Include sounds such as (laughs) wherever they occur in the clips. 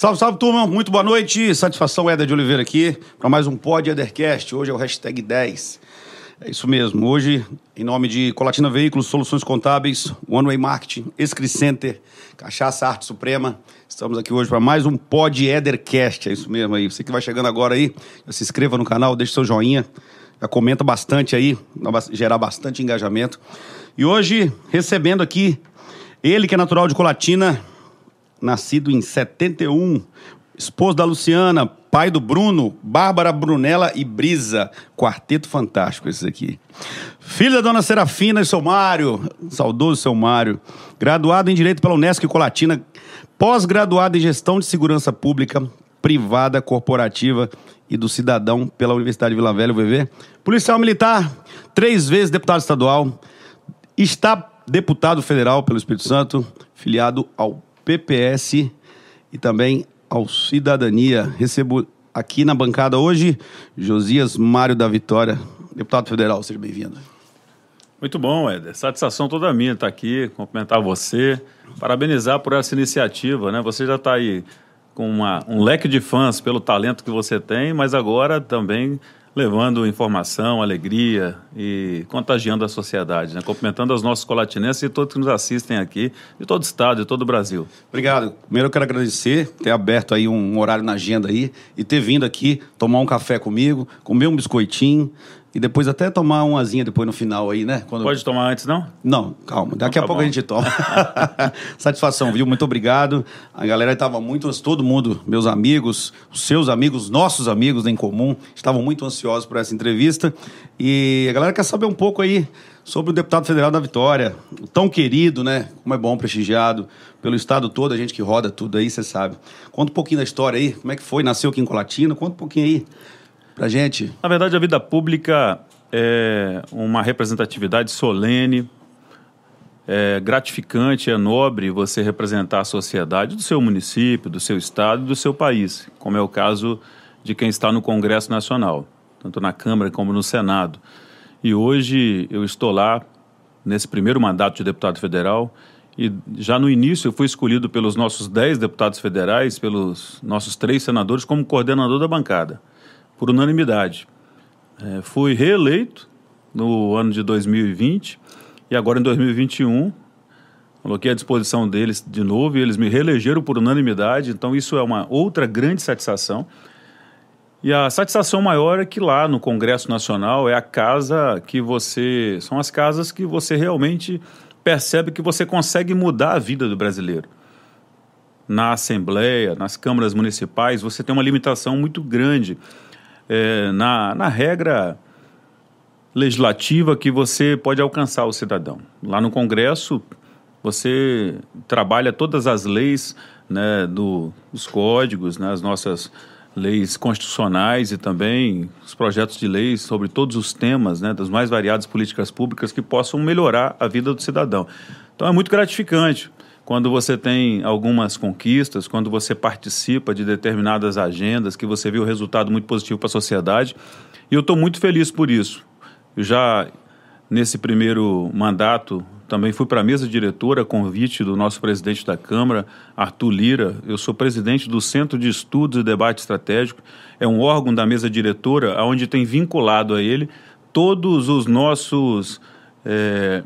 Salve, salve, turma. Muito boa noite. Satisfação, Éder de Oliveira aqui, para mais um Pod Edercast. Hoje é o hashtag 10. É isso mesmo. Hoje, em nome de Colatina Veículos, Soluções Contábeis, One Way Marketing, Escri Center, Cachaça Arte Suprema, estamos aqui hoje para mais um Pod Edercast. É isso mesmo aí. Você que vai chegando agora aí, se inscreva no canal, deixe seu joinha, já comenta bastante aí, gerar bastante engajamento. E hoje, recebendo aqui ele que é natural de Colatina, nascido em 71, esposo da Luciana, pai do Bruno, Bárbara, Brunella e Brisa. Quarteto fantástico esse aqui. Filho da dona Serafina e seu Mário, saudoso seu Mário. Graduado em Direito pela Unesco e Colatina, pós-graduado em Gestão de Segurança Pública, Privada, Corporativa e do Cidadão pela Universidade de Vila Velha, UVV. Policial Militar, três vezes deputado estadual. Está deputado federal pelo Espírito Santo, filiado ao PPS e também ao Cidadania. Recebo aqui na bancada hoje Josias Mário da Vitória, deputado federal. Seja bem-vindo. Muito bom, Éder. Satisfação toda minha estar aqui, cumprimentar você, parabenizar por essa iniciativa, né? Você já está aí com uma, um leque de fãs pelo talento que você tem, mas agora também levando informação, alegria e contagiando a sociedade, né? cumprimentando os nossos colatinenses e todos que nos assistem aqui, de todo o estado, de todo o Brasil. Obrigado. Primeiro eu quero agradecer, ter aberto aí um horário na agenda aí e ter vindo aqui tomar um café comigo, comer um biscoitinho, e depois até tomar uma asinha depois no final aí, né? Quando... Pode tomar antes, não? Não, calma. Daqui então, tá a pouco bom. a gente toma. (laughs) Satisfação, viu? Muito obrigado. A galera estava muito, todo mundo, meus amigos, os seus amigos, nossos amigos em comum, estavam muito ansiosos por essa entrevista. E a galera quer saber um pouco aí sobre o deputado federal da Vitória, tão querido, né? Como é bom, prestigiado pelo estado todo, a gente que roda tudo aí, você sabe. Conta um pouquinho da história aí, como é que foi, nasceu aqui em Colatina, conta um pouquinho aí para gente? Na verdade, a vida pública é uma representatividade solene, é gratificante, é nobre você representar a sociedade do seu município, do seu estado e do seu país, como é o caso de quem está no Congresso Nacional, tanto na Câmara como no Senado. E hoje eu estou lá nesse primeiro mandato de deputado federal e já no início eu fui escolhido pelos nossos dez deputados federais, pelos nossos três senadores, como coordenador da bancada por unanimidade. É, fui reeleito no ano de 2020 e agora em 2021 coloquei à disposição deles de novo e eles me reelegeram por unanimidade, então isso é uma outra grande satisfação. E a satisfação maior é que lá no Congresso Nacional é a casa que você. São as casas que você realmente percebe que você consegue mudar a vida do brasileiro. Na Assembleia, nas câmaras municipais, você tem uma limitação muito grande é, na, na regra legislativa que você pode alcançar o cidadão. Lá no Congresso, você trabalha todas as leis né, do, dos códigos, né, as nossas leis constitucionais e também os projetos de leis sobre todos os temas né, das mais variadas políticas públicas que possam melhorar a vida do cidadão. Então é muito gratificante quando você tem algumas conquistas, quando você participa de determinadas agendas, que você vê o resultado muito positivo para a sociedade. E eu estou muito feliz por isso. Eu já, nesse primeiro mandato, também fui para a mesa diretora, convite do nosso presidente da Câmara, Arthur Lira. Eu sou presidente do Centro de Estudos e Debate Estratégico. É um órgão da mesa diretora onde tem vinculado a ele todos os nossos é,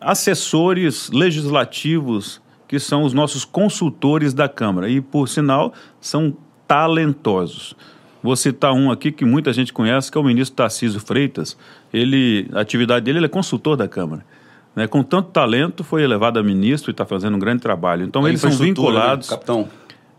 assessores legislativos que são os nossos consultores da Câmara. E, por sinal, são talentosos. Vou citar um aqui que muita gente conhece, que é o ministro Tarcísio Freitas. Ele, a atividade dele ele é consultor da Câmara. Né? Com tanto talento, foi elevado a ministro e está fazendo um grande trabalho. Então, eles são vinculados. Né? Capitão.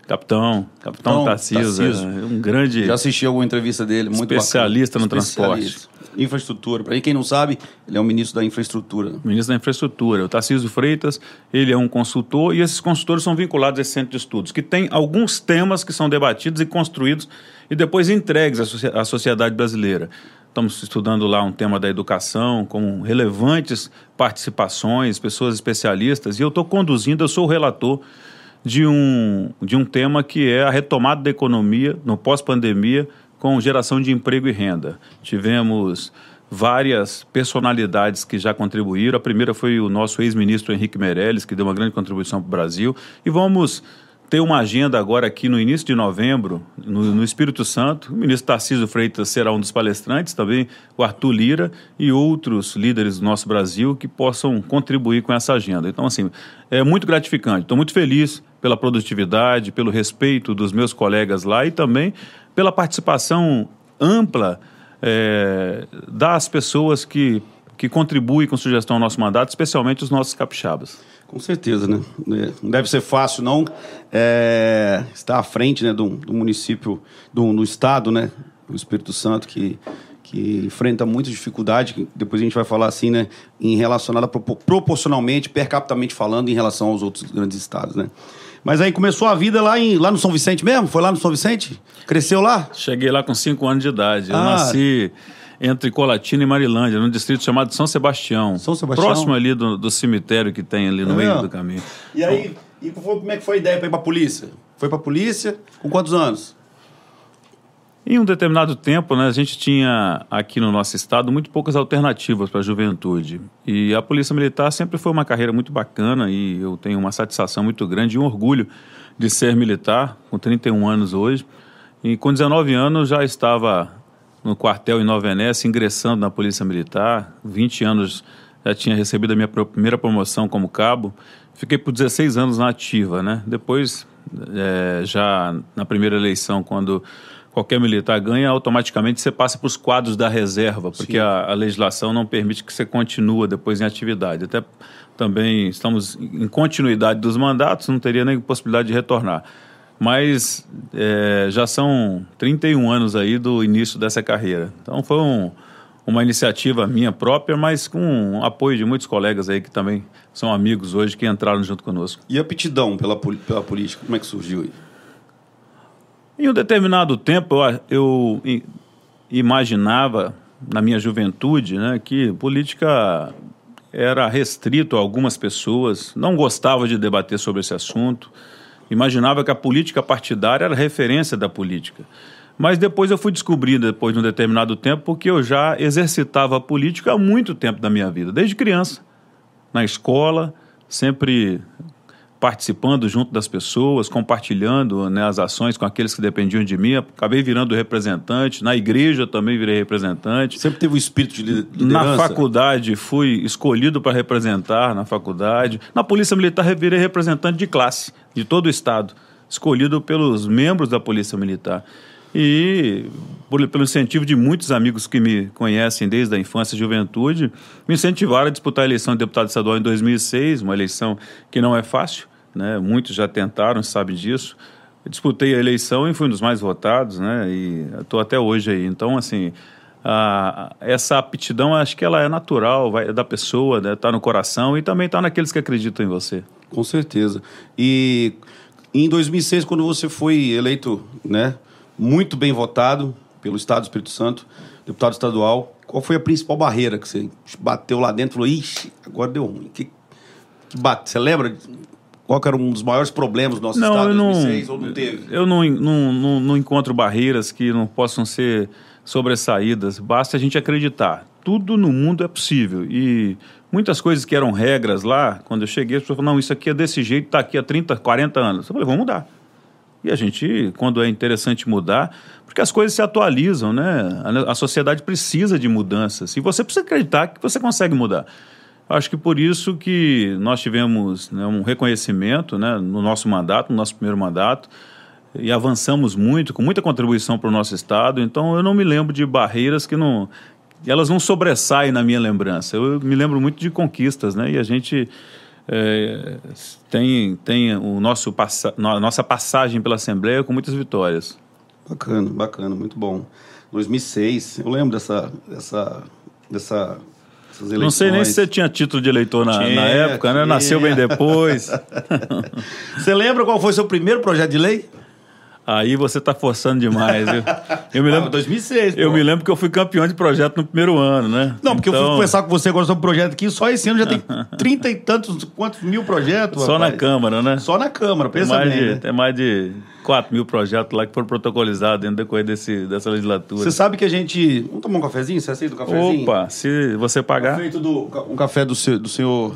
Capitão, Capitão Tarcísio, Tarcísio. É um grande. Já assisti alguma entrevista dele, muito especialista bacana. no especialista. transporte infraestrutura. Para quem não sabe, ele é o ministro da infraestrutura. Ministro da infraestrutura. O Tarcísio Freitas, ele é um consultor e esses consultores são vinculados a esse centro de estudos, que tem alguns temas que são debatidos e construídos e depois entregues à sociedade brasileira. Estamos estudando lá um tema da educação, com relevantes participações, pessoas especialistas, e eu estou conduzindo, eu sou o relator de um, de um tema que é a retomada da economia no pós-pandemia com geração de emprego e renda. Tivemos várias personalidades que já contribuíram. A primeira foi o nosso ex-ministro Henrique Meirelles, que deu uma grande contribuição para o Brasil. E vamos ter uma agenda agora aqui no início de novembro, no, no, Espírito Santo. O ministro Tarcísio Freitas será um dos palestrantes, também o Arthur Lira e outros líderes do nosso Brasil que possam contribuir com essa agenda. Então, assim, é muito gratificante. Estou muito feliz pela produtividade, pelo respeito dos meus colegas lá e também pela participação ampla é, das pessoas que, que contribuem com sugestão ao nosso mandato, especialmente os nossos capixabas. Com certeza, né? Não deve ser fácil, não, é, estar à frente né, do, do município, do, do estado, né? O Espírito Santo, que, que enfrenta muita dificuldade, depois a gente vai falar assim, né? Em relacionada proporcionalmente, per capitamente falando, em relação aos outros grandes estados, né? Mas aí começou a vida lá, em, lá no São Vicente mesmo? Foi lá no São Vicente? Cresceu lá? Cheguei lá com 5 anos de idade. Eu ah. nasci entre Colatina e Marilândia, num distrito chamado São Sebastião. São Sebastião. Próximo ali do, do cemitério que tem ali no é. meio do caminho. E aí, e como é que foi a ideia para ir para a polícia? Foi para a polícia com quantos anos? Em um determinado tempo, né, a gente tinha aqui no nosso estado muito poucas alternativas para a juventude. E a Polícia Militar sempre foi uma carreira muito bacana e eu tenho uma satisfação muito grande e um orgulho de ser militar, com 31 anos hoje. E com 19 anos já estava no quartel em Nova Venécia, ingressando na Polícia Militar. 20 anos já tinha recebido a minha primeira promoção como cabo. Fiquei por 16 anos na ativa, né? Depois, é, já na primeira eleição, quando qualquer militar ganha, automaticamente você passa para os quadros da reserva, porque a, a, legislação não permite que você continue depois em atividade. Até também estamos em continuidade dos mandatos, não teria nem possibilidade de retornar. Mas é, já são 31 anos aí do início dessa carreira. Então foi um, uma iniciativa minha própria, mas com apoio de muitos colegas aí que também são amigos hoje que entraram junto conosco. E a aptidão pela, pela política, como é que surgiu aí? Em um determinado tempo, eu, eu imaginava, na minha juventude, né, que política era restrito a algumas pessoas, não gostava de debater sobre esse assunto, imaginava que a política partidária era referência da política. Mas depois eu fui descobrir, depois de um determinado tempo, porque eu já exercitava a política há muito tempo da minha vida, desde criança, na escola, sempre participando junto das pessoas, compartilhando né, as ações com aqueles que dependiam de mim. Acabei virando representante. Na igreja também virei representante. Sempre teve o espírito de liderança? Na faculdade fui escolhido para representar na faculdade. Na Polícia Militar virei representante de classe, de todo o Estado, escolhido pelos membros da Polícia Militar. E, por, pelo incentivo de muitos amigos que me conhecem desde a infância e juventude, me incentivaram a disputar a eleição de deputado estadual em 2006, uma eleição que não é fácil, né? Muitos já tentaram, sabem disso. Eu disputei a eleição e fui um dos mais votados, né? E estou até hoje aí. Então, assim, a, essa aptidão, acho que ela é natural, vai é da pessoa, está né? Tá no coração e também está naqueles que acreditam em você. Com certeza. E em 2006, quando você foi eleito, né? Muito bem votado pelo Estado do Espírito Santo, deputado estadual, qual foi a principal barreira que você bateu lá dentro e falou, ixi, agora deu ruim? Que bate? Você lembra qual era um dos maiores problemas do nosso não, estado em 2006 não, ou não teve? Eu não, não, não, não encontro barreiras que não possam ser sobressaídas. Basta a gente acreditar. Tudo no mundo é possível. E muitas coisas que eram regras lá, quando eu cheguei, as pessoas falaram, não, isso aqui é desse jeito, está aqui há 30, 40 anos. Eu falei, vamos mudar. E a gente, quando é interessante mudar, porque as coisas se atualizam, né? A, a sociedade precisa de mudanças. E você precisa acreditar que você consegue mudar. Acho que por isso que nós tivemos né, um reconhecimento né, no nosso mandato, no nosso primeiro mandato, e avançamos muito, com muita contribuição para o nosso Estado. Então, eu não me lembro de barreiras que não... Elas não sobressaem na minha lembrança. Eu me lembro muito de conquistas, né? E a gente é, tem, tem o nosso passa, nossa passagem pela Assembleia com muitas vitórias. Bacana, bacana, muito bom. 2006, eu lembro dessa, dessa, dessa. Não sei nem se você tinha título de eleitor na, tinha, na época, né? Nasceu bem depois. (laughs) você lembra qual foi o seu primeiro projeto de lei? Aí você está forçando demais, viu? (laughs) Eu me lembro. Ah, 2006. Eu pô. me lembro que eu fui campeão de projeto no primeiro ano, né? Não, porque então... eu fui então- conversar com você agora sobre projeto aqui, só esse ano já tem (laughs) trinta e tantos, quantos mil projetos. Só rapaz. na Câmara, né? Só na Câmara, pensa tem mais bem, de, né? Tem mais de 4 mil projetos lá que foram protocolizados dentro do decorrer desse, dessa legislatura. Você sabe que a gente. Vamos tomar um cafezinho? Você aceita um cafezinho? Opa, se você pagar. Feito do, um café do, seu, do senhor.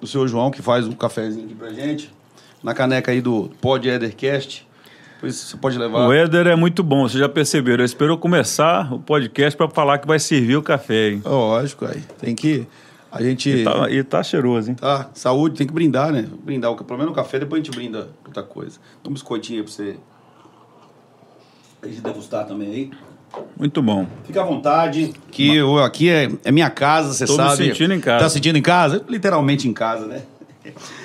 Do senhor João, que faz um cafezinho aqui pra gente. na caneca aí do Pod Edercast. Pois você pode levar. O Éder é muito bom, vocês já perceberam. Eu espero começar o podcast para falar que vai servir o café, hein? Lógico, aí. Tem que. A gente. E tá, e tá cheiroso, hein? Tá, saúde, tem que brindar, né? Brindar, pelo menos o café, depois a gente brinda outra coisa. Dá um biscoitinho aí pra você. Pra gente degustar também aí. Muito bom. Fica à vontade, que eu, aqui é, é minha casa, você Tô sabe. sentindo em casa. Tá sentindo em casa? Literalmente em casa, né? (laughs)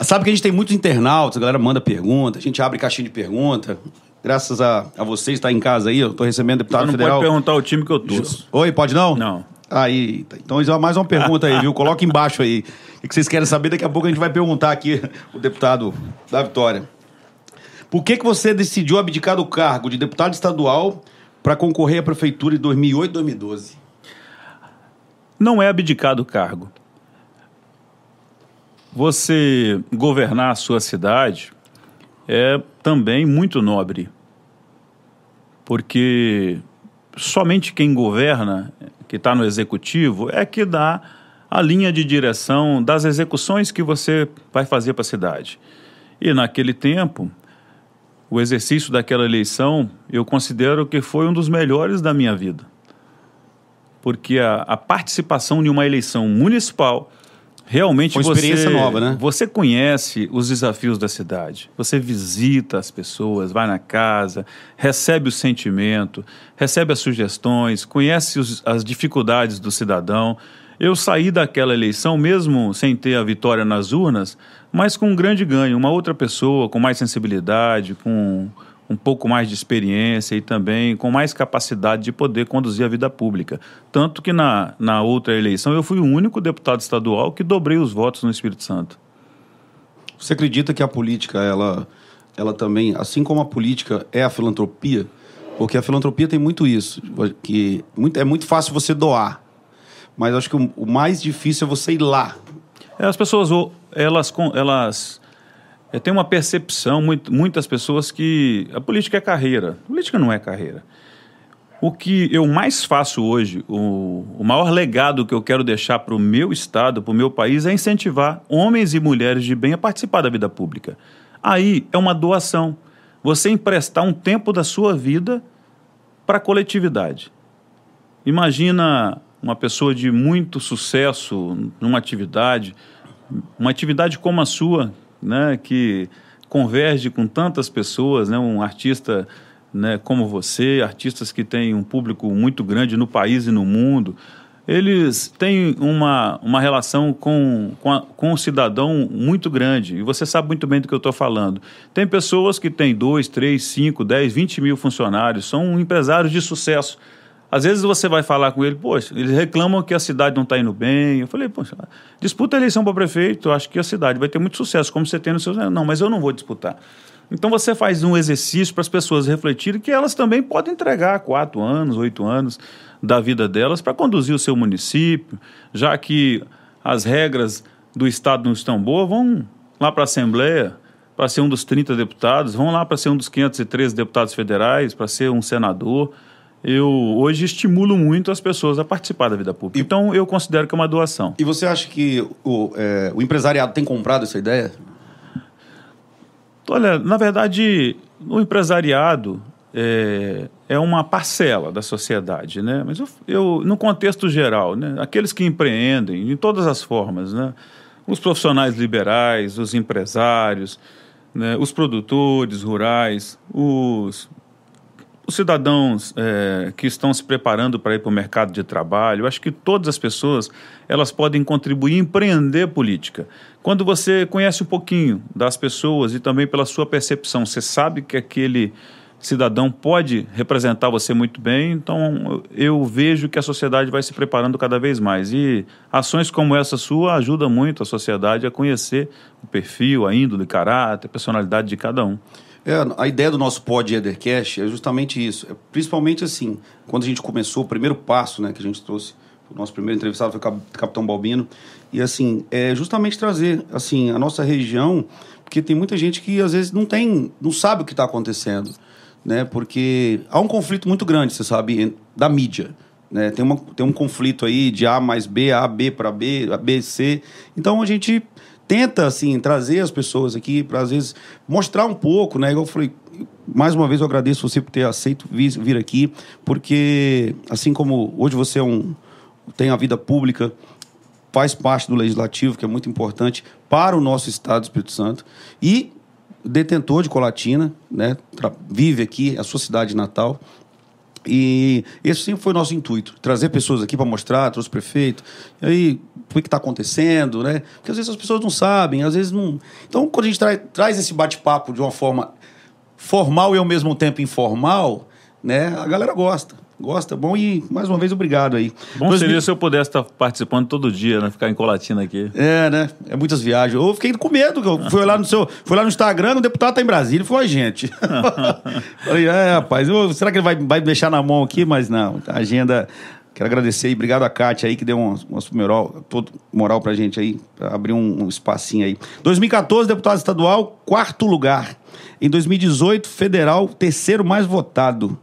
Sabe que a gente tem muitos internautas, a galera manda pergunta, a gente abre caixinha de pergunta. Graças a, a você estar em casa aí, eu tô recebendo deputado não federal. pode perguntar o time que eu torço. Oi, pode não? Não. Aí, tá. então já mais uma pergunta aí, viu? Coloca embaixo aí. O que vocês querem saber? Daqui a pouco a gente vai perguntar aqui (laughs) o deputado da Vitória. Por que, que você decidiu abdicar do cargo de deputado estadual para concorrer à prefeitura em 2008 e 2012? Não é abdicar do cargo. Você governar a sua cidade é também muito nobre. Porque somente quem governa, que está no executivo, é que dá a linha de direção das execuções que você vai fazer para a cidade. E naquele tempo, o exercício daquela eleição, eu considero que foi um dos melhores da minha vida. Porque a, a participação em uma eleição municipal realmente Foi experiência você, nova, né? Você conhece os desafios da cidade. Você visita as pessoas, vai na casa, recebe o sentimento, recebe as sugestões, conhece os, as dificuldades do cidadão. Eu saí daquela eleição, mesmo sem ter a vitória nas urnas, mas com um grande ganho. Uma outra pessoa com mais sensibilidade, com um pouco mais de experiência e também com mais capacidade de poder conduzir a vida pública. Tanto que na, na outra eleição eu fui o único deputado estadual que dobrei os votos no Espírito Santo. Você acredita que a política, ela, ela também, assim como a política é a filantropia, porque a filantropia tem muito isso, que muito, é muito fácil você doar, mas acho que o, o mais difícil é você ir lá. É, as pessoas, elas, elas é, tem uma percepção, muito, muitas pessoas, que a política é carreira. A política não é carreira. O que eu mais faço hoje, o, o maior legado que eu quero deixar para o meu estado, para o meu país, é incentivar homens e mulheres de bem a participar da vida pública. Aí é uma doação. Você emprestar um tempo da sua vida para a coletividade. Imagina uma pessoa de muito sucesso numa atividade, uma atividade como a sua, né, que converge com tantas pessoas, né, um artista né, como você, artistas que têm um público muito grande no país e no mundo, eles têm uma, uma relação com, com, com o cidadão muito grande. E você sabe muito bem do que eu estou falando. Tem pessoas que têm 2, 3, 5, 10, 20 mil funcionários, são empresários de sucesso. Às vezes você vai falar com ele, poxa, eles reclamam que a cidade não está indo bem. Eu falei, poxa, disputa a eleição para prefeito, acho que a cidade vai ter muito sucesso, como você tem no seu. Não, mas eu não vou disputar. Então você faz um exercício para as pessoas refletirem que elas também podem entregar quatro anos, oito anos da vida delas para conduzir o seu município, já que as regras do Estado não estão boas, vão lá para a Assembleia para ser um dos 30 deputados, vão lá para ser um dos 513 deputados federais, para ser um senador eu hoje estimulo muito as pessoas a participar da vida pública. E, então, eu considero que é uma doação. E você acha que o, é, o empresariado tem comprado essa ideia? Olha, na verdade, o empresariado é, é uma parcela da sociedade, né? Mas eu, eu, no contexto geral, né? Aqueles que empreendem, em todas as formas, né? Os profissionais liberais, os empresários, né? os produtores rurais, os os cidadãos é, que estão se preparando para ir para o mercado de trabalho, acho que todas as pessoas elas podem contribuir e empreender política. Quando você conhece um pouquinho das pessoas e também pela sua percepção, você sabe que aquele cidadão pode representar você muito bem, então eu vejo que a sociedade vai se preparando cada vez mais. E ações como essa sua ajudam muito a sociedade a conhecer o perfil, a índole, caráter, a personalidade de cada um. É, a ideia do nosso pod Edercast é justamente isso. É, principalmente assim, quando a gente começou, o primeiro passo né, que a gente trouxe, o nosso primeiro entrevistado foi o Capitão Balbino, e assim, é justamente trazer assim, a nossa região, porque tem muita gente que às vezes não tem, não sabe o que está acontecendo, né? Porque há um conflito muito grande, você sabe, da mídia. Né? Tem, uma, tem um conflito aí de A mais B, A, B para B, A, B, C. Então a gente tenta, assim, trazer as pessoas aqui para, às vezes, mostrar um pouco, né? Igual eu falei, mais uma vez eu agradeço você por ter aceito vir, aqui, porque, assim como hoje você é um, tem a vida pública, faz parte do legislativo, que é muito importante para o nosso estado do Espírito Santo, e detentor de Colatina, né? vive aqui, a sua cidade natal. E esse sempre foi nosso intuito, trazer pessoas aqui para mostrar, trouxe o prefeito, e aí, que está acontecendo, né? Porque às vezes as pessoas não sabem, às vezes não... Então, quando a gente tra traz esse bate-papo de uma forma formal e ao mesmo tempo informal, né? A galera gosta gosta, bom e mais uma vez obrigado aí. Bom seria se eu pudesse estar participando todo dia, né? Ficar em Colatina aqui. É, né? É muitas viagens. Eu fiquei com medo, que eu fui lá no seu, fui lá no Instagram, o deputado tá em Brasília, foi a gente. (laughs) Falei, é, rapaz, eu, será que ele vai, vai deixar na mão aqui? Mas não, a agenda Quero agradecer e obrigado a Kátia aí que deu uma, uma moral, todo moral pra gente aí, pra abrir um, um espacinho aí. 2014, deputado estadual, quarto lugar. Em 2018, federal, terceiro mais votado.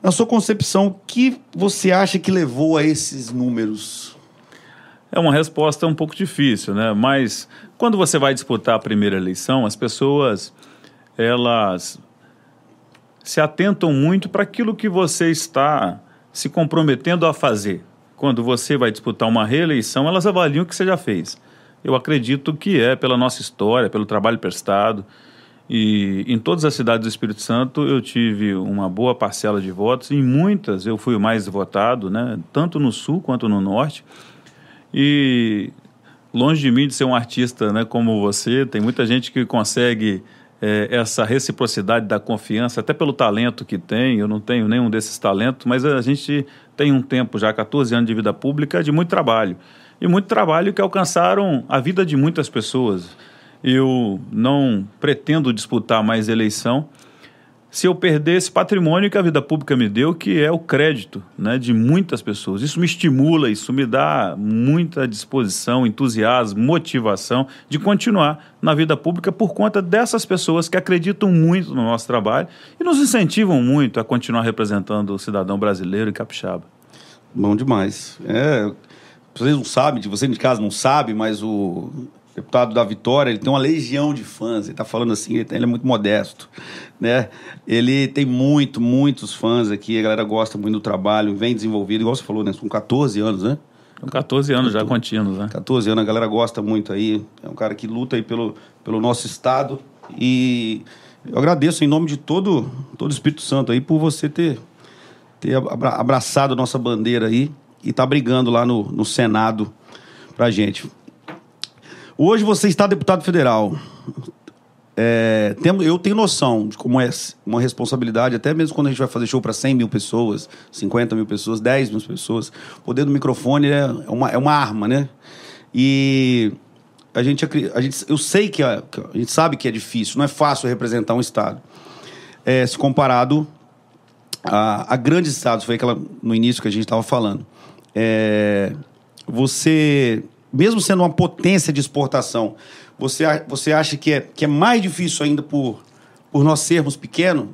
Na sua concepção, o que você acha que levou a esses números? É uma resposta um pouco difícil, né? Mas quando você vai disputar a primeira eleição, as pessoas elas se atentam muito para aquilo que você está se comprometendo a fazer. Quando você vai disputar uma reeleição, elas avaliam o que você já fez. Eu acredito que é pela nossa história, pelo trabalho prestado, e em todas as cidades do Espírito Santo eu tive uma boa parcela de votos, em muitas eu fui o mais votado, né? tanto no sul quanto no norte. E longe de mim de ser um artista né, como você, tem muita gente que consegue é, essa reciprocidade da confiança, até pelo talento que tem. Eu não tenho nenhum desses talentos, mas a gente tem um tempo já, 14 anos de vida pública, de muito trabalho. E muito trabalho que alcançaram a vida de muitas pessoas. Eu não pretendo disputar mais eleição se eu perder esse patrimônio que a vida pública me deu, que é o crédito né, de muitas pessoas. Isso me estimula, isso me dá muita disposição, entusiasmo, motivação de continuar na vida pública por conta dessas pessoas que acreditam muito no nosso trabalho e nos incentivam muito a continuar representando o cidadão brasileiro e capixaba. Bom demais. É, vocês não sabem, você de casa não sabe, mas o deputado da Vitória, ele tem uma legião de fãs. Ele está falando assim, ele, ele, é muito modesto, né? Ele tem muito, muitos fãs aqui. A galera gosta muito do trabalho, vem desenvolvido. Igual você falou, né? São 14 anos, né? São 14 anos 14, já contínuos, né? 14 anos, a galera gosta muito aí. É um cara que luta aí pelo, pelo nosso estado. E eu agradeço em nome de todo, todo o Espírito Santo aí por você ter, ter abraçado nossa bandeira aí e tá brigando lá no, no Senado pra gente. Hoje você está deputado federal. É, eu tenho noção de como é uma responsabilidade, até mesmo quando a gente vai fazer show para 100 mil pessoas, 50 mil pessoas, 10 mil pessoas. O poder do microfone é uma, é uma arma, né? E a gente, a gente, eu sei que a, a gente sabe que é difícil, não é fácil representar um Estado. É, se comparado a, a, grandes estados, foi aquela no início que a gente estava falando. É, você mesmo sendo uma potência de exportação, você, você acha que é, que é mais difícil ainda por, por nós sermos pequenos?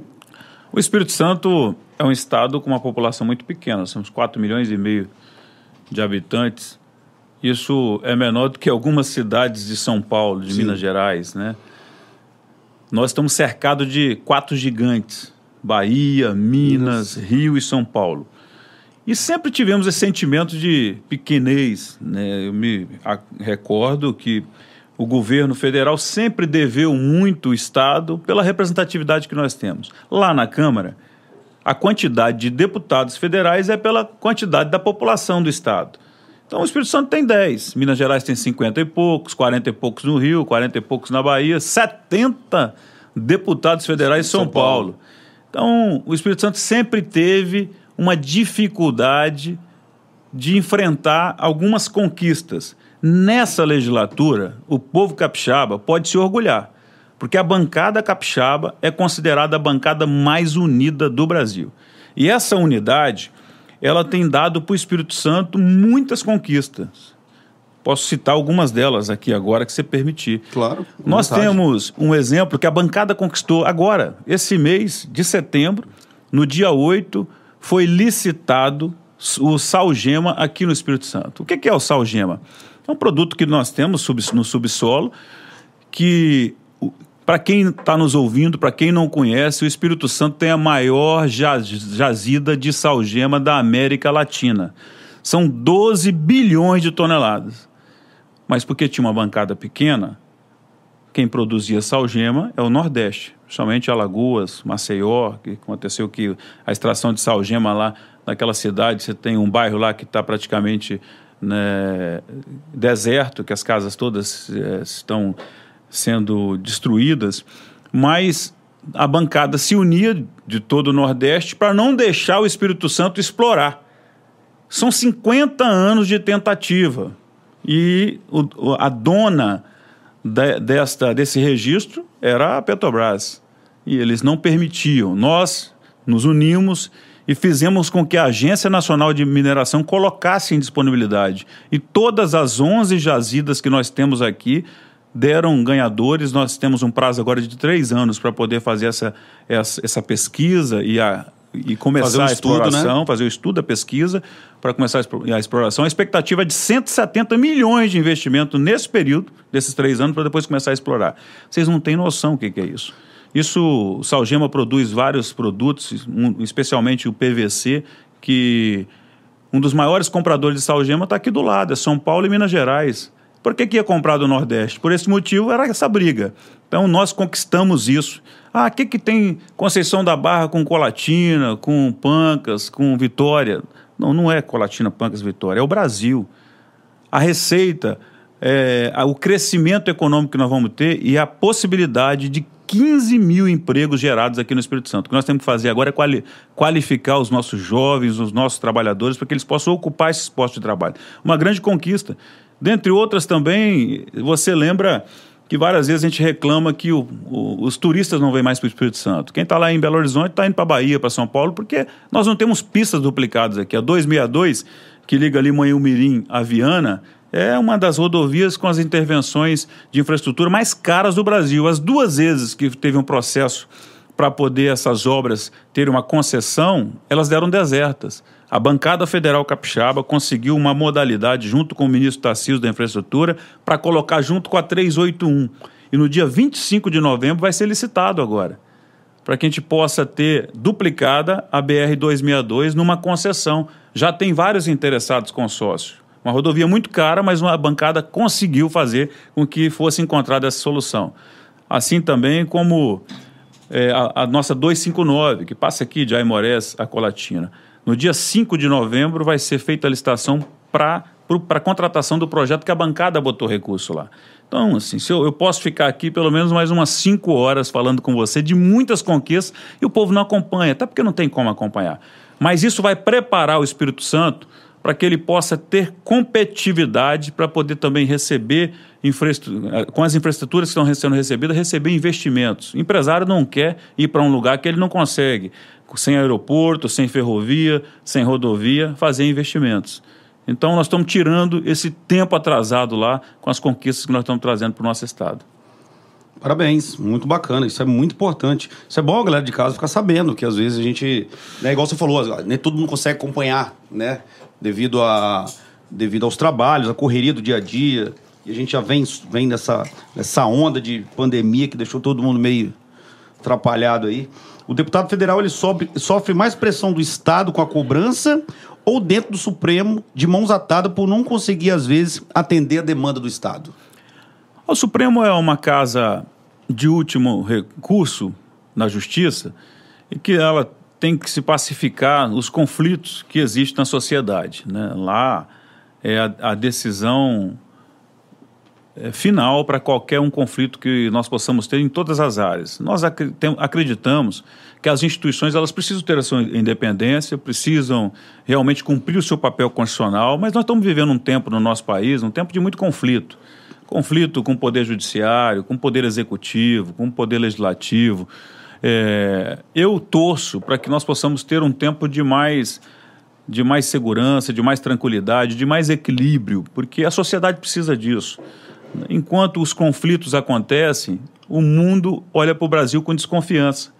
O Espírito Santo é um estado com uma população muito pequena, somos 4 milhões e meio de habitantes. Isso é menor do que algumas cidades de São Paulo, de Sim. Minas Gerais, né? Nós estamos cercados de quatro gigantes: Bahia, Minas, Minas, Rio e São Paulo. E sempre tivemos esse sentimento de pequenez. Né? Eu me recordo que o governo federal sempre deveu muito o Estado pela representatividade que nós temos. Lá na Câmara, a quantidade de deputados federais é pela quantidade da população do Estado. Então o Espírito Santo tem 10, Minas Gerais tem 50 e poucos, 40 e poucos no Rio, 40 e poucos na Bahia, 70 deputados federais em São, São Paulo. Paulo. Então o Espírito Santo sempre teve uma dificuldade de enfrentar algumas conquistas. Nessa legislatura, o povo capixaba pode se orgulhar, porque a bancada capixaba é considerada a bancada mais unida do Brasil. E essa unidade, ela tem dado para o Espírito Santo muitas conquistas. Posso citar algumas delas aqui agora, que você permitir. Claro. Nós vontade. temos um exemplo que a bancada conquistou agora, esse mês de setembro, no dia 8, foi licitado o salgema aqui no Espírito Santo. O que é o salgema? É um produto que nós temos no subsolo, que para quem está nos ouvindo, para quem não conhece, o Espírito Santo tem a maior jazida de salgema da América Latina. São 12 bilhões de toneladas. Mas porque tinha uma bancada pequena, quem produzia salgema é o Nordeste, somente Alagoas, Maceió, que aconteceu que a extração de salgema lá naquela cidade, você tem um bairro lá que está praticamente né, deserto, que as casas todas é, estão sendo destruídas, mas a bancada se unia de todo o Nordeste para não deixar o Espírito Santo explorar. São 50 anos de tentativa e o, a dona de, desta, desse registro era a Petrobras e eles não permitiam. Nós nos unimos e fizemos com que a Agência Nacional de Mineração colocasse em disponibilidade. E todas as 11 jazidas que nós temos aqui deram ganhadores. Nós temos um prazo agora de três anos para poder fazer essa, essa, essa, pesquisa e, a, e começar a exploração, né? fazer o estudo, a pesquisa, para começar a exploração. A expectativa é de 170 milhões de investimento nesse período, desses três anos, para depois começar a explorar. Vocês não têm noção o que, que é isso. Isso, o Salgema produz vários produtos, um, especialmente o PVC, que um dos maiores compradores de salgema está aqui do lado, é São Paulo e Minas Gerais. Por que, que ia comprar do Nordeste? Por esse motivo era essa briga. Então nós conquistamos isso. Ah, o que, que tem Conceição da Barra com Colatina, com Pancas, com Vitória? Não, não é Colatina, Pancas, Vitória, é o Brasil. A receita, é, o crescimento econômico que nós vamos ter e a possibilidade de 15 mil empregos gerados aqui no Espírito Santo. O que nós temos que fazer agora é quali qualificar os nossos jovens, os nossos trabalhadores, para que eles possam ocupar esses postos de trabalho. Uma grande conquista. Dentre outras também, você lembra que várias vezes a gente reclama que o, o, os turistas não vêm mais para o Espírito Santo. Quem está lá em Belo Horizonte está indo para Bahia, para São Paulo, porque nós não temos pistas duplicadas aqui. A 262, que liga ali Manhumirim a Viana, é uma das rodovias com as intervenções de infraestrutura mais caras do Brasil. As duas vezes que teve um processo para poder essas obras terem uma concessão, elas deram desertas. A bancada federal capixaba conseguiu uma modalidade, junto com o ministro Tarcísio da Infraestrutura, para colocar junto com a 381. E no dia 25 de novembro vai ser licitado agora, para que a gente possa ter duplicada a BR-262 numa concessão. Já tem vários interessados consórcios. Uma rodovia muito cara, mas uma bancada conseguiu fazer com que fosse encontrada essa solução. Assim também como é, a, a, nossa 259, que passa aqui de Aimorés a Colatina. No dia 5 de novembro vai ser feita a licitação para a contratação do projeto que a bancada botou recurso lá. Então, assim, eu, eu posso ficar aqui pelo menos mais umas cinco horas falando com você de muitas conquistas e o povo não acompanha, até porque não tem como acompanhar. Mas isso vai preparar o Espírito Santo para que ele possa ter competitividade para poder também receber, com as infraestruturas que estão sendo recebidas, receber investimentos. O empresário não quer ir para um lugar que ele não consegue, sem aeroporto, sem ferrovia, sem rodovia, fazer investimentos. Então, nós estamos tirando esse tempo atrasado lá com as conquistas que nós estamos trazendo para o nosso Estado. Parabéns, muito bacana, isso é muito importante. Isso é bom a galera de casa ficar sabendo que às vezes a gente, né, igual você falou, nem todo mundo consegue acompanhar, né? devido, a, devido aos trabalhos, a correria do dia a dia. E a gente já vem, vem nessa, nessa onda de pandemia que deixou todo mundo meio atrapalhado aí. O deputado federal ele sofre, sofre mais pressão do Estado com a cobrança ou dentro do Supremo de mãos atadas por não conseguir, às vezes, atender a demanda do Estado? O Supremo é uma casa de último recurso na justiça e que ela tem que se pacificar os conflitos que existem na sociedade. Né? Lá é a, a decisão final para qualquer um conflito que nós possamos ter em todas as áreas. Nós acreditamos que as instituições elas precisam ter a sua independência, precisam realmente cumprir o seu papel constitucional, mas nós estamos vivendo um tempo no nosso país, um tempo de muito conflito. Conflito com o poder judiciário, com o poder executivo, com o poder legislativo, é, eu torço para que nós possamos ter um tempo de mais, de mais segurança, de mais tranquilidade, de mais equilíbrio, porque a sociedade precisa disso. Enquanto os conflitos acontecem, o mundo olha para o Brasil com desconfiança.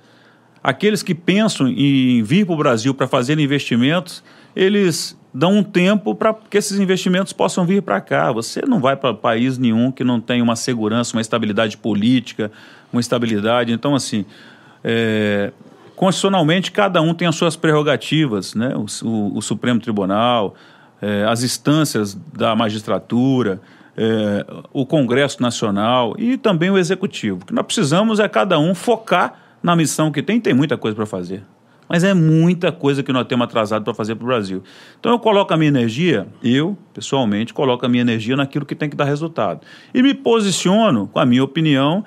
Aqueles que pensam em vir para o Brasil para fazer investimentos, eles dão um tempo para que esses investimentos possam vir para cá. Você não vai para país nenhum que não tenha uma segurança, uma estabilidade política, uma estabilidade. Então, assim, é, constitucionalmente, cada um tem as suas prerrogativas, né? o, o, o Supremo Tribunal, é, as instâncias da magistratura, é, o Congresso Nacional e também o Executivo. O que nós precisamos é cada um focar na missão que tem, tem muita coisa para fazer. Mas é muita coisa que nós temos atrasado para fazer para o Brasil. Então eu coloco a minha energia, eu, pessoalmente, coloco a minha energia naquilo que tem que dar resultado. E me posiciono, com a minha opinião,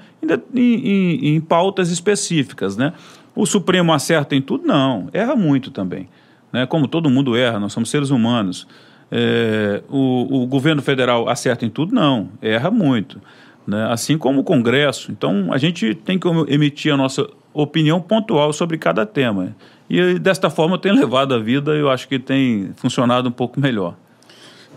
em, em, em pautas específicas. Né? O Supremo acerta em tudo? Não, erra muito também. Né? Como todo mundo erra, nós somos seres humanos. É, o, o governo federal acerta em tudo? Não, erra muito. Né? Assim como o Congresso. Então a gente tem que emitir a nossa opinião pontual sobre cada tema. E desta forma tenho levado a vida e eu acho que tem funcionado um pouco melhor.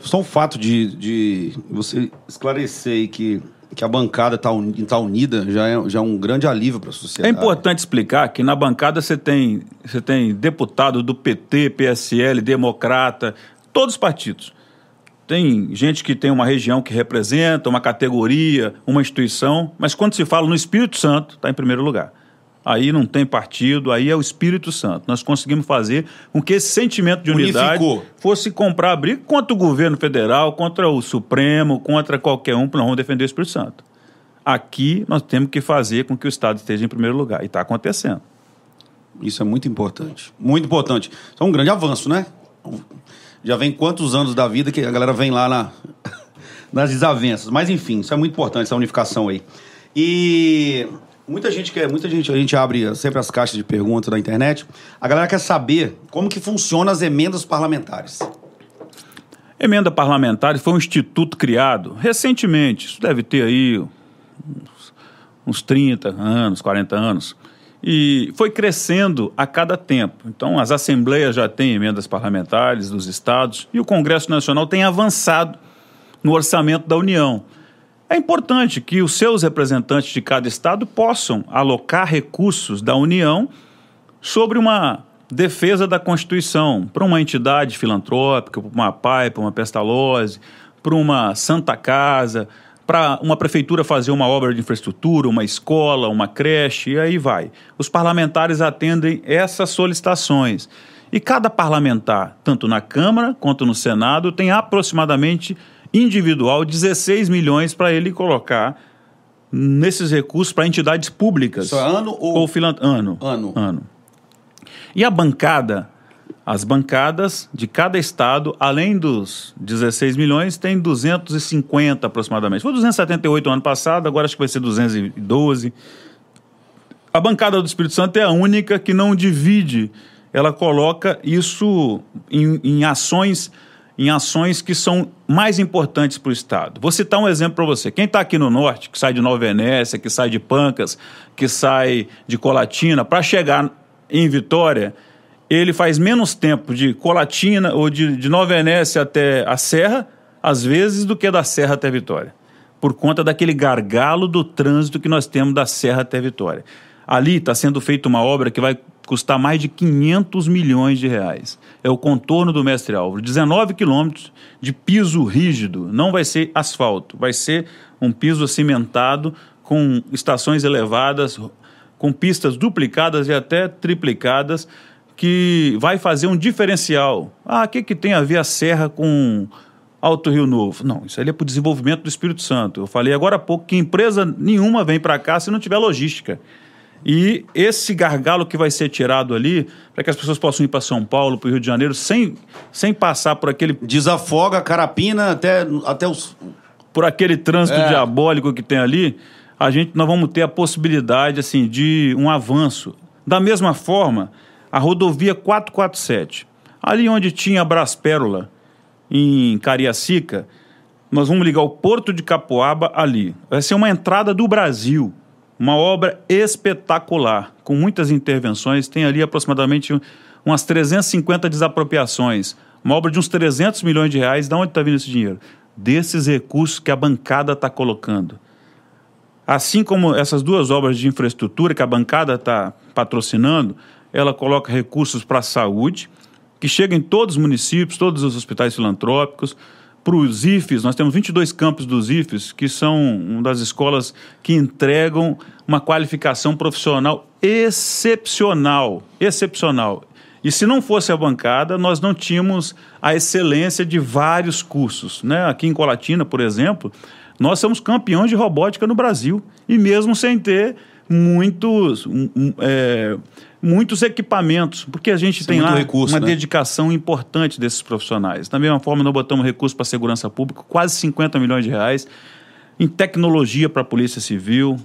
Só o fato de, de você esclarecer que, que a bancada está tá unida já é, já é um grande alívio para a sociedade. É importante explicar que na bancada você tem, você tem deputado do PT, PSL, Democrata, todos os partidos. Tem gente que tem uma região que representa, uma categoria, uma instituição, mas quando se fala no Espírito Santo, está em primeiro lugar aí não tem partido, aí é o Espírito Santo. Nós conseguimos fazer com que esse sentimento de unidade Unificou. fosse comprar briga contra o governo federal, contra o Supremo, contra qualquer um, nós vamos defender o Espírito Santo. Aqui nós temos que fazer com que o Estado esteja em primeiro lugar, e está acontecendo. Isso é muito importante. Muito importante. Isso é um grande avanço, né? Já vem quantos anos da vida que a galera vem lá na, (laughs) nas desavenças. Mas enfim, isso é muito importante, essa unificação aí. E Muita gente quer, muita gente, a gente abre sempre as caixas de perguntas na internet. A galera quer saber como que funcionam as emendas parlamentares. Emenda parlamentar foi um instituto criado recentemente, isso deve ter aí uns 30 anos, 40 anos, e foi crescendo a cada tempo. Então, as assembleias já têm emendas parlamentares dos estados e o Congresso Nacional tem avançado no orçamento da União. É importante que os seus representantes de cada estado possam alocar recursos da União sobre uma defesa da Constituição para uma entidade filantrópica, para uma PAI, para uma Pestalozzi, para uma Santa Casa, para uma prefeitura fazer uma obra de infraestrutura, uma escola, uma creche, e aí vai. Os parlamentares atendem essas solicitações. E cada parlamentar, tanto na Câmara quanto no Senado, tem aproximadamente individual 16 milhões para ele colocar nesses recursos para entidades públicas. Isso é ano ou, ou ano? Ano. Ano. E a bancada, as bancadas de cada estado, além dos 16 milhões, tem 250 aproximadamente. Foi 278 no ano passado, agora acho que vai ser 212. A bancada do Espírito Santo é a única que não divide, ela coloca isso em, em ações em ações que são mais importantes para o Estado. Vou citar um exemplo para você. Quem está aqui no Norte, que sai de Nova Venécia, que sai de Pancas, que sai de Colatina, para chegar em Vitória, ele faz menos tempo de Colatina ou de, de Nova Venécia até a Serra, às vezes, do que da Serra até Vitória. Por conta daquele gargalo do trânsito que nós temos da Serra até Vitória. Ali está sendo feita uma obra que vai custar mais de 500 milhões de reais. É o contorno do Mestre Álvaro. 19 quilômetros de piso rígido. Não vai ser asfalto, vai ser um piso cimentado com estações elevadas, com pistas duplicadas e até triplicadas, que vai fazer um diferencial. Ah, o que, que tem a ver a Serra com Alto Rio Novo? Não, isso ali é para o desenvolvimento do Espírito Santo. Eu falei agora há pouco que empresa nenhuma vem para cá se não tiver logística. E esse gargalo que vai ser tirado ali, para que as pessoas possam ir para São Paulo, para o Rio de Janeiro, sem, sem passar por aquele. Desafoga a carapina até, até os. Por aquele trânsito é. diabólico que tem ali, a gente nós vamos ter a possibilidade assim, de um avanço. Da mesma forma, a rodovia 447, ali onde tinha a Braspérola, em Cariacica, nós vamos ligar o Porto de Capoaba ali. Vai ser uma entrada do Brasil. Uma obra espetacular, com muitas intervenções, tem ali aproximadamente umas 350 desapropriações. Uma obra de uns 300 milhões de reais, de onde está vindo esse dinheiro? Desses recursos que a bancada está colocando. Assim como essas duas obras de infraestrutura que a bancada está patrocinando, ela coloca recursos para a saúde, que chega em todos os municípios, todos os hospitais filantrópicos, para os IFES, nós temos 22 campos dos IFES, que são uma das escolas que entregam uma qualificação profissional excepcional, excepcional. E se não fosse a bancada, nós não tínhamos a excelência de vários cursos. Né? Aqui em Colatina, por exemplo, nós somos campeões de robótica no Brasil, e mesmo sem ter muitos, é, muitos equipamentos, porque a gente tem lá recurso, uma né? dedicação importante desses profissionais. Da mesma forma, nós botamos recursos para a segurança pública, quase 50 milhões de reais, em tecnologia para a Polícia Civil,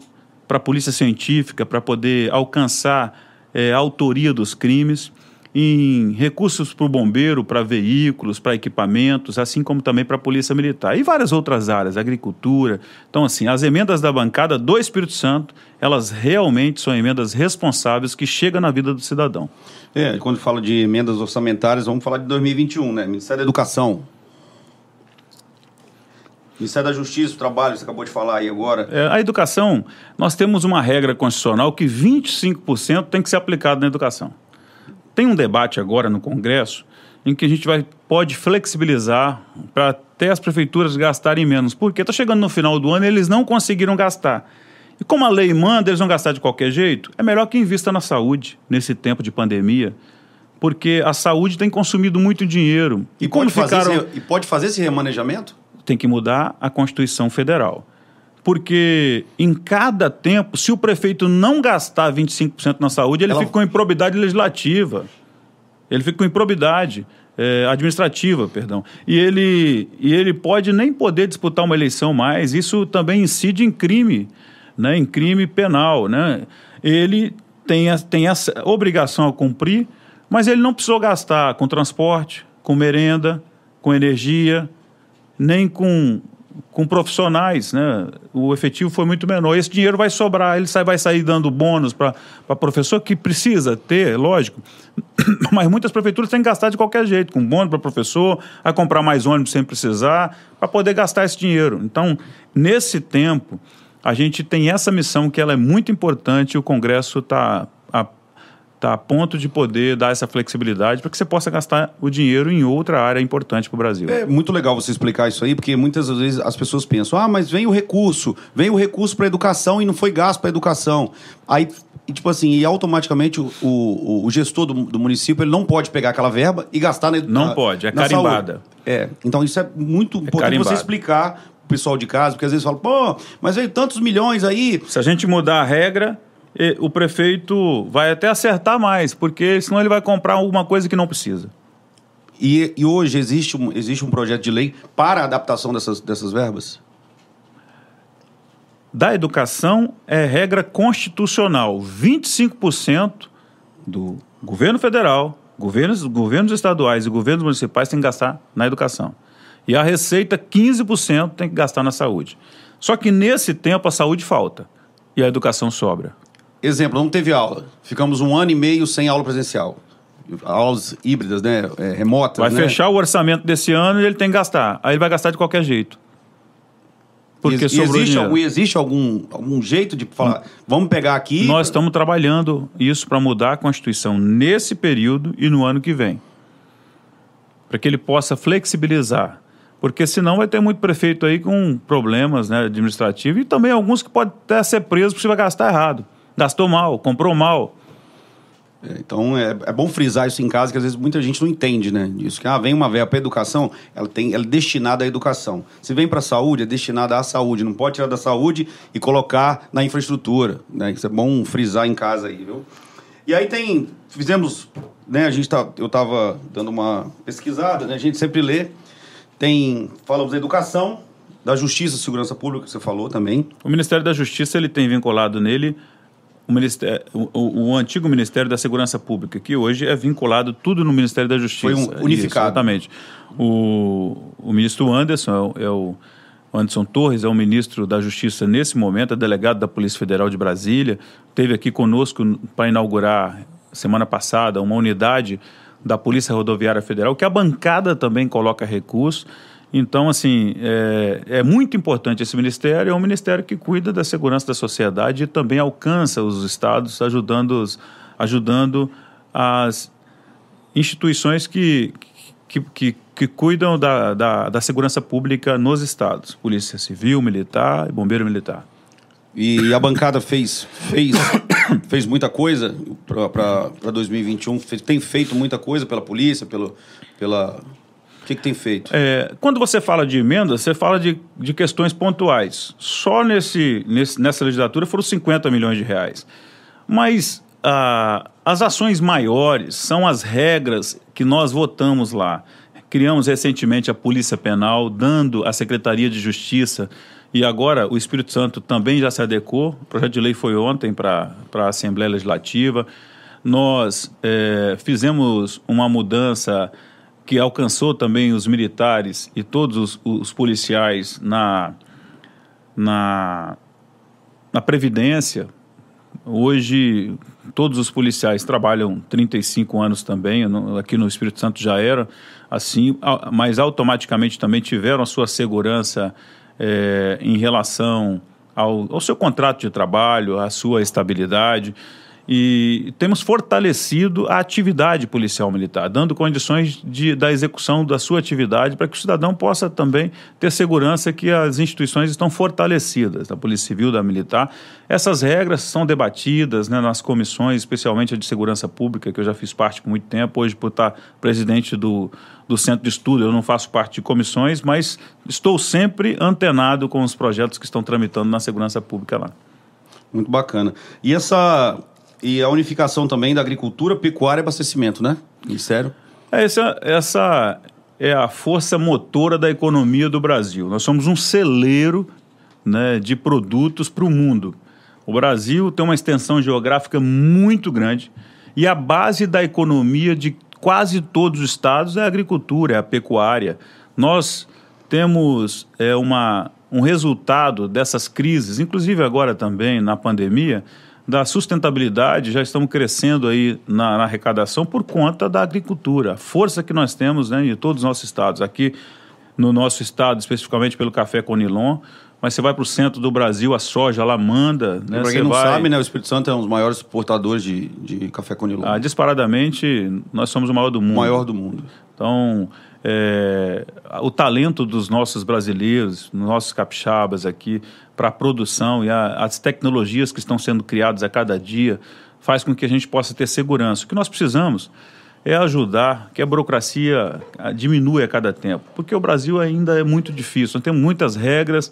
para a Polícia Científica, para poder alcançar é, a autoria dos crimes em recursos para o bombeiro, para veículos, para equipamentos, assim como também para a polícia militar. E várias outras áreas, agricultura. Então, assim, as emendas da bancada do Espírito Santo, elas realmente são emendas responsáveis que chegam na vida do cidadão. É, quando fala de emendas orçamentárias, vamos falar de 2021, né? Ministério da Educação. Ministério da Justiça, o Trabalho, você acabou de falar aí agora. É, a educação, nós temos uma regra constitucional que 25% tem que ser aplicado na educação. Tem um debate agora no Congresso em que a gente vai, pode flexibilizar para até as prefeituras gastarem menos. Porque está chegando no final do ano e eles não conseguiram gastar. E como a lei manda, eles vão gastar de qualquer jeito, é melhor que invista na saúde nesse tempo de pandemia. Porque a saúde tem consumido muito dinheiro. E, e como pode ficaram... esse, e pode fazer esse remanejamento? Tem que mudar a Constituição Federal. Porque em cada tempo, se o prefeito não gastar 25% na saúde, ele Ela... fica com improbidade legislativa. Ele fica com improbidade é, administrativa, perdão. E ele, e ele pode nem poder disputar uma eleição mais. Isso também incide em crime, né, em crime penal. Né? Ele tem, a, tem essa obrigação a cumprir, mas ele não precisou gastar com transporte, com merenda, com energia, nem com com profissionais, né? O efetivo foi muito menor. Esse dinheiro vai sobrar, ele vai sair dando bônus para professor que precisa ter, lógico. (coughs) Mas muitas prefeituras têm que gastar de qualquer jeito, com bônus para professor, a comprar mais ônibus sem precisar, para poder gastar esse dinheiro. Então, nesse tempo, a gente tem essa missão que ela é muito importante e o Congresso está está a ponto de poder dar essa flexibilidade para que você possa gastar o dinheiro em outra área importante para o Brasil. É muito legal você explicar isso aí, porque muitas vezes as pessoas pensam: ah, mas vem o recurso, vem o recurso para a educação e não foi gasto para a educação. Aí tipo assim, e automaticamente o, o, o gestor do, do, município ele não pode pegar aquela verba e gastar na Não pode, é carimbada. Saúde. É, então isso é muito é importante você explicar o pessoal de casa, porque às vezes fala, pô, mas veio tantos milhões aí. Se a gente mudar a regra, o prefeito vai até acertar mais, porque senão ele vai comprar alguma coisa que não precisa. E, e hoje existe um, existe um projeto de lei para a adaptação dessas, dessas verbas? Da educação é regra constitucional. 25% do governo federal, governos, governos estaduais e governos municipais têm que gastar na educação. E a receita, 15% tem que gastar na saúde. Só que nesse tempo a saúde falta e a educação sobra. Exemplo, não teve aula. Ficamos um ano e meio sem aula presencial. Aulas híbridas, né? É, remotas. Vai né? fechar o orçamento desse ano e ele tem que gastar. Aí ele vai gastar de qualquer jeito. Porque e, existe, algum, existe algum, algum jeito de falar, vamos pegar aqui. Nós estamos trabalhando isso para mudar a Constituição nesse período e no ano que vem. Para que ele possa flexibilizar. Porque senão vai ter muito prefeito aí com problemas né, administrativos e também alguns que podem até ser presos porque você vai gastar errado gastou mal, comprou mal. É, então é, é, bom frisar isso em casa, que às vezes muita gente não entende, né? Isso que ah, vem uma verba para educação, ela, tem, ela é destinada à educação. Se vem para a saúde, é destinada à saúde. Não pode tirar da saúde e colocar na infraestrutura. Né? Isso é bom frisar em casa aí, viu? E aí tem. Fizemos. Né, a gente tá, eu estava dando uma pesquisada, né? A gente sempre lê. Tem. Falamos da educação, da justiça, segurança pública, que você falou também. O Ministério da Justiça ele tem vinculado nele o, ministério, o, o, antigo Ministério da Segurança Pública, que hoje é vinculado tudo no Ministério da Justiça. Foi um unificado. Isso, exatamente. O, o ministro Anderson é, é o Anderson Torres é o ministro da Justiça nesse momento, é delegado da Polícia Federal de Brasília, teve aqui conosco para inaugurar semana passada uma unidade da Polícia Rodoviária Federal, que a bancada também coloca recurso. Então, assim, é, é, muito importante esse ministério, é um ministério que cuida da segurança da sociedade e também alcança os estados, ajudando, ajudando as instituições que, que, que, que cuidam da, da, da, segurança pública nos estados: Polícia Civil, Militar e Bombeiro Militar. E a bancada fez, fez, (coughs) fez muita coisa para 2021? Fez, tem feito muita coisa pela polícia, pelo, pela. Que, que tem feito? É, quando você fala de emendas, você fala de, de questões pontuais. Só nesse, nesse, nessa legislatura foram 50 milhões de reais. Mas ah, as ações maiores são as regras que nós votamos lá. Criamos recentemente a Polícia Penal, dando à Secretaria de Justiça, e agora o Espírito Santo também já se adequou. O projeto de lei foi ontem para a Assembleia Legislativa. Nós é, fizemos uma mudança que alcançou também os militares e todos os, os policiais na, na, na Previdência, Hoje, todos os policiais trabalham 35 anos também, aqui no Espírito Santo já era assim, mas automaticamente também tiveram a sua segurança é, em relação ao, ao seu contrato de trabalho, à sua estabilidade e temos fortalecido a atividade policial militar, dando condições de, da execução da sua atividade para que o cidadão possa também ter segurança que as instituições estão fortalecidas, da Polícia Civil, da Militar. Essas regras são debatidas né, nas comissões, especialmente a de segurança pública, que eu já fiz parte por muito tempo, hoje por estar presidente do, do centro de estudo, eu não faço parte de comissões, mas estou sempre antenado com os projetos que estão tramitando na segurança pública lá. Muito bacana. E essa e a unificação também da agricultura, pecuária e abastecimento, né? Ministério. É, essa, essa é a força motora da economia do Brasil. Nós somos um celeiro né, de produtos para o mundo. O Brasil tem uma extensão geográfica muito grande e a base da economia de quase todos os estados é a agricultura, é a pecuária. Nós temos é, uma, um resultado dessas crises, inclusive agora também na pandemia, da sustentabilidade, já estamos crescendo aí na, na, arrecadação por conta da agricultura, a força que nós temos né, em todos os nossos estados. Aqui no nosso estado, especificamente pelo café Conilon, mas você vai para o centro do Brasil, a soja lá manda. Né? Para quem não vai... sabe, né, o Espírito Santo é um dos maiores exportadores de, de café Conilon. Ah, disparadamente, nós somos o maior do mundo. O maior do mundo. Então, é, o talento dos nossos brasileiros, nossos capixabas aqui, para a produção e a, as tecnologias que estão sendo criadas a cada dia, faz com que a gente possa ter segurança. O que nós precisamos é ajudar que a burocracia diminua a cada tempo, porque o Brasil ainda é muito difícil, nós temos muitas regras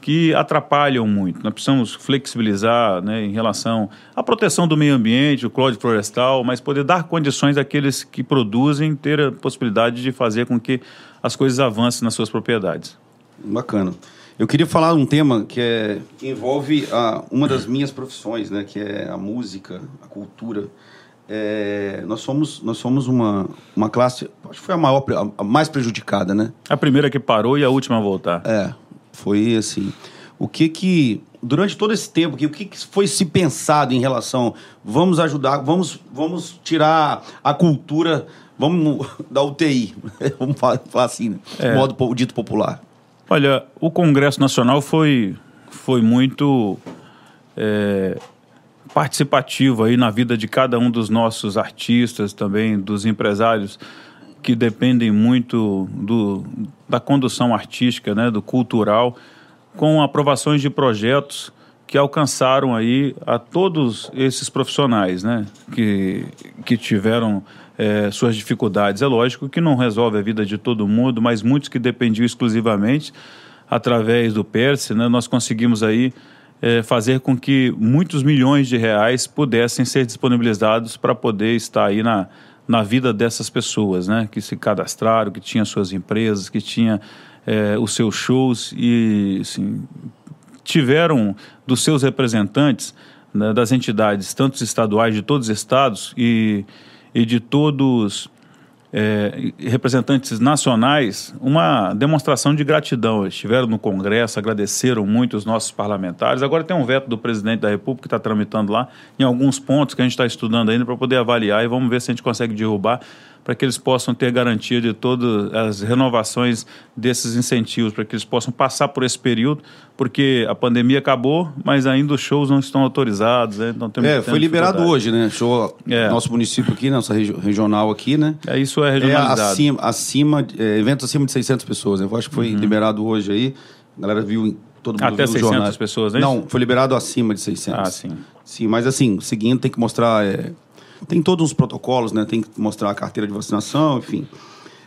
que atrapalham muito. Nós precisamos flexibilizar né, em relação à proteção do meio ambiente, o código florestal, mas poder dar condições àqueles que produzem ter a possibilidade de fazer com que as coisas avancem nas suas propriedades. Bacana. Eu queria falar um tema que, é, que envolve a, uma das minhas profissões, né, que é a música, a cultura. É, nós somos nós somos uma, uma classe acho que foi a maior a mais prejudicada né a primeira que parou e a última a voltar é foi assim. O que que durante todo esse tempo que o que, que foi se pensado em relação vamos ajudar, vamos vamos tirar a cultura, vamos (laughs) da UTI, (laughs) vamos falar, falar assim, né? é. modo dito popular. Olha, o Congresso Nacional foi foi muito é, participativo aí na vida de cada um dos nossos artistas, também dos empresários que dependem muito do, da condução artística, né, do cultural, com aprovações de projetos que alcançaram aí a todos esses profissionais, né, que, que tiveram é, suas dificuldades. É lógico que não resolve a vida de todo mundo, mas muitos que dependiam exclusivamente através do PERSE, né, nós conseguimos aí é, fazer com que muitos milhões de reais pudessem ser disponibilizados para poder estar aí na, na vida dessas pessoas, né? Que se cadastraram, que tinham suas empresas, que tinham é, os seus shows e assim, tiveram dos seus representantes né, das entidades, tanto estaduais de todos os estados e, e de todos é, representantes nacionais uma demonstração de gratidão. Eles estiveram no Congresso, agradeceram muito os nossos parlamentares. Agora tem um veto do presidente da República que está tramitando lá em alguns pontos que a gente está estudando ainda para poder avaliar e vamos ver se a gente consegue derrubar para que eles possam ter garantia de todas as renovações desses incentivos, para que eles possam passar por esse período, porque a pandemia acabou, mas ainda os shows não estão autorizados. Né? Então, é, foi liberado hoje, né? Show é. nosso município aqui, nossa regi regional aqui, né? É, isso é regionalizado. É acima, acima é, eventos acima de 600 pessoas. Né? Eu acho que foi uhum. liberado hoje aí. A galera viu todo mundo Até 600 jornais. pessoas, né? Não, foi liberado acima de 600. Ah, sim. Sim, mas assim, seguindo, tem que mostrar... É, tem todos os protocolos, né? Tem que mostrar a carteira de vacinação, enfim.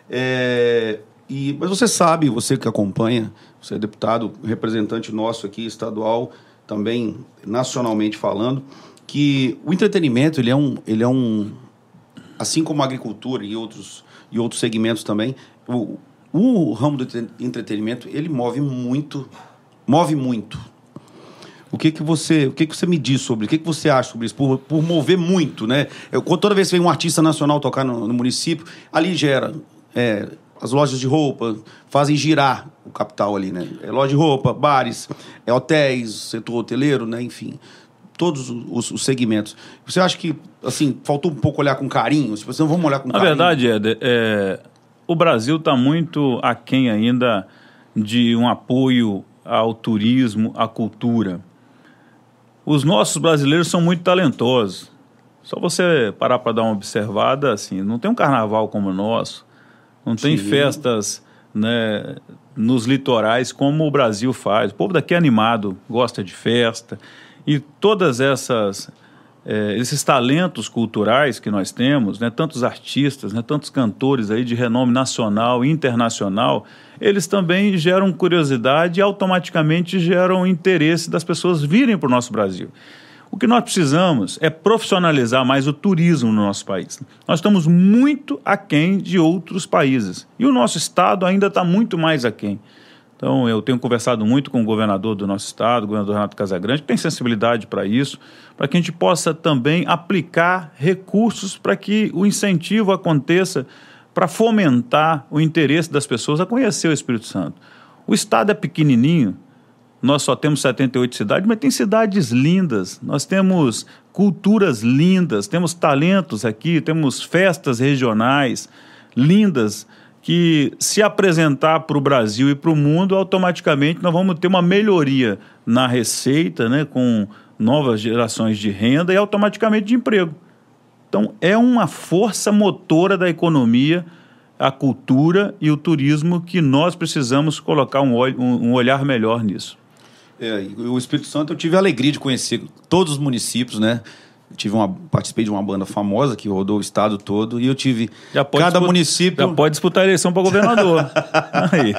É, e, mas você sabe, você que acompanha, você é deputado, representante nosso aqui, estadual, também nacionalmente falando, que o entretenimento, ele é um... Ele é um assim como a agricultura e outros, e outros segmentos também, o, o ramo do entretenimento, ele move muito, move muito o que que você, o que que você me diz sobre, o que que você acha sobre isso? Por, por mover muito, né? Eu, toda vez que vem um artista nacional tocar no, no município, ali gera é, as lojas de roupa fazem girar o capital ali, né? É loja de roupa, bares, é hotéis, setor hoteleiro, né? Enfim, todos os, os, segmentos. Você acha que assim faltou um pouco olhar com carinho? Se você não vamos olhar com Na carinho. Na verdade, Ed, é, o Brasil está muito aquém ainda de um apoio ao turismo, à cultura. Os nossos brasileiros são muito talentosos. Só você parar para dar uma observada, assim, não tem um carnaval como o nosso, não tem Sim. festas né, nos litorais como o Brasil faz. O povo daqui é animado, gosta de festa. E todas essas é, esses talentos culturais que nós temos, né, tantos artistas, né, tantos cantores aí de renome nacional e internacional, eles também geram curiosidade e automaticamente geram interesse das pessoas virem para o nosso Brasil. O que nós precisamos é profissionalizar mais o turismo no nosso país. Nós estamos muito aquém de outros países e o nosso estado ainda está muito mais aquém. Então, eu tenho conversado muito com o governador do nosso estado, o governador Renato Casagrande, que tem sensibilidade para isso, para que a gente possa também aplicar recursos para que o incentivo aconteça, para fomentar o interesse das pessoas a conhecer o Espírito Santo. O estado é pequenininho, nós só temos 78 cidades, mas tem cidades lindas, nós temos culturas lindas, temos talentos aqui, temos festas regionais lindas que se apresentar para o Brasil e para o mundo, automaticamente nós vamos ter uma melhoria na receita, né, com novas gerações de renda e automaticamente de emprego. Então, é uma força motora da economia, a cultura e o turismo que nós precisamos colocar um, um olhar melhor nisso. É, o Espírito Santo eu tive a alegria de conhecer todos os municípios, né? Tive uma, participei de uma banda famosa que rodou o estado todo e eu tive cada disputa, município. Já pode disputar a eleição para governador. (laughs) Aí.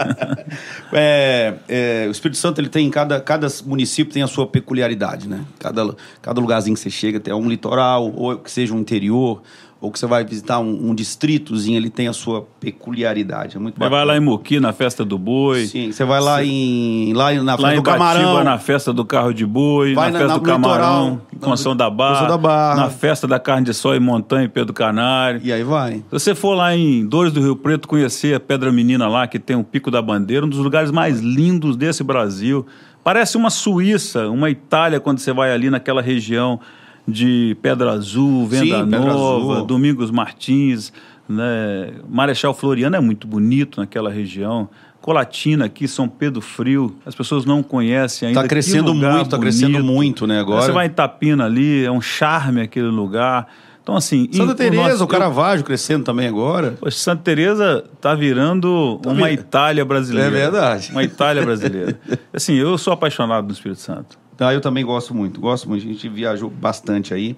É, é, o Espírito Santo ele tem cada, cada município tem a sua peculiaridade, né? Cada, cada lugarzinho que você chega tem um litoral ou que seja um interior ou que você vai visitar um, um distritozinho, ele tem a sua peculiaridade. É muito Você vai lá em Moqui, na festa do boi. Sim, você vai lá em lá na festa lá do Camarão. na festa do carro de boi, vai na, festa na, do Camarão, em Conção da Barra, da Barra, na festa da carne de sol em Montanha, em Pedro Canário. E aí vai. Se você for lá em Dores do Rio Preto conhecer a Pedra Menina lá, que tem o Pico da Bandeira, um dos lugares mais lindos desse Brasil. Parece uma Suíça, uma Itália quando você vai ali naquela região de Pedra Azul, Venda Sim, Nova, Azul. Domingos Martins, né? Marechal Floriano é muito bonito naquela região. Colatina aqui, São Pedro Frio, as pessoas não conhecem ainda. Está crescendo muito, está crescendo muito, né? Agora. Você vai em Tapina ali, é um charme aquele lugar. Então, assim. Santa Teresa, o, nosso, o Caravaggio crescendo também agora. Poxa, Santa Teresa está virando tá uma Itália brasileira. É verdade. Uma Itália brasileira. (laughs) assim, eu sou apaixonado do Espírito Santo. Tá, eu também gosto muito, gosto muito. A gente viajou bastante aí.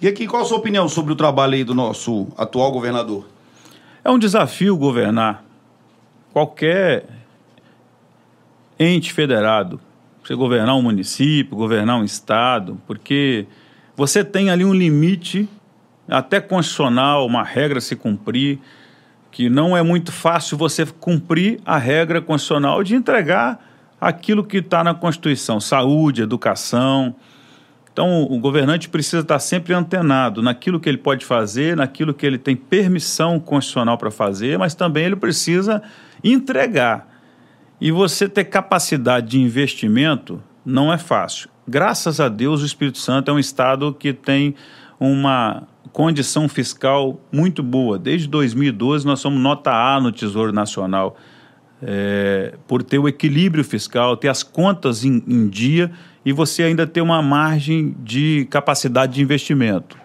E aqui, qual a sua opinião sobre o trabalho aí do nosso atual governador? É um desafio governar qualquer ente federado. Você governar um município, governar um estado, porque você tem ali um limite, até constitucional, uma regra a se cumprir, que não é muito fácil você cumprir a regra constitucional de entregar aquilo que está na Constituição, saúde, educação. Então, o governante precisa estar sempre antenado naquilo que ele pode fazer, naquilo que ele tem permissão constitucional para fazer, mas também ele precisa entregar. E você ter capacidade de investimento não é fácil. Graças a Deus, o Espírito Santo é um estado que tem uma condição fiscal muito boa. Desde 2012 nós somos nota A no Tesouro Nacional, é, por ter o equilíbrio fiscal, ter as contas em, em dia e você ainda ter uma margem de capacidade de investimento.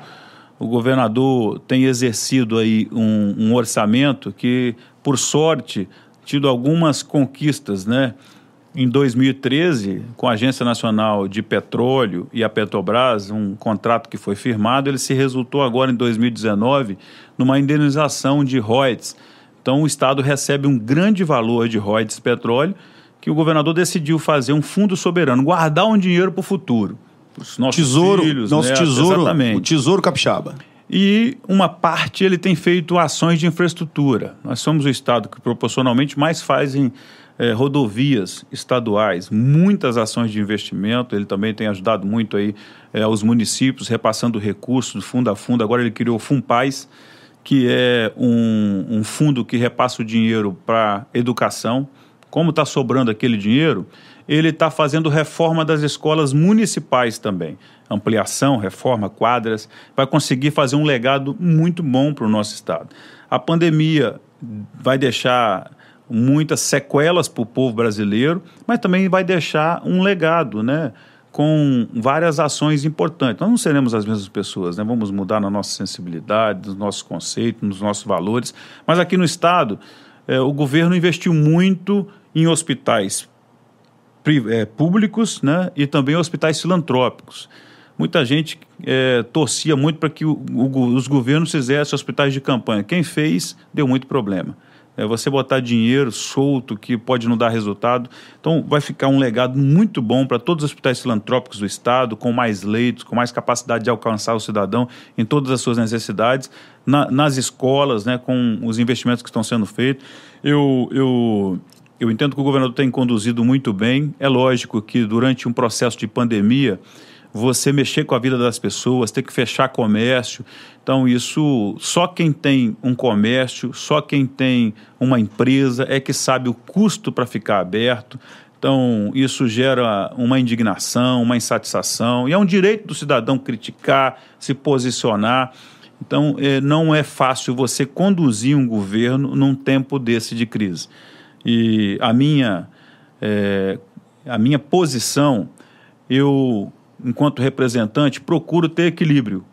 O governador tem exercido aí um, um orçamento que, por sorte, tido algumas conquistas, né? Em 2013, com a Agência Nacional de Petróleo e a Petrobras, um contrato que foi firmado, ele se resultou agora em 2019 numa indenização de royalties. Então, o Estado recebe um grande valor de royalties petróleo que o governador decidiu fazer um fundo soberano, guardar um dinheiro para o futuro. Os nossos tesouro, filhos, nosso netos, tesouro, exatamente. o tesouro capixaba. E uma parte ele tem feito ações de infraestrutura. Nós somos o estado que proporcionalmente mais fazem é, rodovias estaduais, muitas ações de investimento. Ele também tem ajudado muito aí é, os municípios, repassando recursos do fundo a fundo. Agora ele criou o FUNPAIS, que é um, um fundo que repassa o dinheiro para educação. Como está sobrando aquele dinheiro, ele está fazendo reforma das escolas municipais também. Ampliação, reforma, quadras. Vai conseguir fazer um legado muito bom para o nosso Estado. A pandemia vai deixar muitas sequelas para o povo brasileiro, mas também vai deixar um legado, né? Com várias ações importantes. Nós não seremos as mesmas pessoas, né? Vamos mudar na nossa sensibilidade, nos nossos conceitos, nos nossos valores. Mas aqui no Estado, é, o governo investiu muito em hospitais é, públicos né? e também hospitais filantrópicos. Muita gente é, torcia muito para que o, o, os governos fizessem hospitais de campanha. Quem fez, deu muito problema é você botar dinheiro solto que pode não dar resultado. Então, vai ficar um legado muito bom para todos os hospitais filantrópicos do Estado, com mais leitos, com mais capacidade de alcançar o cidadão em todas as suas necessidades, na, nas escolas, né, com os investimentos que estão sendo feitos. Eu, eu, eu entendo que o governador tem conduzido muito bem. É lógico que durante um processo de pandemia, você mexer com a vida das pessoas, ter que fechar comércio. Então, isso só quem tem um comércio, só quem tem uma empresa é que sabe o custo para ficar aberto. Então, isso gera uma indignação, uma insatisfação, e é um direito do cidadão criticar, se posicionar. Então, é, não é fácil você conduzir um governo num tempo desse de crise. E a minha, é, a minha posição, eu enquanto representante, procuro ter equilíbrio.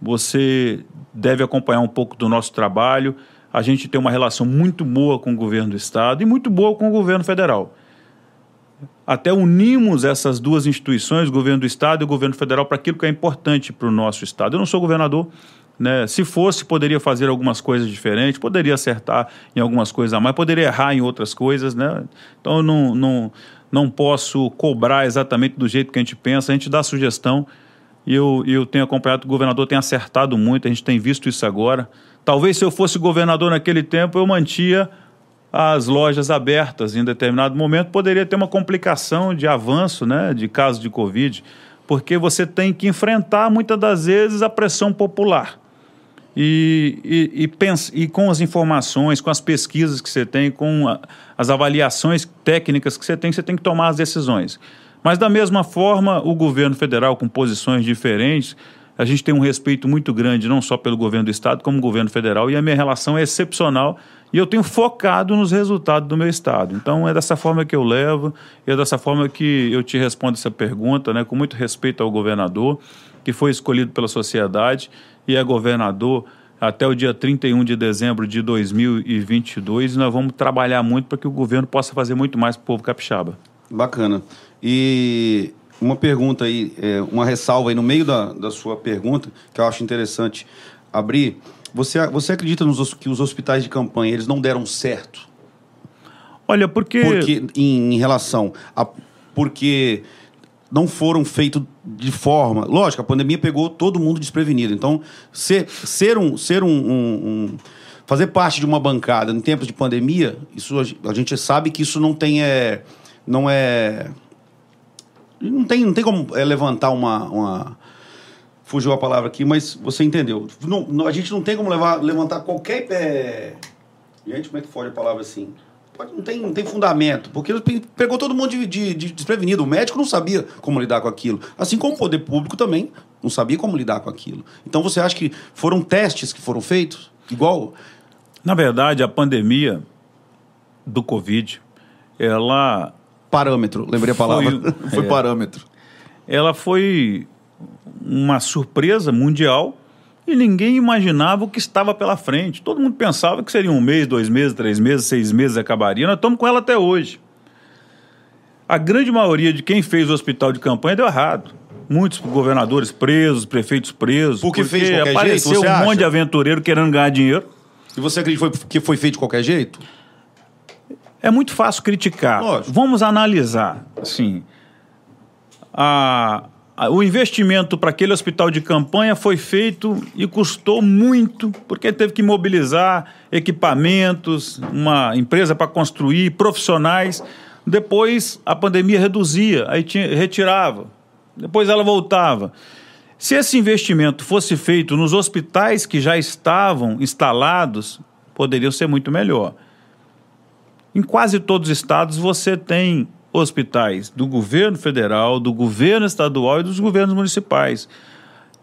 Você deve acompanhar um pouco do nosso trabalho. A gente tem uma relação muito boa com o governo do Estado e muito boa com o governo federal. Até unimos essas duas instituições, o governo do Estado e o governo federal, para aquilo que é importante para o nosso Estado. Eu não sou governador, né? Se fosse, poderia fazer algumas coisas diferentes, poderia acertar em algumas coisas a mais, poderia errar em outras coisas. Né? Então, não, não, não posso cobrar exatamente do jeito que a gente pensa, a gente dá sugestão e eu, eu tenho acompanhado o governador tem acertado muito, a gente tem visto isso agora. Talvez se eu fosse governador naquele tempo, eu mantia as lojas abertas em determinado momento, poderia ter uma complicação de avanço né, de casos de Covid, porque você tem que enfrentar muitas das vezes a pressão popular. E, e, e, com as informações, com as pesquisas que você tem, com a, as avaliações técnicas que você tem, você tem que tomar as decisões. Mas, da mesma forma, o governo federal, com posições diferentes, a gente tem um respeito muito grande, não só pelo governo do Estado, como o governo federal, e a minha relação é excepcional e eu tenho focado nos resultados do meu Estado. Então, é dessa forma que eu levo, é dessa forma que eu te respondo essa pergunta, né, com muito respeito ao governador, que foi escolhido pela sociedade e é governador até o dia 31 de dezembro de 2022 e nós vamos trabalhar muito para que o governo possa fazer muito mais para o povo capixaba. Bacana. E uma pergunta aí, é, uma ressalva aí no meio da, da sua pergunta, que eu acho interessante abrir. Você, você acredita nos, que os hospitais de campanha eles não deram certo? Olha, porque... Porque em, em relação a... Porque não foram feitos de forma. Lógico, a pandemia pegou todo mundo desprevenido. Então, ser, ser um. Ser um, um, um fazer parte de uma bancada em tempos de pandemia, isso a gente sabe que isso não tem. É, não é. Não tem, não tem como é, levantar uma, uma. Fugiu a palavra aqui, mas você entendeu. Não, a gente não tem como levar, levantar qualquer. É... Gente, como é que foge a palavra assim? Não tem, não tem fundamento, porque pegou todo mundo de, de, de, desprevenido. O médico não sabia como lidar com aquilo. Assim como o poder público também não sabia como lidar com aquilo. Então você acha que foram testes que foram feitos? Igual. Na verdade, a pandemia do Covid, ela. Parâmetro, lembrei a palavra. Foi, (laughs) foi é, parâmetro. Ela foi uma surpresa mundial e ninguém imaginava o que estava pela frente. Todo mundo pensava que seria um mês, dois meses, três meses, seis meses acabaria. Nós estamos com ela até hoje. A grande maioria de quem fez o hospital de campanha deu errado. Muitos governadores presos, prefeitos presos. Porque, porque fez de qualquer apareceu jeito, um acha? monte de aventureiro querendo ganhar dinheiro. E você acredita que foi feito de qualquer jeito? É muito fácil criticar. Lógico. Vamos analisar. Assim, a, o investimento para aquele hospital de campanha foi feito e custou muito, porque teve que mobilizar equipamentos, uma empresa para construir, profissionais. Depois a pandemia reduzia, aí tinha, retirava. Depois ela voltava. Se esse investimento fosse feito nos hospitais que já estavam instalados, poderiam ser muito melhor. Em quase todos os estados você tem hospitais do governo federal, do governo estadual e dos governos municipais.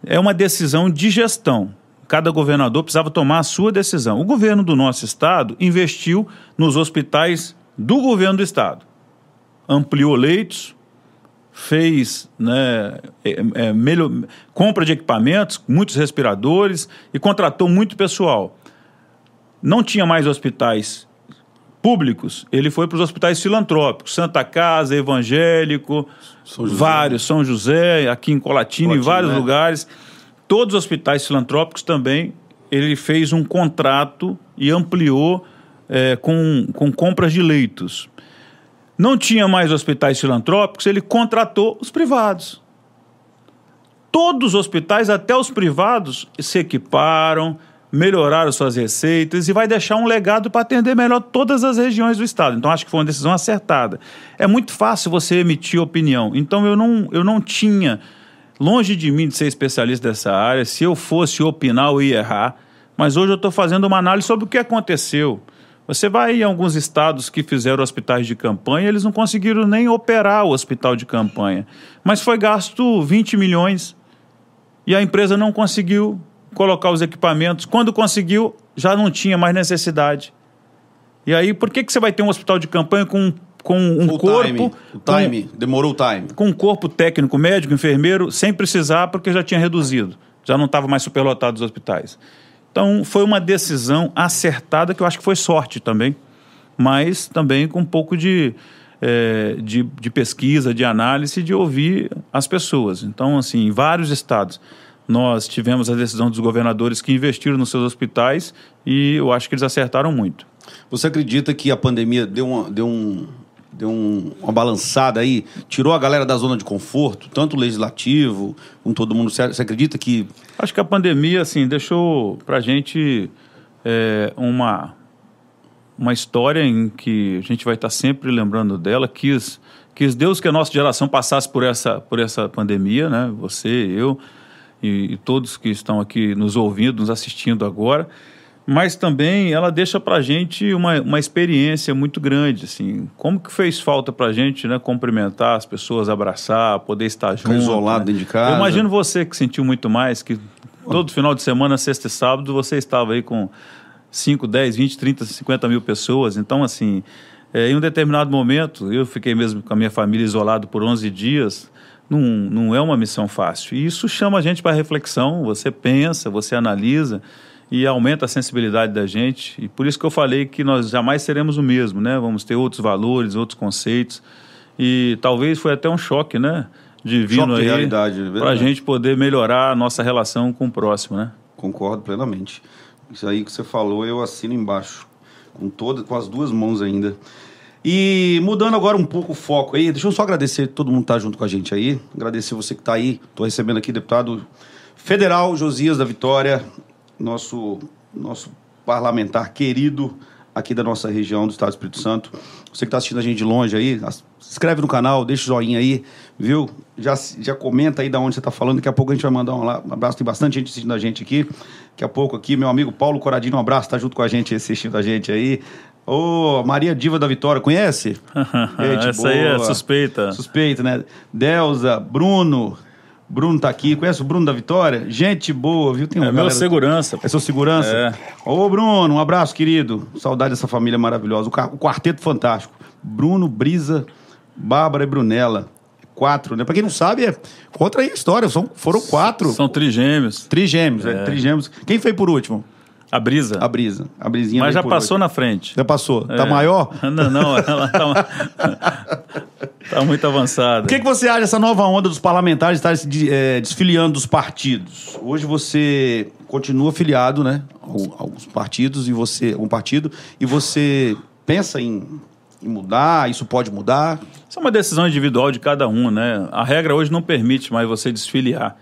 É uma decisão de gestão. Cada governador precisava tomar a sua decisão. O governo do nosso estado investiu nos hospitais do governo do estado. Ampliou leitos, fez né, é, é, melhor, compra de equipamentos, muitos respiradores e contratou muito pessoal. Não tinha mais hospitais públicos, ele foi para os hospitais filantrópicos, Santa Casa, Evangélico, São vários, São José, aqui em Colatina, em vários né? lugares. Todos os hospitais filantrópicos também, ele fez um contrato e ampliou é, com, com compras de leitos. Não tinha mais hospitais filantrópicos, ele contratou os privados. Todos os hospitais, até os privados, se equiparam, melhorar suas receitas e vai deixar um legado para atender melhor todas as regiões do estado. Então acho que foi uma decisão acertada. É muito fácil você emitir opinião. Então eu não, eu não tinha, longe de mim de ser especialista dessa área, se eu fosse opinar eu ia errar, mas hoje eu estou fazendo uma análise sobre o que aconteceu. Você vai em alguns estados que fizeram hospitais de campanha, eles não conseguiram nem operar o hospital de campanha. Mas foi gasto 20 milhões e a empresa não conseguiu colocar os equipamentos. Quando conseguiu, já não tinha mais necessidade. E aí, por que, que você vai ter um hospital de campanha com, com um corpo. Time. O time, com, demorou o time. Com um corpo técnico, médico, enfermeiro, sem precisar, porque já tinha reduzido. Já não estava mais superlotado os hospitais. Então, foi uma decisão acertada, que eu acho que foi sorte também, mas também com um pouco de, é, de, de pesquisa, de análise, de ouvir as pessoas. Então, assim, em vários estados nós tivemos a decisão dos governadores que investiram nos seus hospitais e eu acho que eles acertaram muito. Você acredita que a pandemia deu, uma, deu, um, deu um, uma balançada aí, tirou a galera da zona de conforto, tanto o legislativo, com todo mundo? Você acredita que. Acho que a pandemia, assim, deixou pra gente é, uma, uma história em que a gente vai estar sempre lembrando dela, quis, quis Deus que a nossa geração passasse por essa, por essa pandemia, né? Você, eu e, e todos que estão aqui nos ouvindo, nos assistindo agora, mas também ela deixa para a gente uma, uma experiência muito grande, assim, como que fez falta para a gente, né, cumprimentar as pessoas, abraçar, poder estar junto. isolado né? dentro de casa. Eu imagino você que sentiu muito mais, que todo final de semana, sexta e sábado, você estava aí com 5, 10, 20, 30, 50 mil pessoas, então assim, é, em um determinado momento, eu fiquei mesmo com a minha família isolado por 11 dias, não, não é uma missão fácil. E isso chama a gente para reflexão, você pensa, você analisa e aumenta a sensibilidade da gente. E por isso que eu falei que nós jamais seremos o mesmo, né? Vamos ter outros valores, outros conceitos. E talvez foi até um choque, né? Divino choque aí para a gente poder melhorar a nossa relação com o próximo, né? Concordo plenamente. Isso aí que você falou, eu assino embaixo. Com, todas, com as duas mãos ainda. E mudando agora um pouco o foco aí, deixa eu só agradecer todo mundo que tá junto com a gente aí. Agradecer você que está aí. Estou recebendo aqui deputado federal Josias da Vitória, nosso, nosso parlamentar querido aqui da nossa região do Estado do Espírito Santo. Você que está assistindo a gente de longe aí, se inscreve no canal, deixa o joinha aí, viu? Já, já comenta aí da onde você está falando. Daqui a pouco a gente vai mandar um abraço. Tem bastante gente assistindo a gente aqui. Daqui a pouco aqui, meu amigo Paulo Coradinho, um abraço, tá junto com a gente assistindo a gente aí. Ô, oh, Maria Diva da Vitória, conhece? (laughs) Gente, Essa boa. aí é suspeita. Suspeita, né? Delza, Bruno, Bruno tá aqui. Conhece o Bruno da Vitória? Gente boa, viu? Tem uma é meu segurança. É seu segurança? É. Ô, Bruno, um abraço, querido. Saudade dessa família maravilhosa. O quarteto fantástico. Bruno, Brisa, Bárbara e Brunella. Quatro, né? Pra quem não sabe, é... contra aí a história. São, foram quatro. São trigêmeos. Trigêmeos, é. é. Trigêmeos. Quem foi por último? A brisa. A brisa. A brisinha. Mas já passou hoje. na frente. Já passou. Tá é. Tá maior? (laughs) Não, não. Ela tá, (laughs) tá muito avançada. O que, que você acha dessa nova onda dos parlamentares estarem se é, desfiliando dos partidos? Hoje você continua filiado, né? A alguns partidos e você. Um partido. E você pensa em, em mudar? Isso pode mudar? Isso é uma decisão individual de cada um, né? A regra hoje não permite mais você desfiliar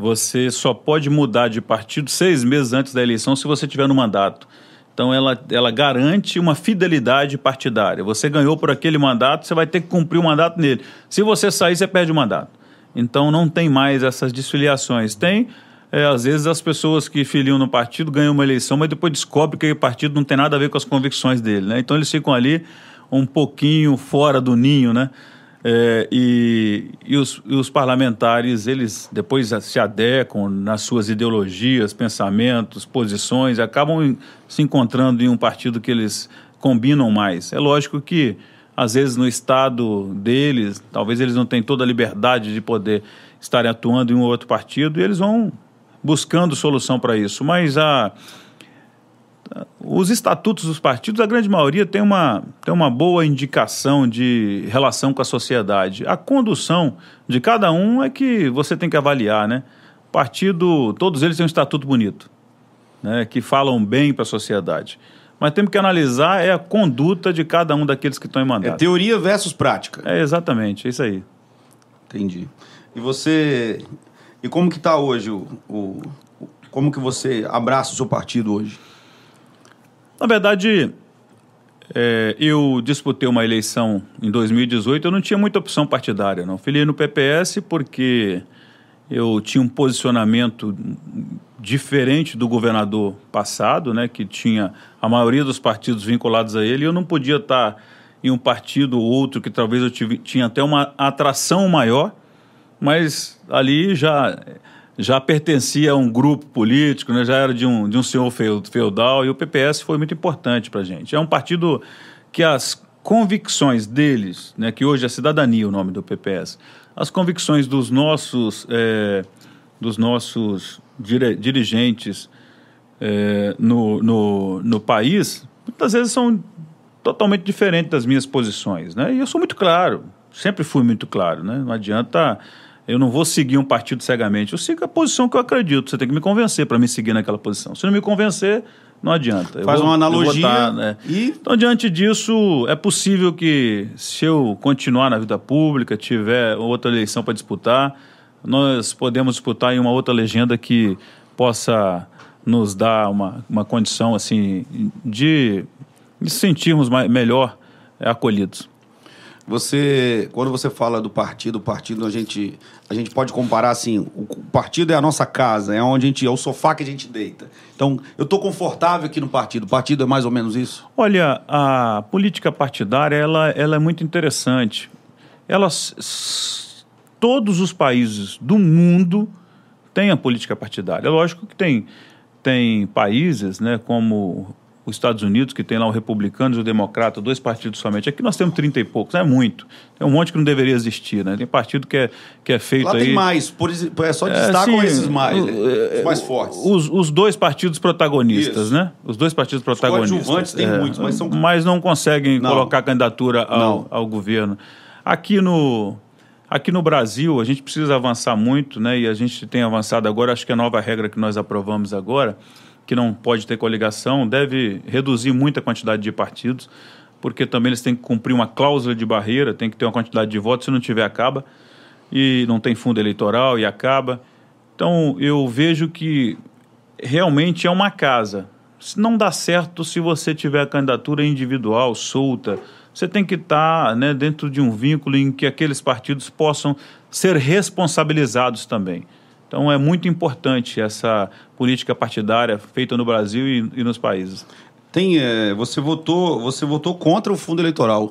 você só pode mudar de partido seis meses antes da eleição se você tiver no mandato. Então ela, ela garante uma fidelidade partidária. Você ganhou por aquele mandato, você vai ter que cumprir o mandato nele. Se você sair, você perde o mandato. Então não tem mais essas desfiliações. Tem, é, às vezes, as pessoas que filiam no partido ganham uma eleição, mas depois descobrem que o partido não tem nada a ver com as convicções dele. Né? Então eles ficam ali um pouquinho fora do ninho, né? É, e, e, os, e, os, parlamentares, eles depois se adequam nas suas ideologias, pensamentos, posições, acabam se encontrando em um partido que eles combinam mais. É lógico que, às vezes, no estado deles, talvez eles não tenham toda a liberdade de poder estarem atuando em um outro partido e eles vão buscando solução para isso. Mas a os estatutos dos partidos, a grande maioria tem uma, tem uma boa indicação de relação com a sociedade. A condução de cada um é que você tem que avaliar, né? Partido, todos eles têm um estatuto bonito, né? que falam bem para a sociedade. Mas temos que analisar é a conduta de cada um daqueles que estão em mandato. É teoria versus prática. É exatamente, é isso aí. Entendi. E você, e como que está hoje o, o, como que você abraça o seu partido hoje? Na verdade, é, eu disputei uma eleição em 2018, eu não tinha muita opção partidária, não. Filiei no PPS porque eu tinha um posicionamento diferente do governador passado, né, que tinha a maioria dos partidos vinculados a ele, e eu não podia estar em um partido ou outro que talvez eu tive, tinha até uma atração maior, mas ali já já pertencia a um grupo político, né, já era de um, de um senhor feudal, e o PPS foi muito importante para a gente. É um partido que as convicções deles, né, que hoje é cidadania o nome do PPS, as convicções dos nossos, é, dos nossos dirigentes é, no, no, no país, muitas vezes são totalmente diferentes das minhas posições. Né? E eu sou muito claro, sempre fui muito claro. Né? Não adianta eu não vou seguir um partido cegamente. Eu sigo a posição que eu acredito. Você tem que me convencer para me seguir naquela posição. Se não me convencer, não adianta. Faz vou, uma analogia. Né? e... Então, diante disso, é possível que, se eu continuar na vida pública, tiver outra eleição para disputar, nós podemos disputar em uma outra legenda que possa nos dar uma, uma condição assim de, de sentirmos mais, melhor acolhidos. Você, quando você fala do partido, partido a gente, a gente pode comparar assim, o partido é a nossa casa, é onde a gente é o sofá que a gente deita. Então, eu estou confortável aqui no partido. O partido é mais ou menos isso? Olha, a política partidária ela, ela é muito interessante. Elas, todos os países do mundo têm a política partidária. É lógico que tem tem países, né, como os Estados Unidos, que tem lá o republicano e o democrata, dois partidos somente. Aqui nós temos 30 e poucos, é muito. Tem um monte que não deveria existir, né? Tem partido que é, que é feito lá aí... tem mais, por, é só destacam é, esses mais, né? os mais fortes. Os, os dois partidos protagonistas, Isso. né? Os dois partidos protagonistas. Os tem é, muitos, mas são... Mas não conseguem não. colocar candidatura ao, ao governo. Aqui no... Aqui no Brasil, a gente precisa avançar muito, né? E a gente tem avançado agora, acho que a nova regra que nós aprovamos agora que não pode ter coligação deve reduzir muito a quantidade de partidos, porque também eles têm que cumprir uma cláusula de barreira, tem que ter uma quantidade de votos, se não tiver, acaba. E não tem fundo eleitoral e acaba. Então, eu vejo que realmente é uma casa. Não dá certo se você tiver a candidatura individual, solta. Você tem que estar né, dentro de um vínculo em que aqueles partidos possam ser responsabilizados também. Então é muito importante essa política partidária feita no Brasil e, e nos países. Tem, é, você votou, você votou contra o fundo eleitoral.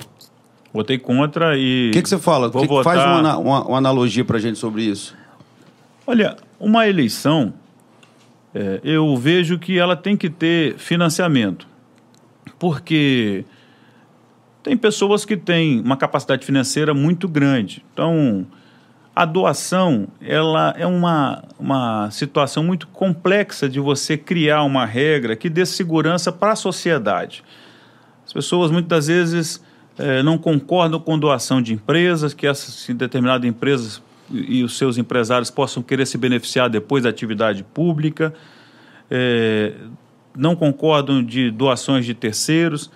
Votei contra e. O que, que você fala? Que votar... Faz uma, uma, uma analogia para gente sobre isso. Olha, uma eleição, é, eu vejo que ela tem que ter financiamento, porque tem pessoas que têm uma capacidade financeira muito grande. Então, a doação ela é uma, uma situação muito complexa de você criar uma regra que dê segurança para a sociedade. As pessoas muitas vezes eh, não concordam com doação de empresas, que essas determinadas empresas e, os seus empresários possam querer se beneficiar depois da atividade pública, eh, não concordam de doações de terceiros,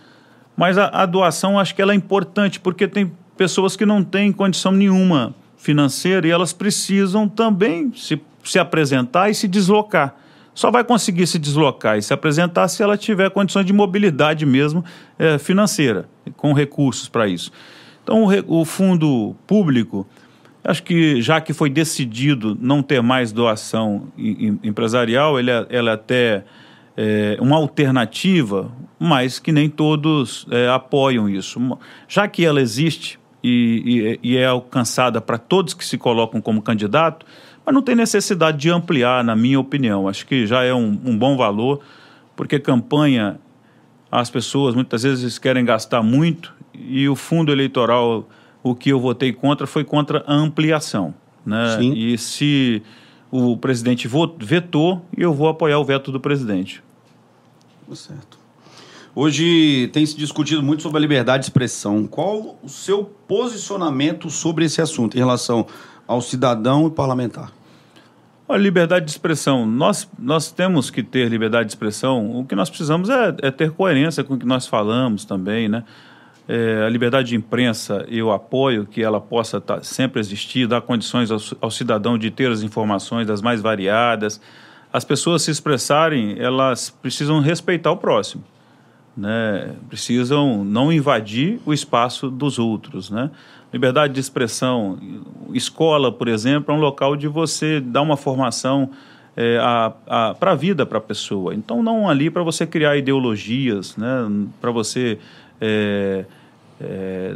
mas a, a doação acho que ela é importante porque tem pessoas que não têm condição nenhuma financeira e elas precisam também se, se apresentar e se deslocar. Só vai conseguir se deslocar e se apresentar se ela tiver condições de mobilidade mesmo é, financeira, com recursos para isso. Então, o, o fundo público, acho que já que foi decidido não ter mais doação empresarial, ele é, ela é até é, uma alternativa, mas que nem todos é, apoiam isso. Já que ela existe, e, e, e é alcançada para todos que se colocam como candidato, mas não tem necessidade de ampliar, na minha opinião. Acho que já é um, um bom valor, porque campanha as pessoas muitas vezes querem gastar muito e o fundo eleitoral, o que eu votei contra foi contra a ampliação. Né? Sim. E se o presidente vetou, eu vou apoiar o veto do presidente. Certo. Hoje tem se discutido muito sobre a liberdade de expressão. Qual o seu posicionamento sobre esse assunto em relação ao cidadão e parlamentar? A liberdade de expressão. Nós, nós temos que ter liberdade de expressão. O que nós precisamos é, é ter coerência com o que nós falamos também, né? É, a liberdade de imprensa, eu apoio que ela possa tá, sempre existir, dar condições ao, ao cidadão de ter as informações das mais variadas. As pessoas se expressarem, elas precisam respeitar o próximo né, precisam não invadir o espaço dos outros, né? Liberdade de expressão, escola, por exemplo, é um local de você dar uma formação é, para a vida para a pessoa. Então, não ali para você criar ideologias, né, para você é, é,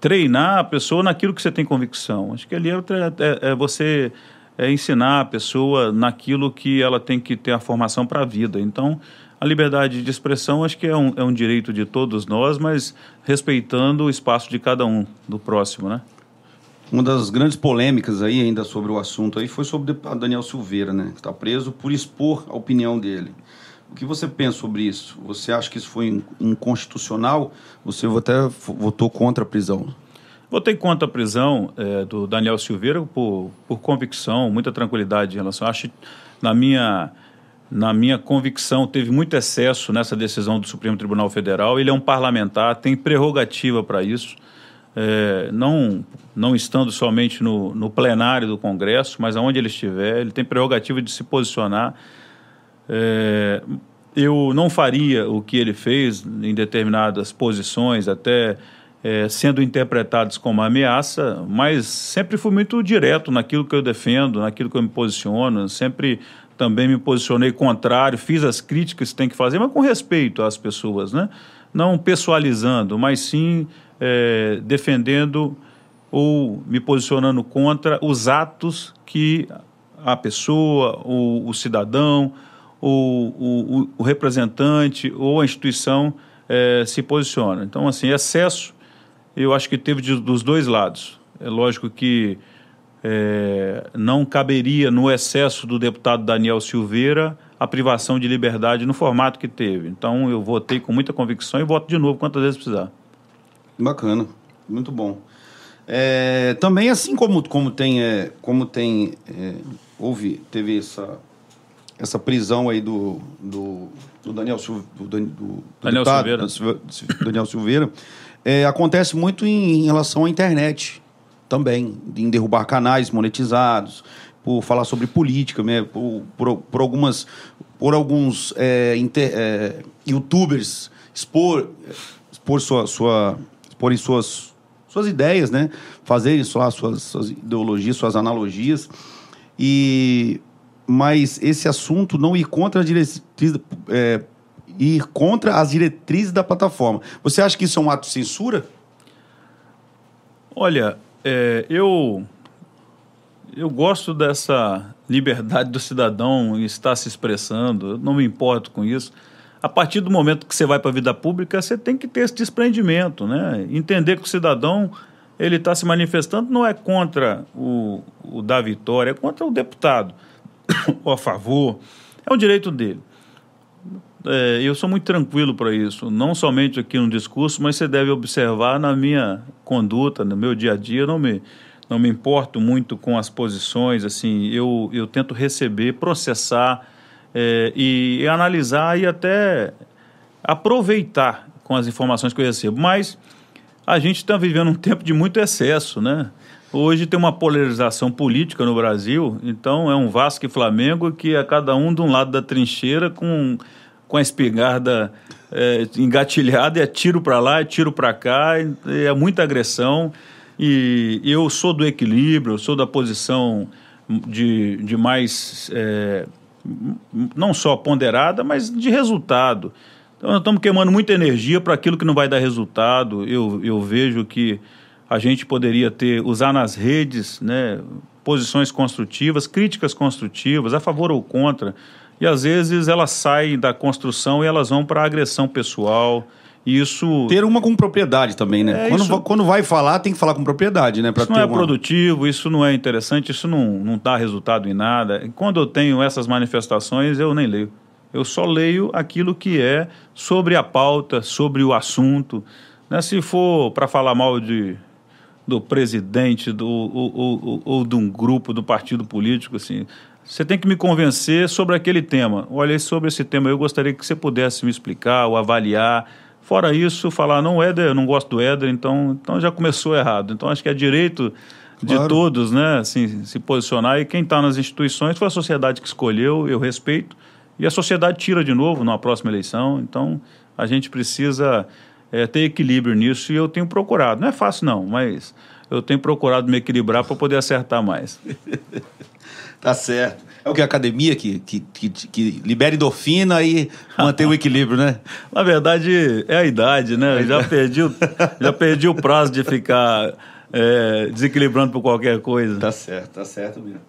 treinar a pessoa naquilo que você tem convicção. Acho que ali é, é, é você é ensinar a pessoa naquilo que ela tem que ter a formação para a vida. Então, a liberdade de expressão acho que é um, é um direito de todos nós, mas respeitando o espaço de cada um, do próximo, né? Uma das grandes polêmicas aí ainda sobre o assunto aí foi sobre o Daniel Silveira, né? Que está preso por expor a opinião dele. O que você pensa sobre isso? Você acha que isso foi inconstitucional? Você até votou contra a prisão? Votei contra a prisão é, do Daniel Silveira por, por convicção, muita tranquilidade em relação. Acho, na minha na minha convicção, teve muito excesso nessa decisão do Supremo Tribunal Federal. Ele é um parlamentar, tem prerrogativa para isso, é, não, não estando somente no, no plenário do Congresso, mas aonde ele estiver, ele tem prerrogativa de se posicionar. É, eu não faria o que ele fez em determinadas posições, até é, sendo interpretados como ameaça, mas sempre fui muito direto naquilo que eu defendo, naquilo que eu me posiciono, sempre também me posicionei contrário, fiz as críticas que tem que fazer, mas com respeito às pessoas, né? Não pessoalizando, mas sim é, defendendo ou me posicionando contra os atos que a pessoa, o, o cidadão, o, o, o, representante ou a instituição é, se posiciona. Então, assim, excesso eu acho que teve de, dos dois lados. É lógico que é, não caberia no excesso do deputado Daniel Silveira a privação de liberdade no formato que teve. Então eu votei com muita convicção e voto de novo quantas vezes precisar. Bacana, muito bom. É, também assim como, como tem, é, como tem é, houve, teve essa, essa prisão aí do, do, do Daniel, do, do, do Daniel deputado, Silveira, Daniel Silveira é, acontece muito em, em relação à internet também, em derrubar canais monetizados, por falar sobre política, né, por, por, por algumas, por alguns é, inter, é, youtubers expor, expor sua, sua, exporem suas, suas ideias, né, fazerem lá suas, suas ideologias, suas analogias, e mas esse assunto não ir contra a diretriz, é, ir contra as diretrizes da plataforma. Você acha que isso é um ato de censura? Olha, é, eu eu gosto dessa liberdade do cidadão estar se expressando, eu não me importo com isso. A partir do momento que você vai para a vida pública, você tem que ter esse desprendimento, né? Entender que o cidadão ele está se manifestando não é contra o, o da vitória, é contra o deputado, (coughs) ou a favor, é o direito dele. É, eu sou muito tranquilo para isso, não somente aqui no discurso, mas você deve observar na minha conduta, no meu dia a dia, não me, não me importo muito com as posições, assim, eu, eu tento receber, processar é, e, e analisar e até aproveitar com as informações que eu recebo. Mas a gente está vivendo um tempo de muito excesso, né? Hoje tem uma polarização política no Brasil, então é um Vasco e Flamengo que é cada um de um lado da trincheira com, com a espingarda é, engatilhada, é tiro para lá, é tiro para cá, é muita agressão. E eu sou do equilíbrio, sou da posição de, de mais, é, não só ponderada, mas de resultado. Então, nós estamos queimando muita energia para aquilo que não vai dar resultado. Eu, eu vejo que a gente poderia ter, usar nas redes, né, posições construtivas, críticas construtivas, a favor ou contra. E às vezes elas saem da construção e elas vão para a agressão pessoal. Isso. Ter uma com propriedade também, né? É, quando, isso... quando vai falar, tem que falar com propriedade, né? Pra isso não é uma... produtivo, isso não é interessante, isso não, não dá resultado em nada. E quando eu tenho essas manifestações, eu nem leio. Eu só leio aquilo que é sobre a pauta, sobre o assunto. Né? Se for para falar mal de, do presidente do, ou, ou, ou, de um grupo, do partido político, assim, você tem que me convencer sobre aquele tema. Olha, sobre esse tema eu gostaria que você pudesse me explicar ou avaliar. Fora isso, falar, não, Éder, eu não gosto do Éder, então, então já começou errado. Então acho que é direito de claro. todos, né, assim, se posicionar. E quem está nas instituições foi a sociedade que escolheu, eu respeito. E a sociedade tira de novo numa próxima eleição. Então, a gente precisa é, ter equilíbrio nisso e eu tenho procurado. Não é fácil, não, mas eu tenho procurado me equilibrar para poder acertar mais. (laughs) tá certo. É o que a academia que, que, que, que libera endorfina e mantém o equilíbrio, né? (laughs) Na verdade, é a idade, né? já perdi, o, já perdi o prazo de ficar é, desequilibrando por qualquer coisa. Tá certo, tá certo mesmo.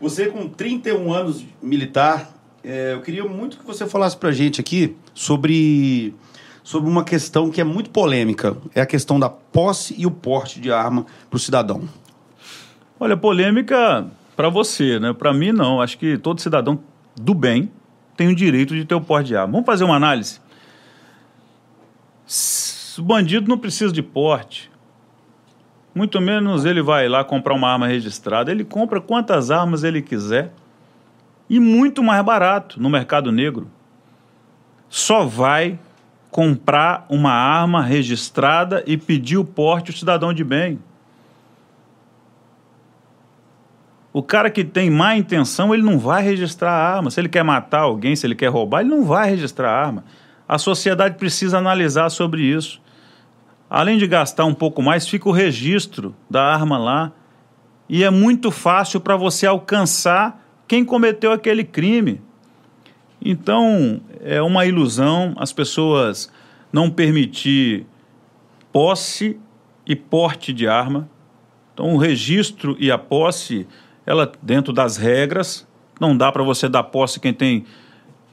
Você com 31 anos militar, é, eu queria muito que você falasse para a gente aqui sobre, sobre uma questão que é muito polêmica. É a questão da posse e o porte de arma para o cidadão. Olha, polêmica para você, né? Para mim, não. Acho que todo cidadão do bem tem o direito de ter o porte de arma. Vamos fazer uma análise? O bandido não precisa de porte. Muito menos ele vai lá comprar uma arma registrada. Ele compra quantas armas ele quiser e muito mais barato no mercado negro. Só vai comprar uma arma registrada e pedir o porte o cidadão de bem. O cara que tem má intenção, ele não vai registrar a arma. Se ele quer matar alguém, se ele quer roubar, ele não vai registrar a arma. A sociedade precisa analisar sobre isso. Além de gastar um pouco mais, fica o registro da arma lá. E é muito fácil para você alcançar quem cometeu aquele crime. Então, é uma ilusão as pessoas não permitir posse e porte de arma. Então, o registro e a posse, ela dentro das regras, não dá para você dar posse quem tem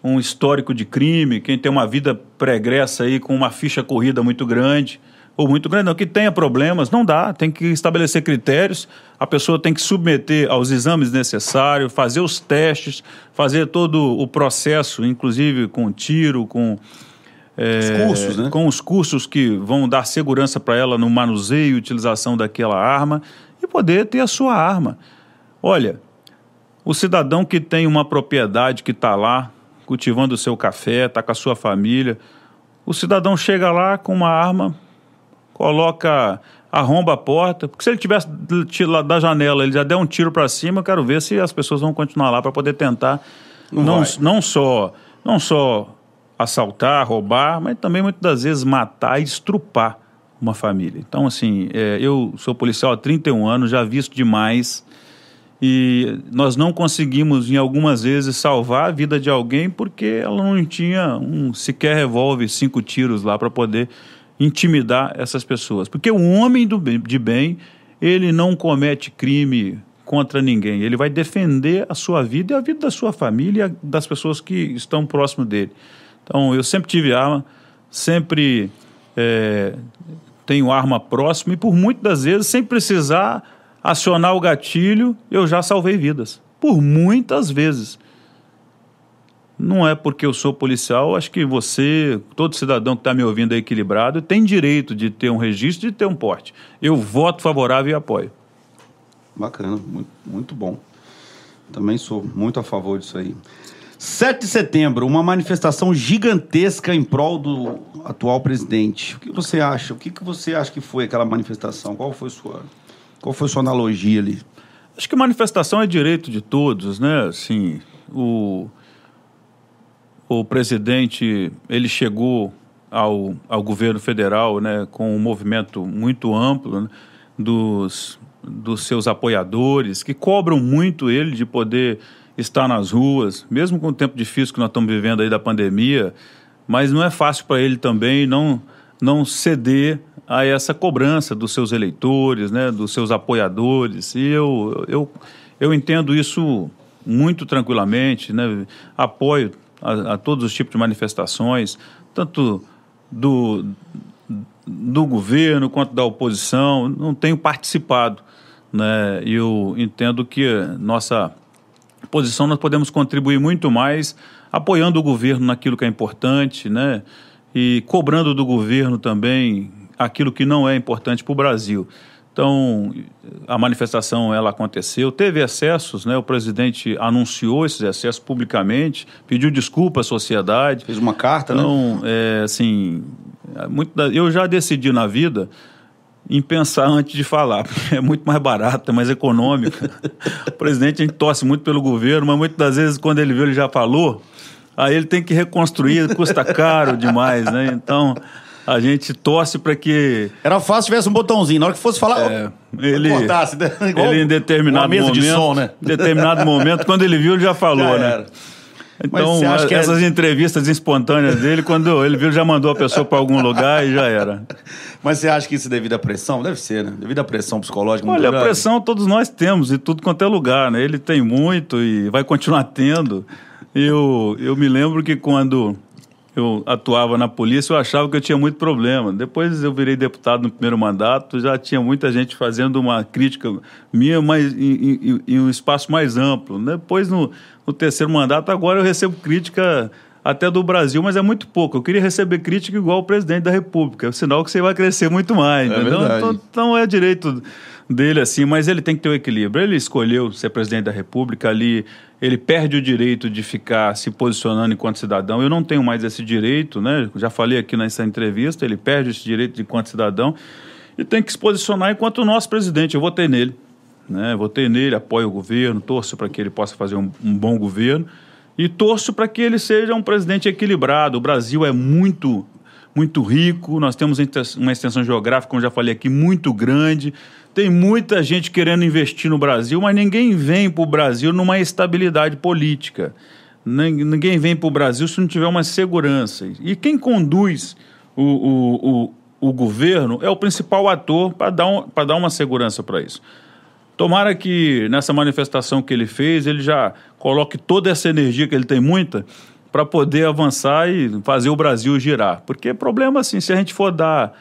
um histórico de crime, quem tem uma vida pregressa aí com uma ficha corrida muito grande ou muito grande, não, que tenha problemas, não dá, tem que estabelecer critérios, a pessoa tem que submeter aos exames necessários, fazer os testes, fazer todo o processo, inclusive com tiro, com. É, os cursos, né? Com os cursos que vão dar segurança para ela no manuseio e utilização daquela arma e poder ter a sua arma. Olha, o cidadão que tem uma propriedade que está lá cultivando o seu café, está com a sua família, o cidadão chega lá com uma arma, coloca, arromba a porta. Porque se ele tivesse da janela, ele já der um tiro para cima, eu quero ver se as pessoas vão continuar lá para poder tentar não, não, não, só não só assaltar, roubar, mas também muitas das vezes matar e estrupar uma família. Então, assim, é, eu sou policial há 31 anos, já visto demais e nós não conseguimos, em algumas vezes, salvar a vida de alguém porque ela não tinha um sequer revólver, cinco tiros lá para poder intimidar essas pessoas. Porque o homem do de bem, ele não comete crime contra ninguém. Ele vai defender a sua vida e a vida da sua família e das pessoas que estão próximo dele. Então, eu sempre tive arma, sempre é, tenho arma próxima e por muitas das vezes, sem precisar acionar o gatilho, eu já salvei vidas. Por muitas vezes. Não é porque eu sou policial, acho que você, todo cidadão que está me ouvindo é equilibrado, tem direito de ter um registro, de ter um porte. Eu voto favorável e apoio. Bacana, muito, muito bom. Também sou muito a favor disso aí. 7 de setembro, uma manifestação gigantesca em prol do atual presidente. O que você acha? O que, que você acha que foi aquela manifestação? Qual foi sua, qual foi sua analogia ali? Acho que manifestação é direito de todos, né? Assim, o, o presidente ele chegou ao, ao governo federal, né, com um movimento muito amplo né, dos dos seus apoiadores que cobram muito ele de poder estar nas ruas, mesmo com o tempo difícil que nós estamos vivendo aí da pandemia, mas não é fácil para ele também não, não ceder a essa cobrança dos seus eleitores, né, dos seus apoiadores. E eu, eu, eu entendo isso muito tranquilamente, né, apoio a, a todos os tipos de manifestações, tanto do, do governo quanto da oposição, não tenho participado. Né? Eu entendo que nossa posição nós podemos contribuir muito mais apoiando o governo naquilo que é importante, né? E cobrando do governo também aquilo que não é importante para o Brasil. Então, a manifestação ela aconteceu, teve excessos, né? O presidente anunciou esses excessos publicamente, pediu desculpa à sociedade. Fez uma carta, então, né? Então, é, assim, muito da, eu já decidi na vida em pensar antes de falar, (laughs) porque é muito mais barato, é mais econômico. (laughs) o presidente a gente torce muito pelo governo, mas muitas das vezes quando ele viu ele já falou, aí ele tem que reconstruir, custa caro demais, né? Então a gente torce para que era fácil se tivesse um botãozinho na hora que fosse falar é, ele cortasse, né? ele em determinado momento, de som, né? determinado momento quando ele viu ele já falou, já né? Era. Então, essas é... entrevistas espontâneas dele, quando ele viu, já mandou a pessoa para algum lugar e já era. Mas você acha que isso é devido à pressão? Deve ser, né? Devido à pressão psicológica. Olha, a pressão todos nós temos, e tudo quanto é lugar, né? Ele tem muito e vai continuar tendo. Eu, eu me lembro que quando eu atuava na polícia, eu achava que eu tinha muito problema. Depois eu virei deputado no primeiro mandato, já tinha muita gente fazendo uma crítica minha, mas em, em, em um espaço mais amplo. Depois, no, no terceiro mandato, agora eu recebo crítica até do Brasil, mas é muito pouco. Eu queria receber crítica igual o presidente da República, sinal que você vai crescer muito mais. É então, então é direito dele assim, mas ele tem que ter o um equilíbrio. Ele escolheu ser presidente da República ali, ele perde o direito de ficar se posicionando enquanto cidadão. Eu não tenho mais esse direito, né? Já falei aqui nessa entrevista, ele perde esse direito de enquanto cidadão e tem que se posicionar enquanto o nosso presidente. Eu votei nele, né? Votei nele, apoio o governo, torço para que ele possa fazer um, um bom governo e torço para que ele seja um presidente equilibrado. O Brasil é muito muito rico, nós temos uma extensão geográfica, como já falei aqui, muito grande. Tem muita gente querendo investir no Brasil, mas ninguém vem para o Brasil numa estabilidade política. Ninguém vem para o Brasil se não tiver uma segurança. E quem conduz o, o, o, o governo é o principal ator para dar, um, dar uma segurança para isso. Tomara que nessa manifestação que ele fez, ele já coloque toda essa energia, que ele tem muita, para poder avançar e fazer o Brasil girar. Porque problema assim, se a gente for dar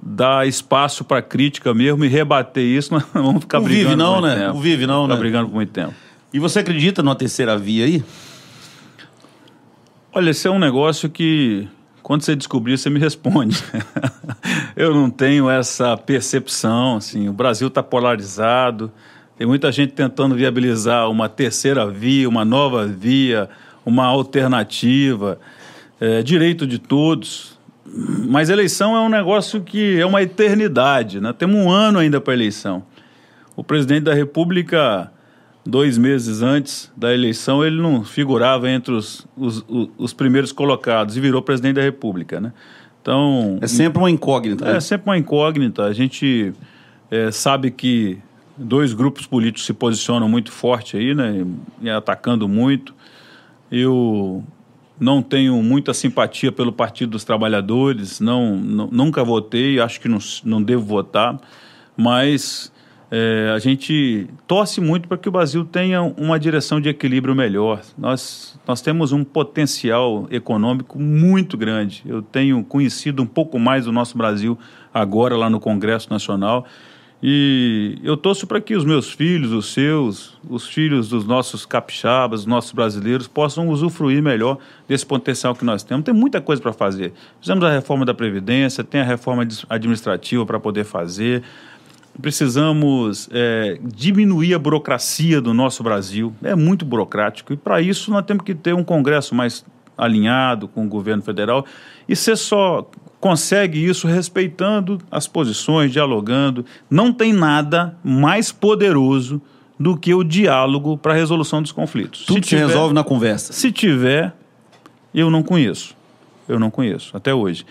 dar espaço para crítica mesmo e rebater isso, (laughs) nós vamos ficar não brigando vive não, né? Tempo. Não vive não, né? Ficar brigando por muito tempo. E você acredita numa terceira via aí? Olha, esse é um negócio que quando você descobrir, você me responde. (laughs) eu não tenho essa percepção, assim, o Brasil está polarizado, tem muita gente tentando viabilizar uma terceira via, uma nova via, uma alternativa, é, direito de todos. Mas eleição é um negócio que é uma eternidade, né? Temos um ano ainda para a eleição. O presidente da República, dois meses antes da eleição, ele não figurava entre os, os, os primeiros colocados e virou presidente da República, né? Então... É sempre uma incógnita. É, né? sempre uma incógnita. A gente é, sabe que dois grupos políticos se posicionam muito forte aí, né? E atacando muito. Eu não tenho muita simpatia pelo Partido dos Trabalhadores, não, nunca votei, acho que não, não devo votar, mas é, a gente torce muito para que o Brasil tenha uma direção de equilíbrio melhor. Nós, nós temos um potencial econômico muito grande. Eu tenho conhecido um pouco mais do nosso Brasil agora lá no Congresso Nacional. E eu torço para que os meus filhos, os seus, os filhos dos nossos capixabas, dos nossos brasileiros, possam usufruir melhor desse potencial que nós temos. Tem muita coisa para fazer. Fizemos a reforma da Previdência, tem a reforma administrativa para poder fazer. Precisamos é, diminuir a burocracia do nosso Brasil. É muito burocrático. E para isso nós temos que ter um Congresso mais alinhado com o governo federal. E ser só consegue isso respeitando as posições, dialogando. Não tem nada mais poderoso do que o diálogo para a resolução dos conflitos. Tudo se, tiver, se resolve na conversa. Se tiver, eu não conheço. Eu não conheço, até hoje.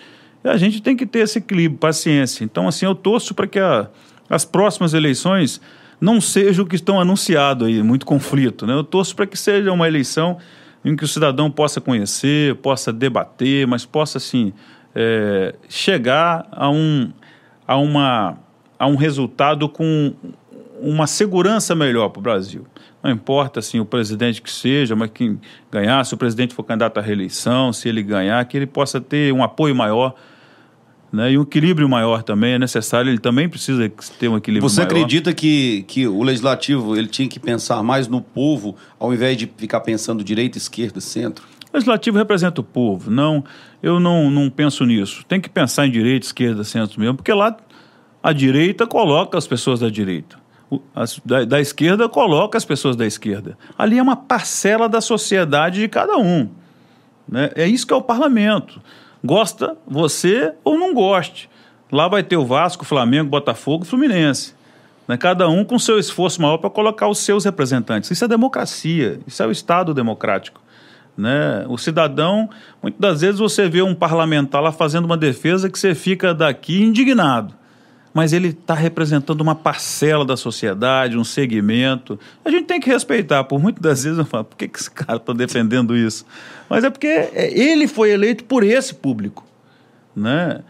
E a gente tem que ter esse equilíbrio, paciência. Então, assim, eu torço para que a, as próximas eleições não sejam o que estão anunciado aí, muito conflito. Né? Eu torço para que seja uma eleição em que o cidadão possa conhecer, possa debater, mas possa, assim, é, chegar a um, a, uma, a um resultado com uma segurança melhor para o Brasil. Não importa assim, o presidente que seja, mas quem ganhar, se o presidente for candidato à reeleição, se ele ganhar, que ele possa ter um apoio maior né? E um equilíbrio maior também é necessário, ele também precisa ter um equilíbrio Você maior. Acredita que, que o legislativo ele tinha que pensar mais no povo, ao invés de ficar pensando direita, esquerda, centro? O legislativo representa o povo. Não, eu não, não penso nisso. Tem que pensar em direita, esquerda, centro mesmo, porque lá a direita coloca as pessoas da direita. Da, da esquerda coloca as pessoas da esquerda. Ali é uma parcela da sociedade de cada um. Né? É isso que é o parlamento. Gosta você ou não goste. Lá vai ter o Vasco, Flamengo, Botafogo, Fluminense. Né? Cada um com seu esforço maior para colocar os seus representantes. Isso é democracia, isso é o Estado democrático. Né? O cidadão, muitas das vezes você vê um parlamentar lá fazendo uma defesa que você fica daqui indignado. Mas ele está representando uma parcela da sociedade, um segmento. A gente tem que respeitar. Por muitas das vezes eu falo, por que, que esse cara está defendendo isso? Mas é porque é, ele foi eleito por esse público. Né?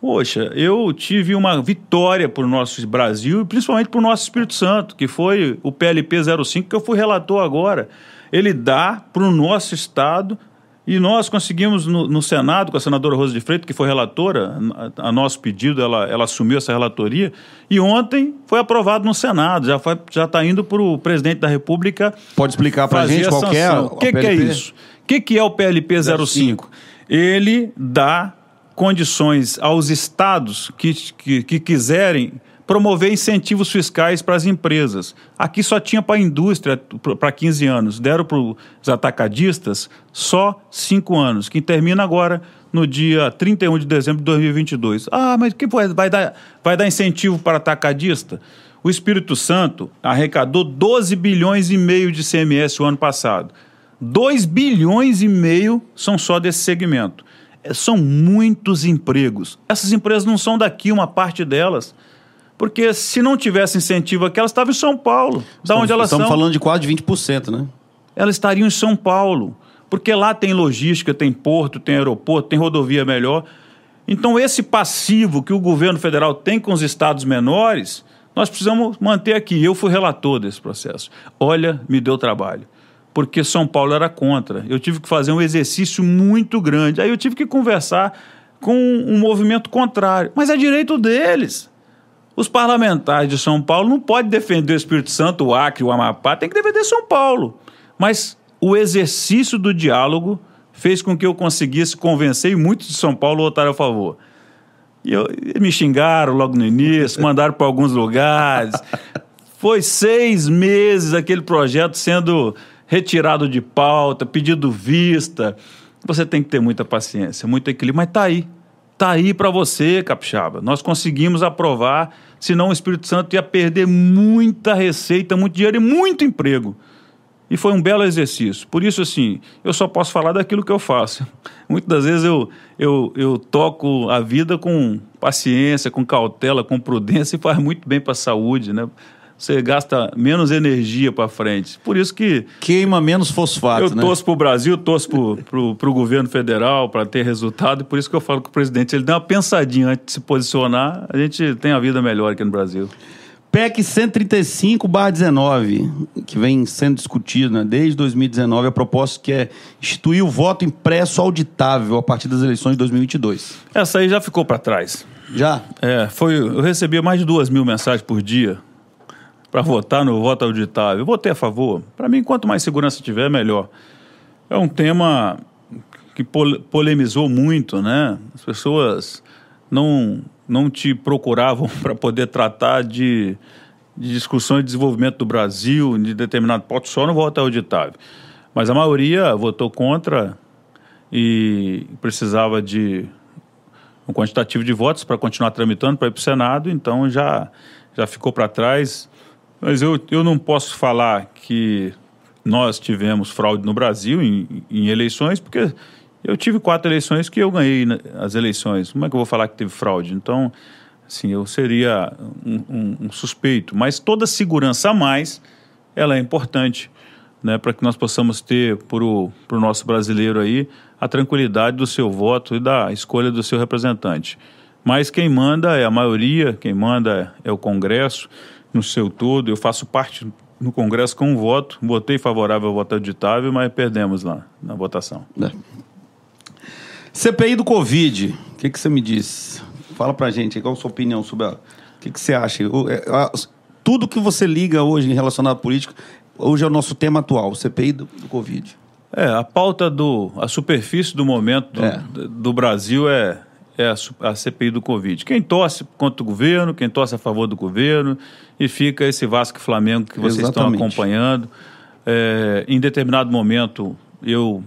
Poxa, eu tive uma vitória para o nosso Brasil principalmente para o nosso Espírito Santo, que foi o PLP 05, que eu fui relator agora ele dá para o nosso Estado e nós conseguimos no, no, Senado, com a senadora Rosa de Freitas, que foi relatora, a, a, nosso pedido, ela, ela assumiu essa relatoria, e ontem foi aprovado no Senado, já já está indo para o presidente da República. Pode explicar para a gente qual é O que, que, é isso? O que, que é o PLP 05? Ele dá condições aos estados que, que, que quiserem promover incentivos fiscais para as empresas. Aqui só tinha para a indústria para 15 anos, deram para os atacadistas só 5 anos, que termina agora no dia 31 de dezembro de 2022. Ah, mas que vai, dar, vai dar incentivo para atacadista? O Espírito Santo arrecadou 12 bilhões e meio de CMS o ano passado. 2 bilhões e meio são só desse segmento. É, são muitos empregos. Essas empresas não são daqui, uma parte delas. Porque se não tivesse incentivo aqui, elas estavam em São Paulo, da onde elas estamos são. Estamos falando de quase 20%, né? Elas estariam em São Paulo, porque lá tem logística, tem porto, tem aeroporto, tem rodovia melhor. Então, esse passivo que o governo federal tem com os estados menores, nós precisamos manter aqui. Eu fui relator desse processo. Olha, me deu trabalho. Porque São Paulo era contra. Eu tive que fazer um exercício muito grande. Aí eu tive que conversar com um movimento contrário. Mas é direito deles. Os parlamentares de São Paulo não podem defender o Espírito Santo, o Acre, o Amapá, tem que defender São Paulo. Mas o exercício do diálogo fez com que eu conseguisse convencer e muitos de São Paulo votaram a favor. E eu, me xingaram logo no início, (laughs) mandaram para alguns lugares. Foi seis meses aquele projeto sendo retirado de pauta, pedido vista. Você tem que ter muita paciência, muito equilíbrio, mas está aí. Está aí para você, Capixaba. Nós conseguimos aprovar, senão o Espírito Santo ia perder muita receita, muito dinheiro e muito emprego. E foi um belo exercício. Por isso, assim, eu só posso falar daquilo que eu faço. (laughs) Muitas das vezes eu, eu, eu toco a vida com paciência, com cautela, com prudência e faz muito bem para a saúde, né? Você gasta menos energia para frente. Por isso que. Queima menos fosfato. Eu né? torço para o Brasil, torço para o governo federal para ter resultado, e por isso que eu falo que o presidente ele dá uma pensadinha antes de se posicionar, a gente tem a vida melhor aqui no Brasil. PEC 135/19, que vem sendo discutido né, desde 2019, a proposta que é instituir o voto impresso auditável a partir das eleições de 2022. Essa aí já ficou para trás. Já? É, foi, eu recebia mais de duas mil mensagens por dia para votar no voto auditável. Eu votei a favor. Para mim, quanto mais segurança tiver, melhor. É um tema que polemizou muito, né? As pessoas não não te procuravam (laughs) para poder tratar de, de discussões de desenvolvimento do Brasil, de determinado ponto, só no voto auditável. Mas a maioria votou contra e precisava de um quantitativo de votos para continuar tramitando para ir para o Senado, então já, já ficou para trás. Mas eu, eu não posso falar que nós tivemos fraude no Brasil em, em eleições, porque eu tive quatro eleições que eu ganhei as eleições. Como é que eu vou falar que teve fraude? Então, assim, eu seria um, um, um suspeito. Mas toda segurança a mais, ela é importante, né, para que nós possamos ter para o nosso brasileiro aí a tranquilidade do seu voto e da escolha do seu representante. Mas quem manda é a maioria, quem manda é o Congresso no seu todo. Eu faço parte no Congresso com um voto, votei favorável ao voto auditável, mas perdemos lá na votação. É. CPI do Covid, o que, que você me diz? Fala pra gente, qual a sua opinião sobre a... O que, que você acha? O, é, tudo que você liga hoje em relacionado à política, hoje é o nosso tema atual, CPI do, do Covid. É, a pauta do... a superfície do momento do, é. do Brasil é, é a, CPI do Covid. Quem torce contra o governo, quem torce a favor do governo, e fica esse Vasco e Flamengo que vocês Exatamente. estão acompanhando. É, em determinado momento, eu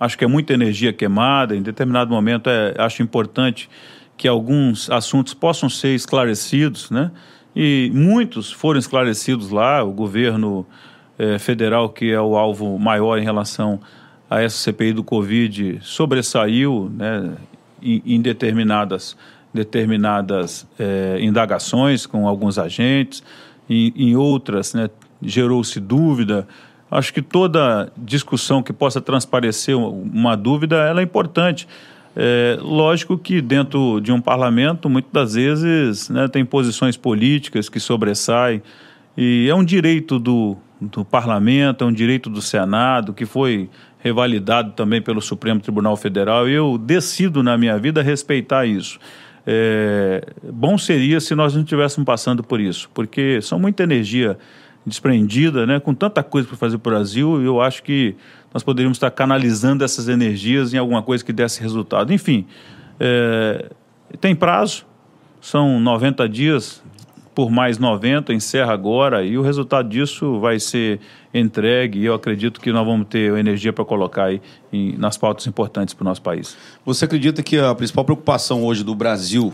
acho que é muita energia queimada. Em determinado momento, é, acho importante que alguns assuntos possam ser esclarecidos, né? E muitos foram esclarecidos lá. O governo é, federal, que é o alvo maior em relação a essa CPI do Covid, sobressaiu, né? Em, determinadas determinadas é, indagações com alguns agentes, em, em outras, né? Gerou-se dúvida Acho que toda discussão que possa transparecer uma dúvida, ela é importante. É, lógico que dentro de um parlamento, muitas das vezes, né, tem posições políticas que sobressaem, e é um direito do, do parlamento, é um direito do Senado, que foi revalidado também pelo Supremo Tribunal Federal, eu decido na minha vida respeitar isso. É, bom seria se nós não estivéssemos passando por isso, porque são muita energia desprendida, né, com tanta coisa para fazer para o Brasil, eu acho que nós poderíamos estar canalizando essas energias em alguma coisa que desse resultado. Enfim, é, tem prazo, são 90 dias, por mais 90, encerra agora, e o resultado disso vai ser entregue, e eu acredito que nós vamos ter energia para colocar aí em, nas pautas importantes para o nosso país. Você acredita que a principal preocupação hoje do Brasil,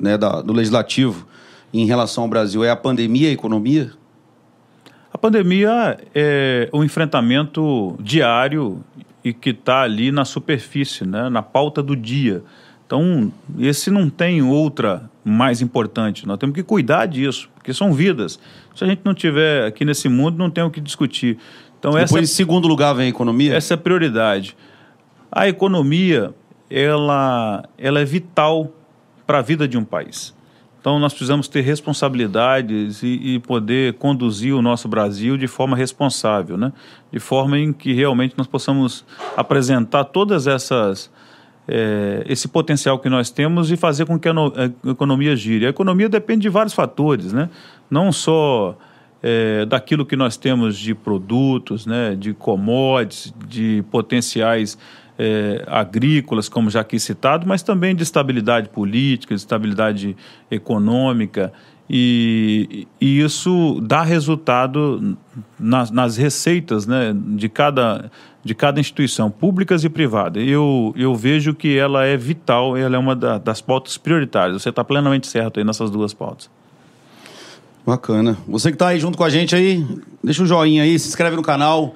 né, da, do Legislativo, em relação ao Brasil, é a pandemia e a economia? A pandemia é um enfrentamento diário e que está ali na superfície, né, na pauta do dia. Então, esse não tem outra mais importante. Nós temos que cuidar disso, porque são vidas. Se a gente não tiver aqui nesse mundo, não tem o que discutir. Então, Depois, essa, em segundo lugar, vem a economia? Essa é a prioridade. A economia, ela, ela é vital para a vida de um país. Então, nós precisamos ter responsabilidades e, e, poder conduzir o nosso Brasil de forma responsável, né? de forma em que realmente nós possamos apresentar todas essas. É, esse potencial que nós temos e fazer com que a, no, a, economia gire. A economia depende de vários fatores, né? não só é, daquilo que nós temos de produtos, né? de commodities, de potenciais é, agrícolas, como já aqui citado, mas também de estabilidade política, de estabilidade econômica. E, e isso dá resultado nas, nas receitas né, de, cada, de cada instituição, públicas e privadas. Eu, eu vejo que ela é vital, ela é uma da, das pautas prioritárias. Você está plenamente certo aí nessas duas pautas. Bacana. Você que está aí junto com a gente aí, deixa o um joinha aí, se inscreve no canal.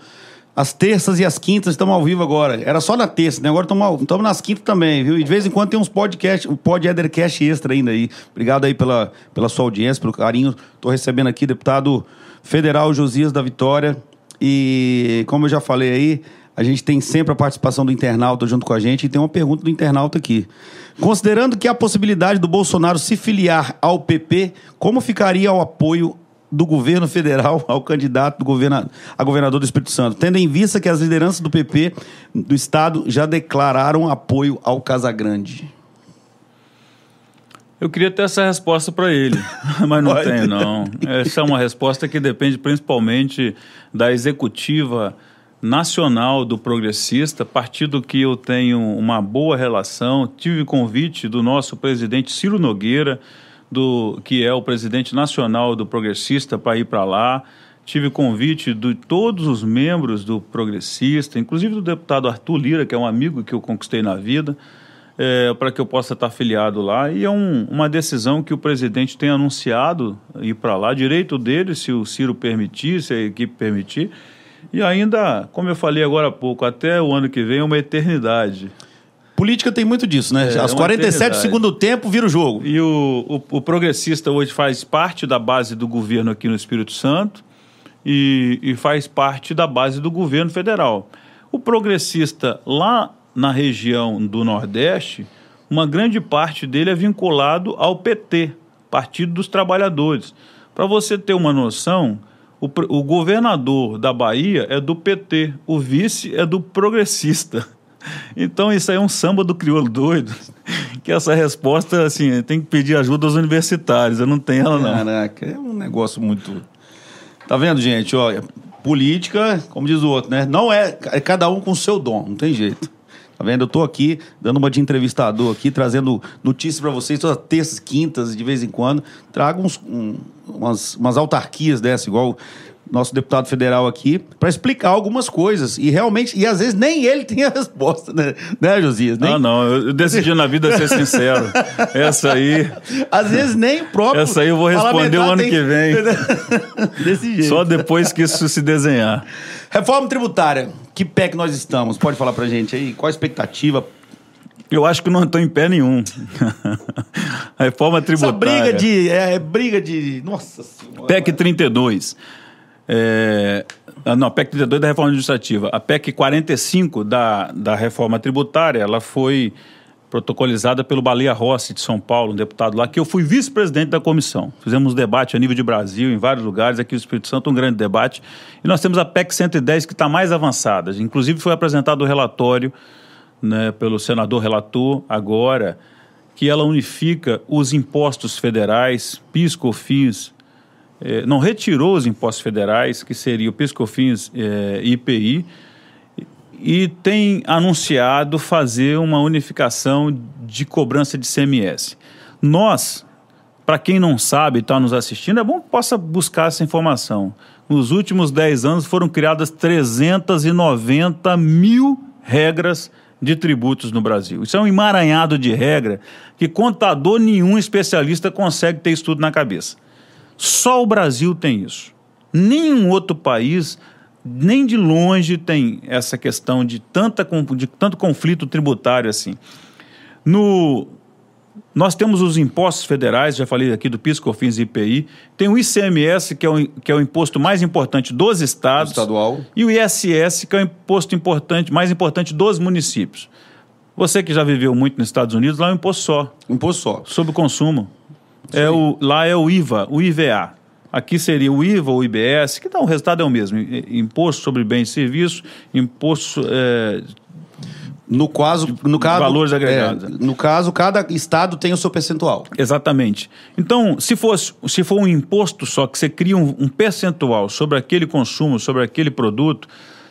As terças e as quintas estamos ao vivo agora. Era só na terça, né? Agora estamos nas quintas também, viu? E de vez em quando tem uns podcasts, o um pod Edercast extra ainda aí. Obrigado aí pela, pela sua audiência, pelo carinho. Estou recebendo aqui deputado federal Josias da Vitória. E como eu já falei aí, A gente tem sempre a participação do internauta junto com a gente e tem uma pergunta do internauta aqui. Considerando que a possibilidade do Bolsonaro se filiar ao PP, como ficaria o apoio do governo federal ao candidato do a governador do Espírito Santo, tendo em vista que as lideranças do PP do estado já declararam apoio ao Casagrande? Eu queria ter essa resposta para ele, (laughs) mas não tem não. Essa é uma resposta que depende principalmente da executiva nacional do Progressista, partido que eu tenho uma boa relação. Tive convite do nosso presidente Ciro Nogueira, do que é o presidente nacional do Progressista, para ir para lá. Tive convite de todos os membros do Progressista, inclusive do deputado Arthur Lira, que é um amigo que eu conquistei na vida, é, para que eu possa estar afiliado lá. E é um, uma decisão que o presidente tem anunciado ir para lá, direito dele, se o Ciro permitir, se a equipe permitir. E ainda, como eu falei agora há pouco, até o ano que vem é uma eternidade. Política tem muito disso, né? É, Aos é uma 47 do segundo tempo vira o jogo. E o, o, o progressista hoje faz parte da base do governo aqui no Espírito Santo e, e faz parte da base do governo federal. O progressista lá na região do Nordeste, uma grande parte dele é vinculado ao PT, Partido dos Trabalhadores. Para você ter uma noção, o, o governador da Bahia é do PT, o vice é do progressista. Então isso aí é um samba do crioulo doido, que essa resposta, assim, tem que pedir ajuda aos universitários, eu não tenho ela não. Caraca, é um negócio muito. Tá vendo, gente? Olha, política, como diz o outro, né? Não é, é cada um com o seu dom, não tem jeito. Tá vendo? Eu tô aqui dando uma de entrevistador aqui, trazendo notícias para vocês todas terças, quintas, de vez em quando. Trago uns, um- umas, umas autarquias dessa, igual nosso deputado federal aqui, para explicar algumas coisas. E realmente, e às vezes nem ele (laughs) tem a resposta, né, né Josias? Nem, Ah, não, eu decidi na vida ser sincero. (laughs) Essa aí, Às vezes nem o próprio. Essa aí eu vou responder o ano tem- que vem. (laughs) Desse jeito. só depois que isso se desenhar. Reforma tributária. Que pé que nós estamos? Pode falar pra gente aí? Qual a expectativa? Eu acho que não estou em pé nenhum. A reforma Essa tributária. briga de. É, é briga de. Nossa Senhora. PEC 32. É, ah, não, PEC 32 da reforma administrativa. A PEC 45 da, da reforma tributária, ela foi protocolizada pelo Baleia Rossi de São Paulo, um deputado lá, que eu fui vice-presidente da comissão. Fizemos debate a nível de Brasil, em vários lugares, aqui no Espírito Santo, um grande debate. E nós temos a PEC 110 que está mais avançada. Inclusive foi apresentado o relatório né, pelo senador relator agora, que ela unifica os impostos federais, PIS, COFINS, eh, não retirou os impostos federais, que seria o PIS, COFINS eh, e IPI, e tem anunciado fazer uma unificação de cobrança de CMS. Nós, para quem não sabe e está nos assistindo, é bom que possa buscar essa informação. Nos últimos 10 anos foram criadas 390 mil regras de tributos no Brasil. Isso é um emaranhado de regra que contador nenhum especialista consegue ter isso tudo na cabeça. Só o Brasil tem isso. Nenhum outro país, nem de longe, tem essa questão de, tanta, de tanto conflito tributário assim. No, nós temos os impostos federais, já falei aqui do PIS, COFINS e IPI. Tem o ICMS, que é o, que é o imposto mais importante dos estados. Estadual. E o ISS, que é o imposto importante, mais importante dos municípios. Você que já viveu muito nos Estados Unidos, lá é um imposto só Imposto só. sobre o consumo. É o, lá é o IVA, o IVA. Aqui seria o IVA ou o IBS, que dá o resultado é o mesmo. Imposto sobre bens e serviços, imposto. é, No caso, no caso, valores agregados. é, no caso, cada estado tem o seu percentual. exatamente. Então, se, fosse, se for um imposto só, que você cria um, um percentual sobre aquele consumo, sobre aquele produto,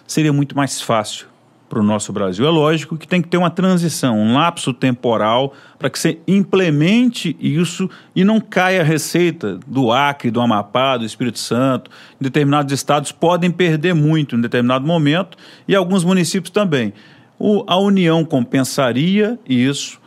seria muito mais fácil para o nosso Brasil. É lógico que tem que ter uma transição, um lapso temporal, para que você implemente isso e não caia a receita do Acre, do Amapá, do Espírito Santo. Determinados estados podem perder muito em determinado momento e alguns municípios também. O- a União compensaria isso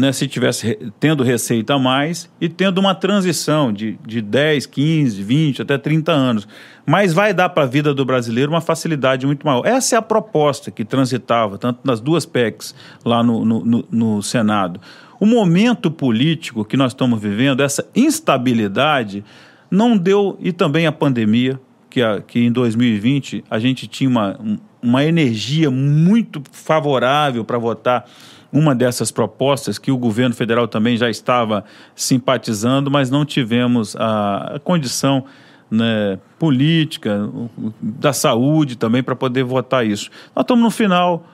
né, se tivesse tendo receita a mais e tendo uma transição de, de 10, 15, 20, até 30 anos. Mas vai dar para a vida do brasileiro uma facilidade muito maior. Essa é a proposta que transitava, tanto nas duas PECs lá no, no, no- no Senado. O momento político que nós estamos vivendo, essa instabilidade, não deu, e também a pandemia, que, a, que em 2020 a gente tinha uma, uma energia muito favorável para votar uma dessas propostas que o governo federal também já estava simpatizando, mas não tivemos a, a condição né, política, da saúde também para poder votar isso. Nós estamos no final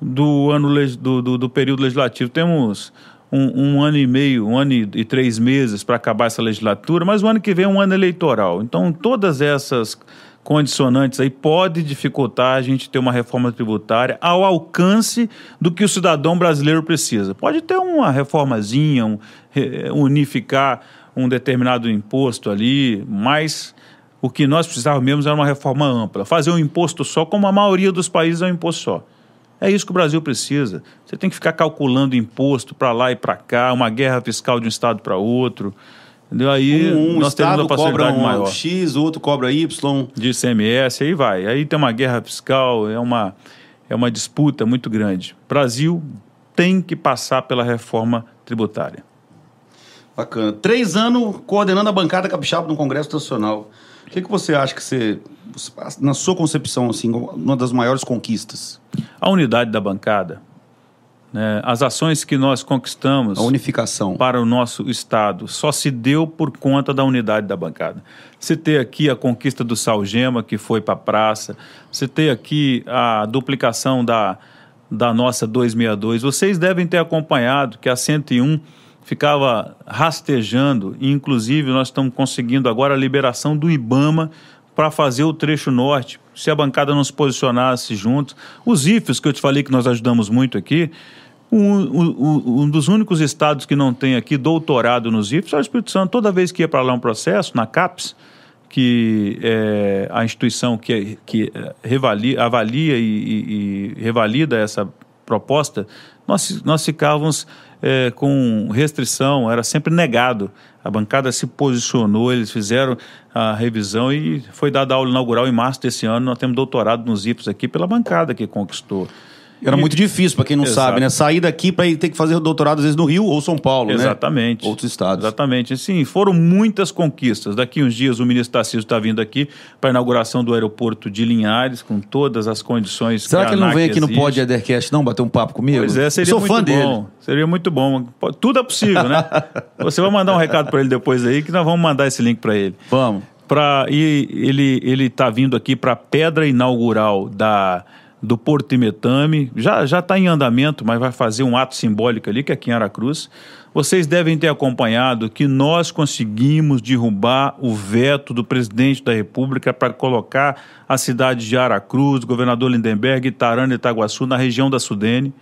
do ano do, do, do período legislativo. Temos um, um, ano e meio, um ano e, três meses para acabar essa legislatura, mas o ano que vem é um ano eleitoral. Então, todas essas condicionantes aí pode dificultar a gente ter uma reforma tributária ao alcance do que o cidadão brasileiro precisa. Pode ter uma reformazinha, um, unificar um determinado imposto ali, mas o que nós precisávamos mesmo era uma reforma ampla. Fazer um imposto só, como a maioria dos países é um imposto só. É isso que o Brasil precisa. Você tem que ficar calculando imposto para lá e para cá, uma guerra fiscal de um estado para outro. Aí um, um nós temos uma cobra um maior. X, o outro cobra Y. De ICMS, aí vai. Aí tem uma guerra fiscal, é uma, é uma disputa muito grande. Brasil tem que passar pela reforma tributária. Bacana. Três anos coordenando a bancada capixaba no Congresso Nacional. O que, que você acha que você, na sua concepção, assim, uma das maiores conquistas? A unidade da bancada. Né? As ações que nós conquistamos. A unificação. Para o nosso Estado só se deu por conta da unidade da bancada. Você tem aqui a conquista do Salgema, que foi para a praça. Você tem aqui a duplicação da, da nossa 262. Vocês devem ter acompanhado que a 101 ficava rastejando, e inclusive nós estamos conseguindo agora a liberação do IBAMA para fazer o trecho norte, se a bancada não se posicionasse juntos. Os IFES, que eu te falei que nós ajudamos muito aqui, um, um, um, dos únicos estados que não tem aqui doutorado nos IFES é o Espírito Santo. Toda vez que ia para lá um processo, na CAPES, que é a instituição que, que é, revalia, avalia e, e, e revalida essa proposta, nós, nós ficávamos é, com restrição, era sempre negado. A bancada se posicionou, eles fizeram a revisão e foi dada aula inaugural em março desse ano. Nós temos doutorado nos IPs aqui pela bancada que conquistou. Era e... muito difícil, para quem não Exato. sabe, né? Sair daqui para ter que fazer o doutorado, às vezes, no Rio ou São Paulo, né? Exatamente. né? Outros estados. Exatamente. Sim, foram muitas conquistas. Daqui uns dias o ministro Tarcísio está vindo aqui para a inauguração do aeroporto de Linhares, com todas as condições Será que, que ele não vem aqui existe. no Pod Edercast, não, bater um papo comigo? Pois é, seria sou muito fã bom. dele. Seria muito bom. Tudo é possível, né? (laughs) Você vai mandar um recado para ele depois aí, que nós vamos mandar esse link para ele. Vamos. Pra, e ele está vindo aqui para a pedra inaugural da do Porto Imetame, já já está em andamento, mas vai fazer um ato simbólico ali, que é aqui em Aracruz. Vocês devem ter acompanhado que nós conseguimos derrubar o veto do presidente da República para colocar a cidade de Aracruz, governador Lindenberg, Itarana e Itaguaçu na região da Sudene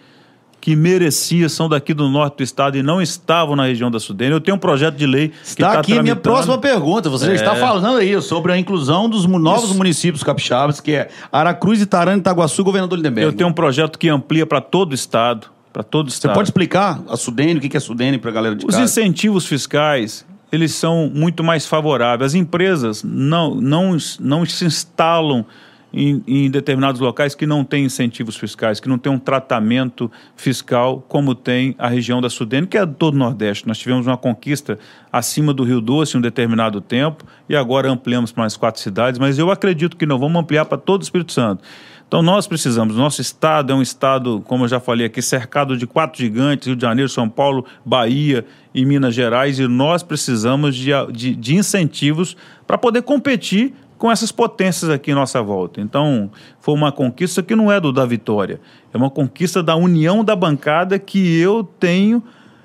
que merecia, são daqui do norte do estado e não estavam na região da Sudene. Eu tenho um projeto de lei está que está aqui a minha próxima pergunta. Você é. está falando aí sobre a inclusão dos novos Isso. municípios capixabas, que é Aracruz, Itarana, Itaguaçu e Governador Lindenberg. Eu tenho um projeto que amplia para todo o estado, para todo o estado. Você pode explicar a Sudene, o que é Sudene para a galera de Os casa? incentivos fiscais, eles são muito mais favoráveis. As empresas não, não, não se instalam em, em, determinados locais que não têm incentivos fiscais, que não tem um tratamento fiscal como tem a região da Sudene, que é todo o Nordeste. Nós tivemos uma conquista acima do Rio Doce em um determinado tempo e agora ampliamos para mais quatro cidades, mas eu acredito que não vamos ampliar para todo o Espírito Santo. Então nós precisamos, nosso estado é um estado, como eu já falei aqui, cercado de quatro gigantes, Rio de Janeiro, São Paulo, Bahia e Minas Gerais, e nós precisamos de, de, de incentivos para poder competir com essas potências aqui em nossa volta. Então, foi uma conquista que não é do da vitória, é uma conquista da união da bancada que eu tenho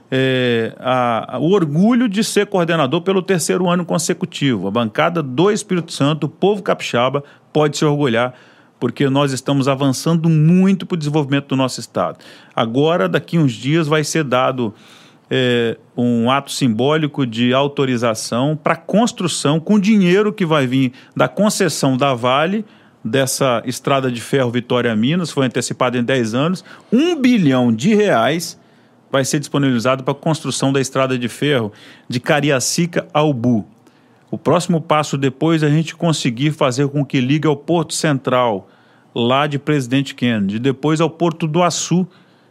é, a, a, o orgulho de ser coordenador pelo terceiro ano consecutivo. A bancada do Espírito Santo, o povo capixaba, pode se orgulhar porque nós estamos avançando muito para o desenvolvimento do nosso Estado. Agora, daqui uns dias, vai ser dado é, um ato simbólico de autorização para construção com dinheiro que vai vir da concessão da Vale dessa estrada de ferro Vitória Minas, foi antecipado em 10 anos, um bilhão de reais vai ser disponibilizado para a construção da estrada de ferro de Cariacica ao Bu. O próximo passo depois é a gente conseguir fazer com que ligue ao Porto Central, lá de Presidente Kennedy, depois ao Porto do Açu,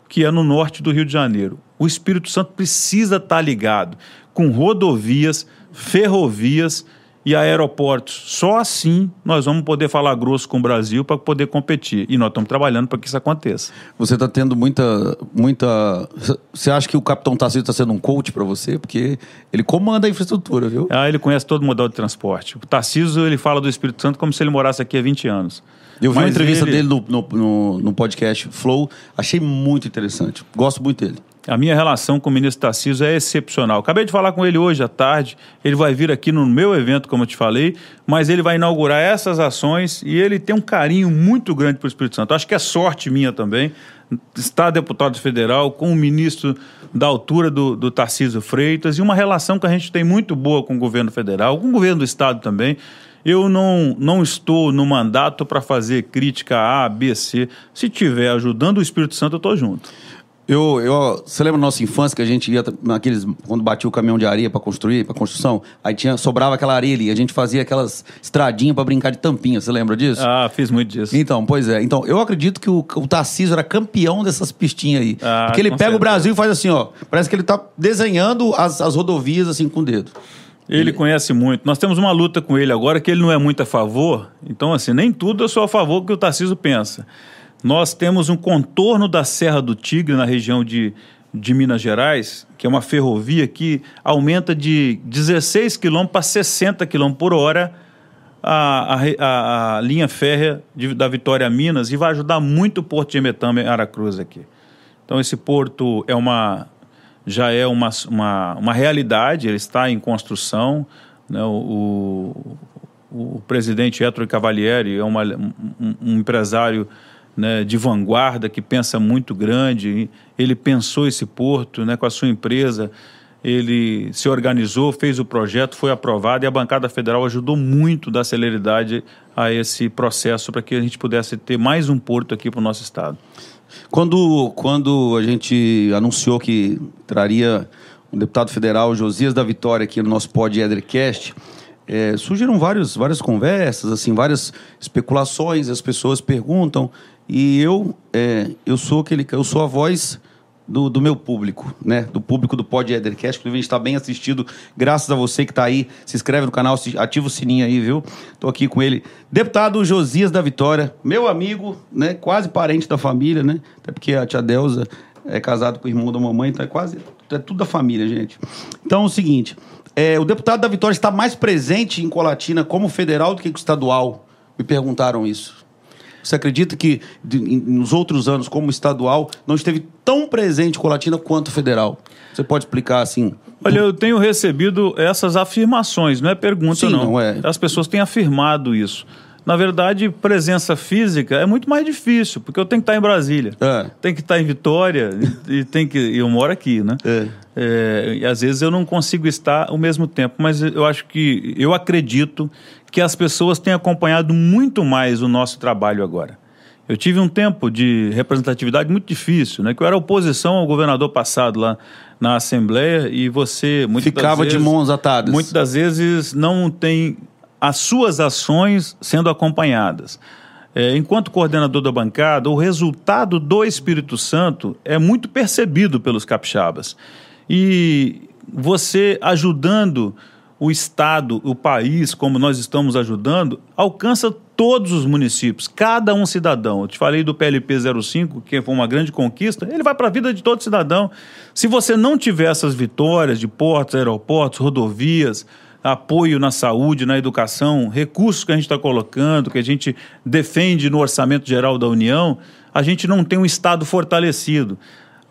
que é no norte do Rio de Janeiro. O Espírito Santo precisa estar ligado com rodovias, ferrovias e aeroportos. Só assim nós vamos poder falar grosso com o Brasil para poder competir. E nós estamos trabalhando para que isso aconteça. Você está tendo muita, muita. Você acha que o Capitão Tarcísio está sendo um coach para você? Porque ele comanda a infraestrutura, viu? Ah, ele conhece todo o modal de transporte. O Tarcísio ele fala do Espírito Santo como se ele morasse aqui há 20 anos. Eu vi Mas uma entrevista ele... dele no, no, no, no podcast Flow, achei muito interessante. Gosto muito dele. A minha relação com o ministro Tarcísio é excepcional. Acabei de falar com ele hoje à tarde. Ele vai vir aqui no meu evento, como eu te falei, mas ele vai inaugurar essas ações e ele tem um carinho muito grande para o Espírito Santo. Acho que é sorte minha também estar deputado federal com o ministro da altura do, do Tarcísio Freitas e uma relação que a gente tem muito boa com o governo federal, com o governo do estado também. Eu não, não estou no mandato para fazer crítica a B, C. Se tiver ajudando o Espírito Santo, eu estou junto. Eu, eu, você lembra da nossa infância que a gente ia naqueles quando batia o caminhão de areia para construir, para construção, aí tinha sobrava aquela areia ali, a gente fazia aquelas estradinhas para brincar de tampinha, você lembra disso? Ah, fiz muito disso. Então, pois é. Então, eu acredito que o, o Tarcísio era campeão dessas pistinhas aí. Ah, porque ele pega certeza. o Brasil e faz assim, ó, parece que ele tá desenhando as, as rodovias assim com o dedo. Ele, ele conhece muito. Nós temos uma luta com ele agora que ele não é muito a favor. Então, assim, nem tudo eu sou a favor que o Tarcísio pensa. Nós temos um contorno da Serra do Tigre, na região de, de Minas Gerais, que é uma ferrovia que aumenta de 16 km para 60 km por hora a, a, a linha férrea de, da Vitória Minas e vai ajudar muito o Porto de Emetama e Aracruz aqui. Então esse porto é uma, já é uma, uma, uma realidade, ele está em construção. Né? O, o, o presidente Ettore Cavalieri é uma, um, um empresário né, de vanguarda, que pensa muito grande. Ele pensou esse porto né, com a sua empresa, ele se organizou, fez o projeto, foi aprovado e a bancada federal ajudou muito da celeridade a esse processo para que a gente pudesse ter mais um porto aqui para o nosso estado. Quando, quando a gente anunciou que traria um deputado federal, Josias da Vitória, aqui no nosso Pod Edercast, é, surgiram vários, várias conversas, assim, várias especulações, as pessoas perguntam e eu, é, eu sou aquele, eu sou a voz do, do, meu público, né? Do público do Pod Edercast, que está bem assistido, graças a você que está aí. Se inscreve no canal, ativa o sininho aí, viu? Estou aqui com ele. Deputado Josias da Vitória, meu amigo, né? Quase parente da família, né? Até porque a tia Delza é casado com o irmão da mamãe, então é quase é tudo da família, gente. Então é o seguinte: é, o deputado da Vitória está mais presente em Colatina como federal do que estadual. Me perguntaram isso. Você acredita que nos outros anos, como estadual, não esteve tão presente Colatina quanto federal? Você pode explicar assim? Olha, eu tenho recebido essas afirmações, não é pergunta Sim, não. não é. As pessoas têm afirmado isso. Na verdade, presença física é muito mais difícil, porque eu tenho que estar em Brasília, é. tenho que estar em Vitória e, e tem que eu moro aqui, né? É. É, e às vezes eu não consigo estar ao mesmo tempo, mas eu acho que eu acredito que as pessoas têm acompanhado muito mais o nosso trabalho agora. Eu tive um tempo de representatividade muito difícil, né? Que eu era oposição ao governador passado lá na Assembleia e você ficava vezes, de mãos atadas. Muitas das vezes não tem as suas ações sendo acompanhadas. É, enquanto coordenador da bancada, o resultado do Espírito Santo é muito percebido pelos capixabas. E você ajudando o Estado, o país, como nós estamos ajudando, alcança todos os municípios, cada um cidadão. Eu te falei do PLP 05, que foi uma grande conquista, ele vai para a vida de todo cidadão. Se você não tiver essas vitórias de portos, aeroportos, rodovias, apoio na saúde, na educação, recursos que a gente está colocando, que a gente defende no orçamento geral da União, a gente não tem um Estado fortalecido.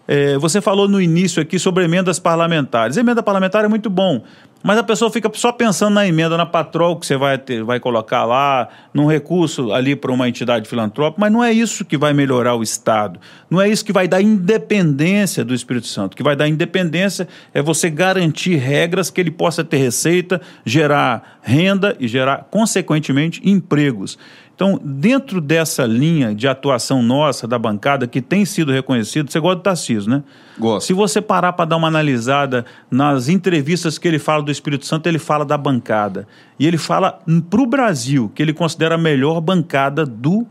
É, você falou no início aqui sobre emendas parlamentares. emenda parlamentar é muito bom, mas a pessoa fica só pensando na emenda, na patrol que você vai, ter, vai colocar lá, num recurso ali para uma entidade filantrópica, mas não é isso que vai melhorar o Estado. Não é isso que vai dar independência do Espírito Santo. O que vai dar independência é você garantir regras que ele possa ter receita, gerar renda e gerar, consequentemente, empregos. Então, dentro dessa linha de atuação nossa, da bancada, que tem sido reconhecido, você gosta do Tarcísio, né? Gosto. Se você parar para dar uma analisada nas entrevistas que ele fala do Espírito Santo, ele fala da bancada. E ele fala para o Brasil que ele considera a melhor bancada do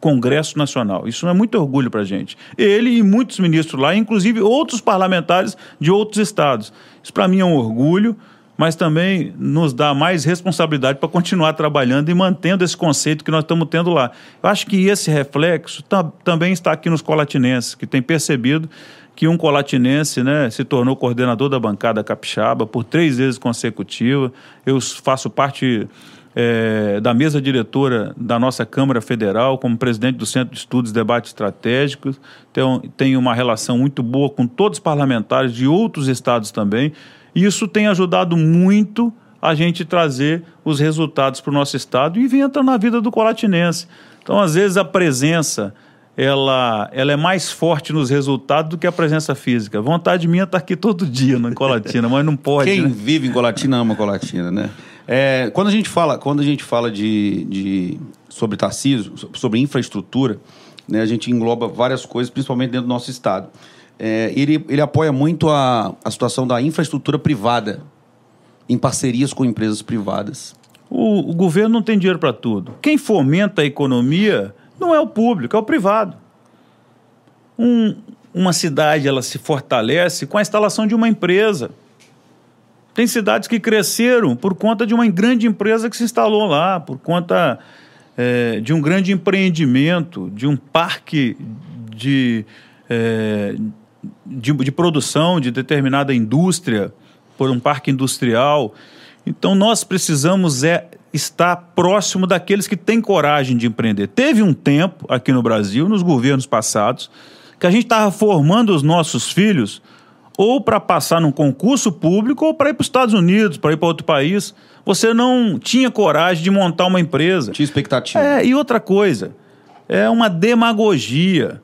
Congresso Nacional. Isso é muito orgulho para a gente. Ele e muitos ministros lá, inclusive outros parlamentares de outros estados. Isso para mim é um orgulho mas também nos dá mais responsabilidade para continuar trabalhando e mantendo esse conceito que nós estamos tendo lá. Eu acho que esse reflexo também está aqui nos colatinenses, que têm percebido que um colatinense né, se tornou coordenador da bancada capixaba por três vezes consecutiva. Eu faço parte é, da mesa diretora da nossa Câmara Federal, como presidente do Centro de Estudos e Debates Estratégicos. Tenho, tenho uma relação muito boa com todos os parlamentares de outros estados também. Isso tem ajudado muito a gente trazer os resultados para o nosso estado e entra na vida do colatinense. Então, às vezes, a presença ela, ela é mais forte nos resultados do que a presença física. Vontade minha estar tá aqui todo dia no Colatina, mas não pode. Quem né? vive em Colatina ama Colatina, né? É, quando a gente fala, quando a gente fala de, de sobre Tarcísio, sobre infraestrutura, né, a gente engloba várias coisas, principalmente dentro do nosso estado. É, ele, ele apoia muito a, a situação da infraestrutura privada, em parcerias com empresas privadas. O, o governo não tem dinheiro para tudo. Quem fomenta a economia não é o público, é o privado. Um, uma cidade ela se fortalece com a instalação de uma empresa. Tem cidades que cresceram por conta de uma grande empresa que se instalou lá, por conta é, de um grande empreendimento, de um parque de, é, de, de produção de determinada indústria, por um parque industrial. Então nós precisamos é está próximo daqueles que têm coragem de empreender. Teve um tempo aqui no Brasil, nos governos passados, que a gente estava formando os nossos filhos ou para passar num concurso público ou para ir para os Estados Unidos, para ir para outro país. Você não tinha coragem de montar uma empresa. Tinha expectativa. É, e outra coisa, é uma demagogia.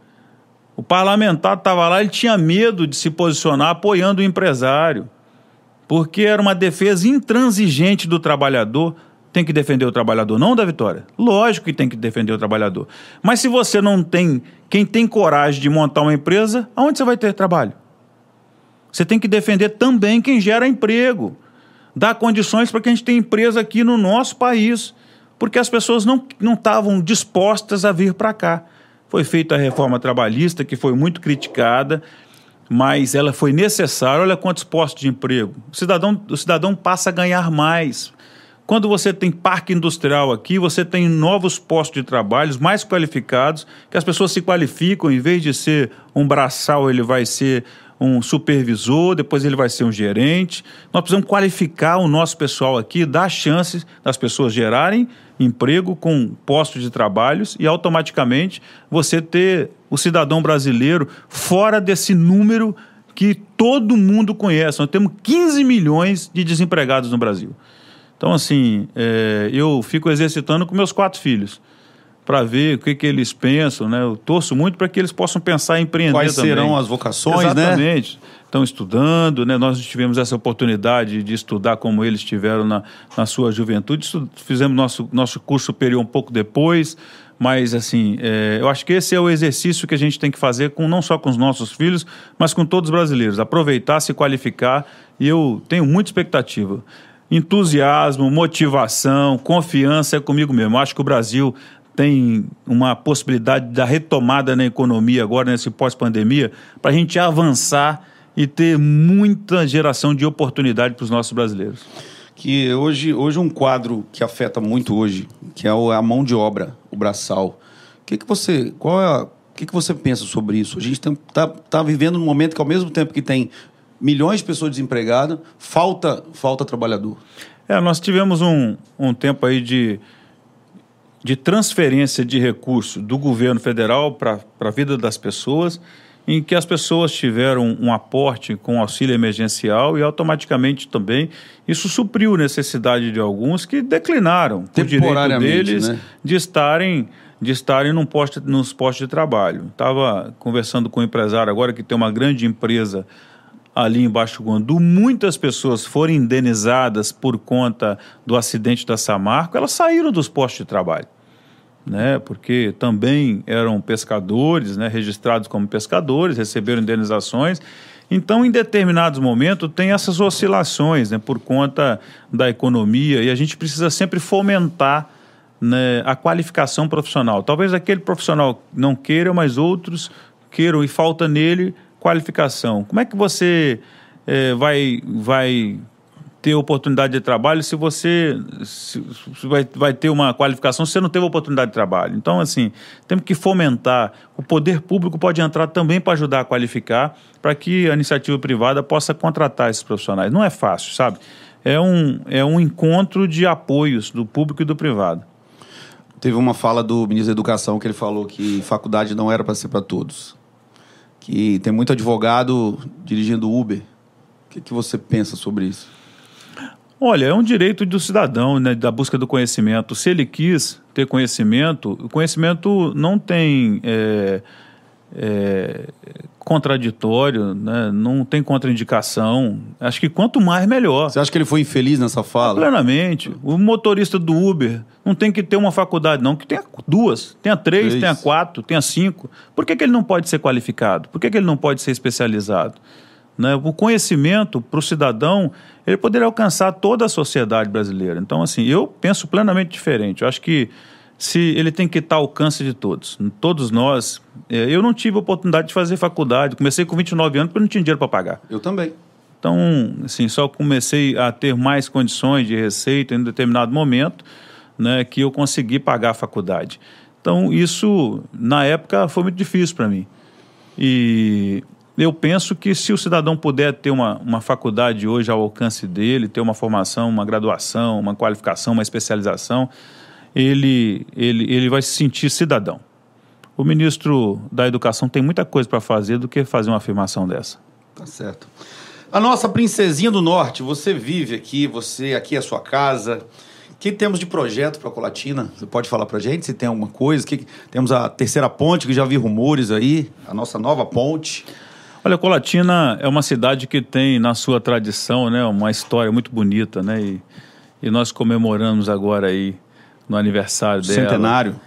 O parlamentar estava lá, ele tinha medo de se posicionar apoiando o empresário, porque era uma defesa intransigente do trabalhador tem que defender o trabalhador, não da vitória. Lógico que tem que defender o trabalhador. Mas se você não tem quem tem coragem de montar uma empresa, aonde você vai ter trabalho? Você tem que defender também quem gera emprego. Dar condições para que a gente tenha empresa aqui no nosso país. Porque as pessoas não estavam dispostas a vir para cá. Foi feita a reforma trabalhista, que foi muito criticada, mas ela foi necessária. Olha quantos postos de emprego. O cidadão, o cidadão passa a ganhar mais quando você tem parque industrial aqui, você tem novos postos de trabalho mais qualificados, que as pessoas se qualificam, em vez de ser um braçal, ele vai ser um supervisor, depois ele vai ser um gerente. Nós precisamos qualificar o nosso pessoal aqui, dar chances das pessoas gerarem emprego com postos de trabalhos e automaticamente você ter o cidadão brasileiro fora desse número que todo mundo conhece. Nós temos 15 milhões de desempregados no Brasil. Então, assim, é, eu fico exercitando com meus quatro filhos para ver o que, que eles pensam, né? Eu torço muito para que eles possam pensar em empreender Quais também. serão as vocações, Exatamente. né? Exatamente. Estão estudando, né? Nós tivemos essa oportunidade de estudar como eles tiveram na, na sua juventude. Fizemos nosso, nosso curso superior um pouco depois, mas assim, é, eu acho que esse é o exercício que a gente tem que fazer com não só com os nossos filhos, mas com todos os brasileiros. Aproveitar, se qualificar e eu tenho muita expectativa entusiasmo, motivação, confiança é comigo mesmo. Acho que o Brasil tem uma possibilidade da retomada na economia agora, nesse pós-pandemia, para a gente avançar e ter muita geração de oportunidade para os nossos brasileiros. Que hoje, hoje um quadro que afeta muito hoje, que é a mão de obra, o braçal. O que, que você, qual é a, o que, que você pensa sobre isso? A gente está tá vivendo um momento que, ao mesmo tempo que tem milhões de pessoas desempregadas, falta, falta trabalhador. É, nós tivemos um, um tempo aí de, de transferência de recursos do governo federal para a vida das pessoas, em que as pessoas tiveram um aporte com auxílio emergencial e automaticamente também isso supriu necessidade de alguns que declinaram o direito deles né? de estarem de estarem num poste, nos postos de trabalho. Estava conversando com um empresário agora que tem uma grande empresa ali em Baixo Guandu, muitas pessoas foram indenizadas por conta do acidente da Samarco, elas saíram dos postos de trabalho. Né, porque também eram pescadores, né, registrados como pescadores, receberam indenizações. Então, em determinados momentos, tem essas oscilações né, por conta da economia e a gente precisa sempre fomentar né, a qualificação profissional. Talvez aquele profissional não queira, mas outros queiram e falta nele qualificação. Como é que você é, vai, vai ter oportunidade de trabalho se você se, se vai, vai ter uma qualificação se você não teve oportunidade de trabalho. Então, assim, temos que fomentar. O poder público pode entrar também para ajudar a qualificar, para que a iniciativa privada possa contratar esses profissionais. Não é fácil, sabe? É um, é um encontro de apoios do público e do privado. Teve uma fala do ministro da Educação que ele falou que faculdade não era para ser para todos. Que tem muito advogado dirigindo Uber. O que, que você pensa sobre isso? Olha, é um direito do cidadão, né, da busca do conhecimento. Se ele quis ter conhecimento, o conhecimento não tem é, é, contraditório, né, não tem contraindicação. Acho que quanto mais, melhor. Você acha que ele foi infeliz nessa fala? Plenamente. O motorista do Uber não tem que ter uma faculdade, não, que tenha duas, tenha três, três. tenha quatro, tenha cinco. Por que, que ele não pode ser qualificado? Por que, que ele não pode ser especializado? Né? O conhecimento para o cidadão, ele poderia alcançar toda a sociedade brasileira. Então, assim, eu penso plenamente diferente. Eu acho que se ele tem que estar ao alcance de todos. Todos nós. É, eu não tive oportunidade de fazer faculdade. Comecei com 29 anos porque não tinha dinheiro para pagar. Eu também. Então, assim, só comecei a ter mais condições de receita em um determinado momento, né, que eu consegui pagar a faculdade. Então, isso, na época, foi muito difícil para mim. E eu penso que se o cidadão puder ter uma, uma faculdade hoje ao alcance dele, ter uma formação, uma graduação, uma qualificação, uma especialização, ele, ele, ele vai se sentir cidadão. O ministro da Educação tem muita coisa para fazer do que fazer uma afirmação dessa. Tá certo. A nossa princesinha do norte, você vive aqui, você aqui é a sua casa. O que temos de projeto para a Colatina? Você pode falar para gente se tem alguma coisa? Que, temos a terceira ponte, que já vi rumores aí, a nossa nova ponte. Olha, Colatina é uma cidade que tem na sua tradição, né, uma história muito bonita, né? E, e nós comemoramos agora aí no aniversário dela. Centenário.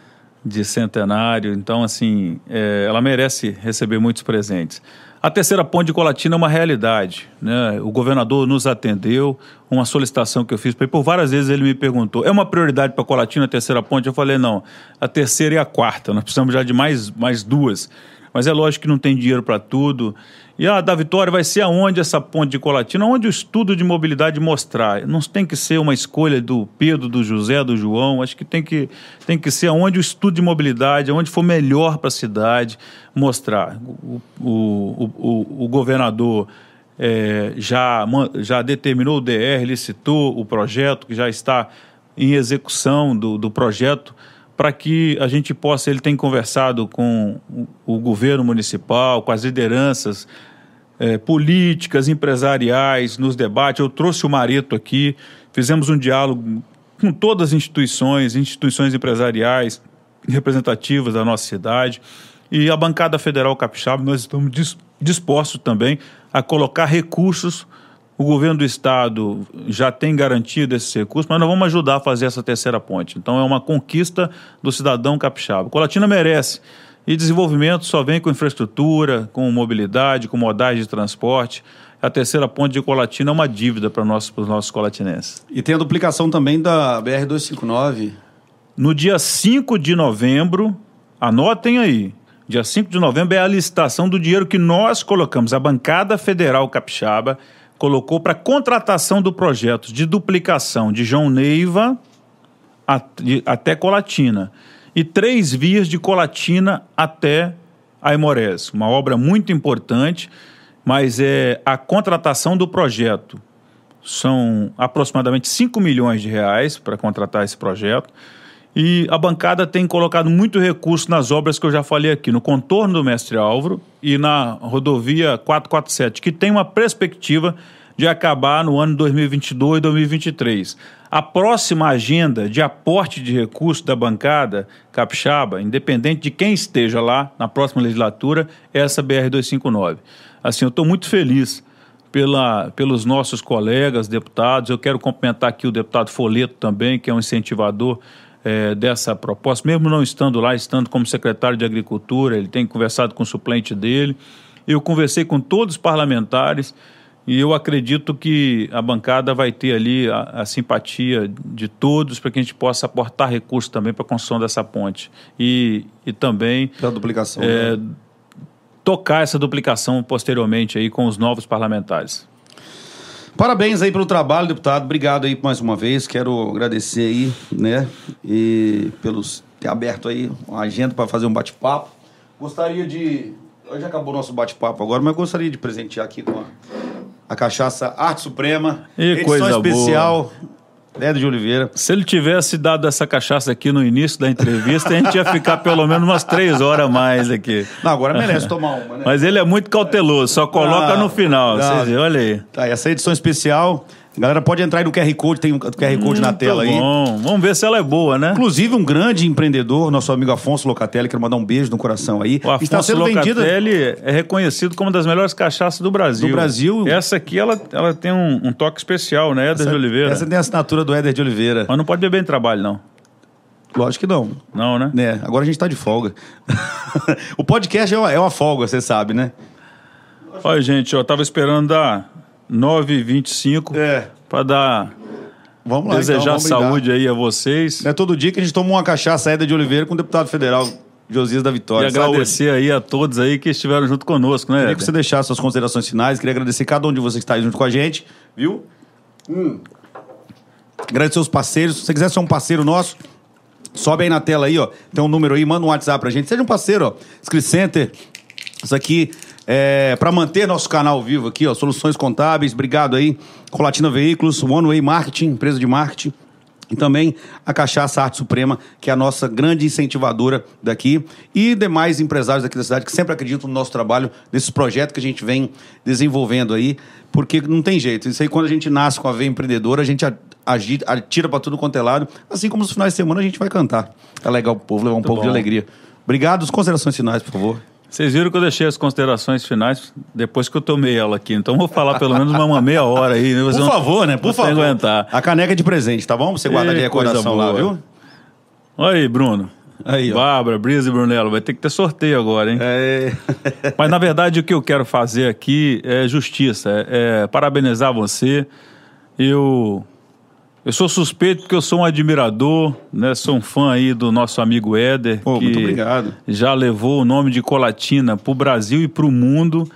De centenário. Então, assim, é, ela merece receber muitos presentes. A terceira ponte de Colatina é uma realidade. Né? O governador nos atendeu, uma solicitação que eu fiz para ele. Por várias vezes ele me perguntou: é uma prioridade para Colatina a terceira ponte? Eu falei: não, a terceira e a quarta. Nós precisamos já de mais, mais duas. Mas é lógico que não tem dinheiro para tudo. E a da Vitória vai ser aonde essa ponte de Colatina? Onde o estudo de mobilidade mostrar. Não tem que ser uma escolha do Pedro, do José, do João. Acho que tem que, tem que ser aonde o estudo de mobilidade, onde for melhor para a cidade, mostrar. O, o, o, o governador é, já, já determinou o DR, licitou o projeto, que já está em execução do, do projeto para que a gente possa. Ele tem conversado com o, governo municipal, com as lideranças é, políticas, empresariais, nos debates. Eu trouxe o Marito aqui, fizemos um diálogo com todas as instituições, instituições empresariais representativas da nossa cidade. E a bancada federal capixaba, nós estamos dispostos também a colocar recursos o governo do estado já tem garantido esses recursos, mas nós vamos ajudar a fazer essa terceira ponte. Então é uma conquista do cidadão capixaba. Colatina merece. E desenvolvimento só vem com infraestrutura, com mobilidade, com modais de transporte. A terceira ponte de Colatina é uma dívida para nós, os nossos colatinenses. E tem a duplicação também da BR-259. No dia 5 de novembro, anotem aí, dia 5 de novembro é a licitação do dinheiro que nós colocamos, a bancada federal capixaba, colocou para contratação do projeto de duplicação de João Neiva até Colatina e três vias de Colatina até Aimorés. Uma obra muito importante, mas é a contratação do projeto. São aproximadamente 5 milhões de reais para contratar esse projeto. E a bancada tem colocado muito recurso nas obras que eu já falei aqui, no contorno do Mestre Álvaro e na rodovia 447, que tem uma perspectiva de acabar no ano 2022 e 2023. A próxima agenda de aporte de recursos da bancada capixaba, independente de quem esteja lá na próxima legislatura, é essa BR-259. Assim, eu estou muito feliz pela, pelos nossos colegas deputados. Eu quero cumprimentar aqui o deputado Foleto também, que é um incentivador é, dessa proposta, mesmo não estando lá, estando como secretário de Agricultura, ele tem conversado com o suplente dele. Eu conversei com todos os parlamentares e eu acredito que a bancada vai ter ali a, a simpatia de todos para que a gente possa aportar recursos também para a construção dessa ponte. E, e também. Pela duplicação. É, né? Tocar essa duplicação posteriormente aí com os novos parlamentares. Parabéns aí pelo trabalho, deputado. Obrigado aí mais uma vez. Quero agradecer aí, né? E pelos ter aberto aí uma agenda para fazer um bate-papo. Gostaria de. Hoje acabou o nosso bate-papo agora, mas gostaria de presentear aqui com a, a cachaça Arte Suprema. E edição coisa especial. Éder de Oliveira. Se ele tivesse dado essa cachaça aqui no início da entrevista, a gente ia ficar pelo menos umas três horas a mais aqui. Não, agora merece tomar uma, né? Mas ele é muito cauteloso, só coloca Não, no final. não. Vocês, olha aí. Tá, essa edição especial. A galera pode entrar aí no QR Code, tem um QR Code na Muito tela aí. bom. Vamos ver se ela é boa, né? Inclusive, um grande empreendedor, nosso amigo Afonso Locatelli, quero mandar um beijo no coração aí. O Afonso Locatelli é reconhecido como uma das melhores cachaças do Brasil. Do Brasil. Essa aqui, ela, ela tem um, um toque especial, né? Éder de Oliveira. Essa tem a assinatura do Éder de Oliveira. Mas não pode beber em trabalho, não. Lógico que não. Não, né? Né? Agora a gente tá de folga. (laughs) o podcast é uma, é uma folga, você sabe, né? Olha, gente, eu tava esperando dar 9h25 É. para dar... Vamos lá, desejar então, vamos saúde aí a vocês. É todo dia que a gente toma uma cachaça Éder de Oliveira com o deputado federal Josias da E Vitória. agradecer aí a todos aí que estiveram junto conosco, né? Queria Éder? que você deixasse suas considerações finais. Queria agradecer cada um de vocês que está aí junto com a gente, viu? Hum. Agradecer os parceiros. Se você quiser ser um parceiro nosso, sobe aí na tela aí, ó. Tem um número aí, manda um WhatsApp pra gente. Seja um parceiro, ó. Script Center. Isso aqui é para manter nosso canal vivo aqui, ó. Soluções Contábeis. Obrigado aí. Colatina Veículos, One Way Marketing, empresa de marketing. E também a Cachaça Arte Suprema, que é a nossa grande incentivadora daqui. E demais empresários daqui da cidade que sempre acreditam no nosso trabalho, nesses projetos que a gente vem desenvolvendo aí. Porque não tem jeito. Isso aí, quando a gente nasce com a veia empreendedora, a gente a- agi- atira para tudo quanto é lado. Assim como nos finais de semana a gente vai cantar. Tá legal pro povo, levar um pouco de bom. alegria. Obrigado. As considerações finais, por favor. Vocês viram que eu deixei as considerações finais depois que eu tomei ela aqui. Então vou falar pelo menos uma, uma meia hora aí. Né? Por vão- favor, né? Por favor. aguentar. A caneca é de presente, tá bom? Você guardar Ê, de recordação lá, viu? Olha aí, Bruno. Aí, ó. Bárbara, Brisa e Brunello. Vai ter que ter sorteio agora, hein? É... (laughs) Mas na verdade o que eu quero fazer aqui é justiça, é, é parabenizar você. Eu eu sou suspeito porque eu sou um admirador, né? Sou um fã aí do nosso amigo Éder, Pô, que muito obrigado. já levou o nome de Colatina para o Brasil e para o mundo.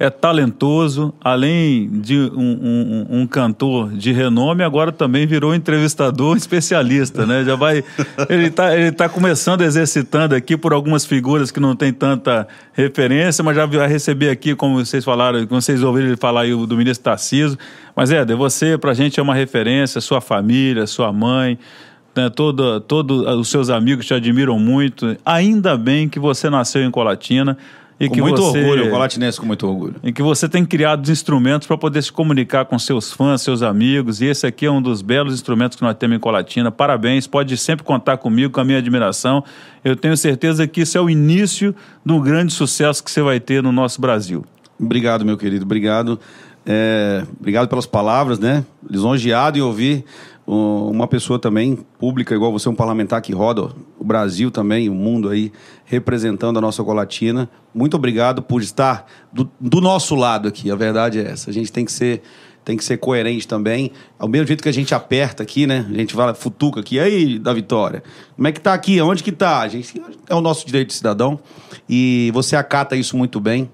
É talentoso, além de um, um- um cantor de renome, agora também virou entrevistador especialista, né? Já vai, ele está ele tá começando exercitando aqui por algumas figuras que não tem tanta referência, mas já vai receber aqui, como vocês falaram, como vocês ouviram ele falar aí do ministro Tarciso. Mas Éder, você para a gente é uma referência, sua família, sua mãe, né, todo, todo os seus amigos te admiram muito. Ainda bem que você nasceu em Colatina e Com que muito você orgulho, colatinense com muito orgulho. em que você tem criado instrumentos para poder se comunicar com seus fãs, seus amigos, e esse aqui é um dos belos instrumentos que nós temos em Colatina. Parabéns, pode sempre contar comigo, com a minha admiração. Eu tenho certeza que isso é o início de um grande sucesso que você vai ter no nosso Brasil. Obrigado, meu querido, obrigado. É, obrigado pelas palavras, né? Lisonjeado em ouvir uma pessoa também pública, igual você, um parlamentar que roda o Brasil também, o mundo aí, representando a nossa colatina. Muito obrigado por estar do, do nosso lado aqui, a verdade é essa. A gente tem que ser tem que ser coerente também. Ao mesmo jeito que a gente aperta aqui, né? A gente vai, futuca aqui. Aí, da Vitória? Como é que tá aqui? Onde que tá? A gente, é o nosso direito de cidadão. E você acata isso muito bem.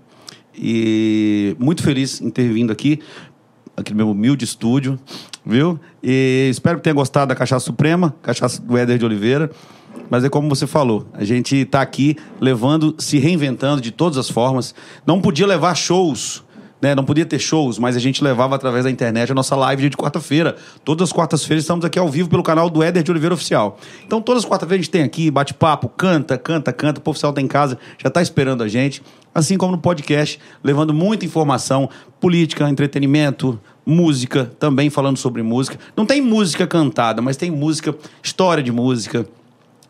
E muito feliz em ter vindo aqui, aqui no meu humilde estúdio, viu? E espero que tenha gostado da Cachaça Suprema, Cachaça do Éder de Oliveira. Mas é como você falou, a gente está aqui levando, se reinventando de todas as formas. Não podia levar shows, né? Não podia ter shows, mas a gente levava através da internet a nossa live de quarta-feira. Todas as quartas-feiras estamos aqui ao vivo pelo canal do Éder de Oliveira Oficial. Então, todas as quarta-feiras a gente tem aqui, bate-papo, canta, canta, canta. O oficial tá em casa, já está esperando a gente. Assim como no podcast, levando muita informação, política, entretenimento, música, também falando sobre música. Não tem música cantada, mas tem música, história de música.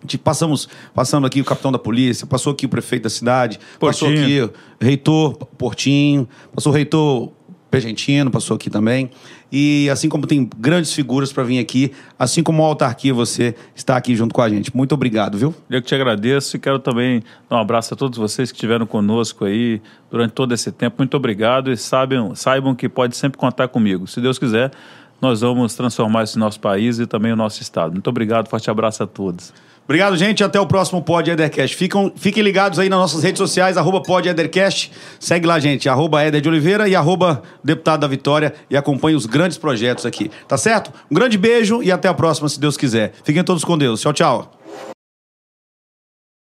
De- passamos, passando aqui o capitão da polícia, passou aqui o prefeito da cidade, passou Portinho. aqui o reitor Portinho, passou o reitor Pegentino, passou aqui também. E assim como tem grandes figuras para vir aqui, assim como a autarquia, você está aqui junto com a gente. Muito obrigado, viu? Eu que te agradeço e quero também dar um abraço a todos vocês que estiveram conosco aí durante todo esse tempo. Muito obrigado e saibam, saibam que pode sempre contar comigo. Se Deus quiser, nós vamos transformar esse nosso país e também o nosso estado. Muito obrigado, forte abraço a todos. Obrigado, gente. Até o próximo Pod Edercast. Ficam, fiquem ligados aí nas nossas redes sociais, arroba Pod Edercast. Segue lá, gente, arroba Eder de Oliveira e arroba Deputado da Vitória e acompanhe os grandes projetos aqui. Tá certo? Um grande beijo e até a próxima, se Deus quiser. Fiquem todos com Deus. Tchau, tchau.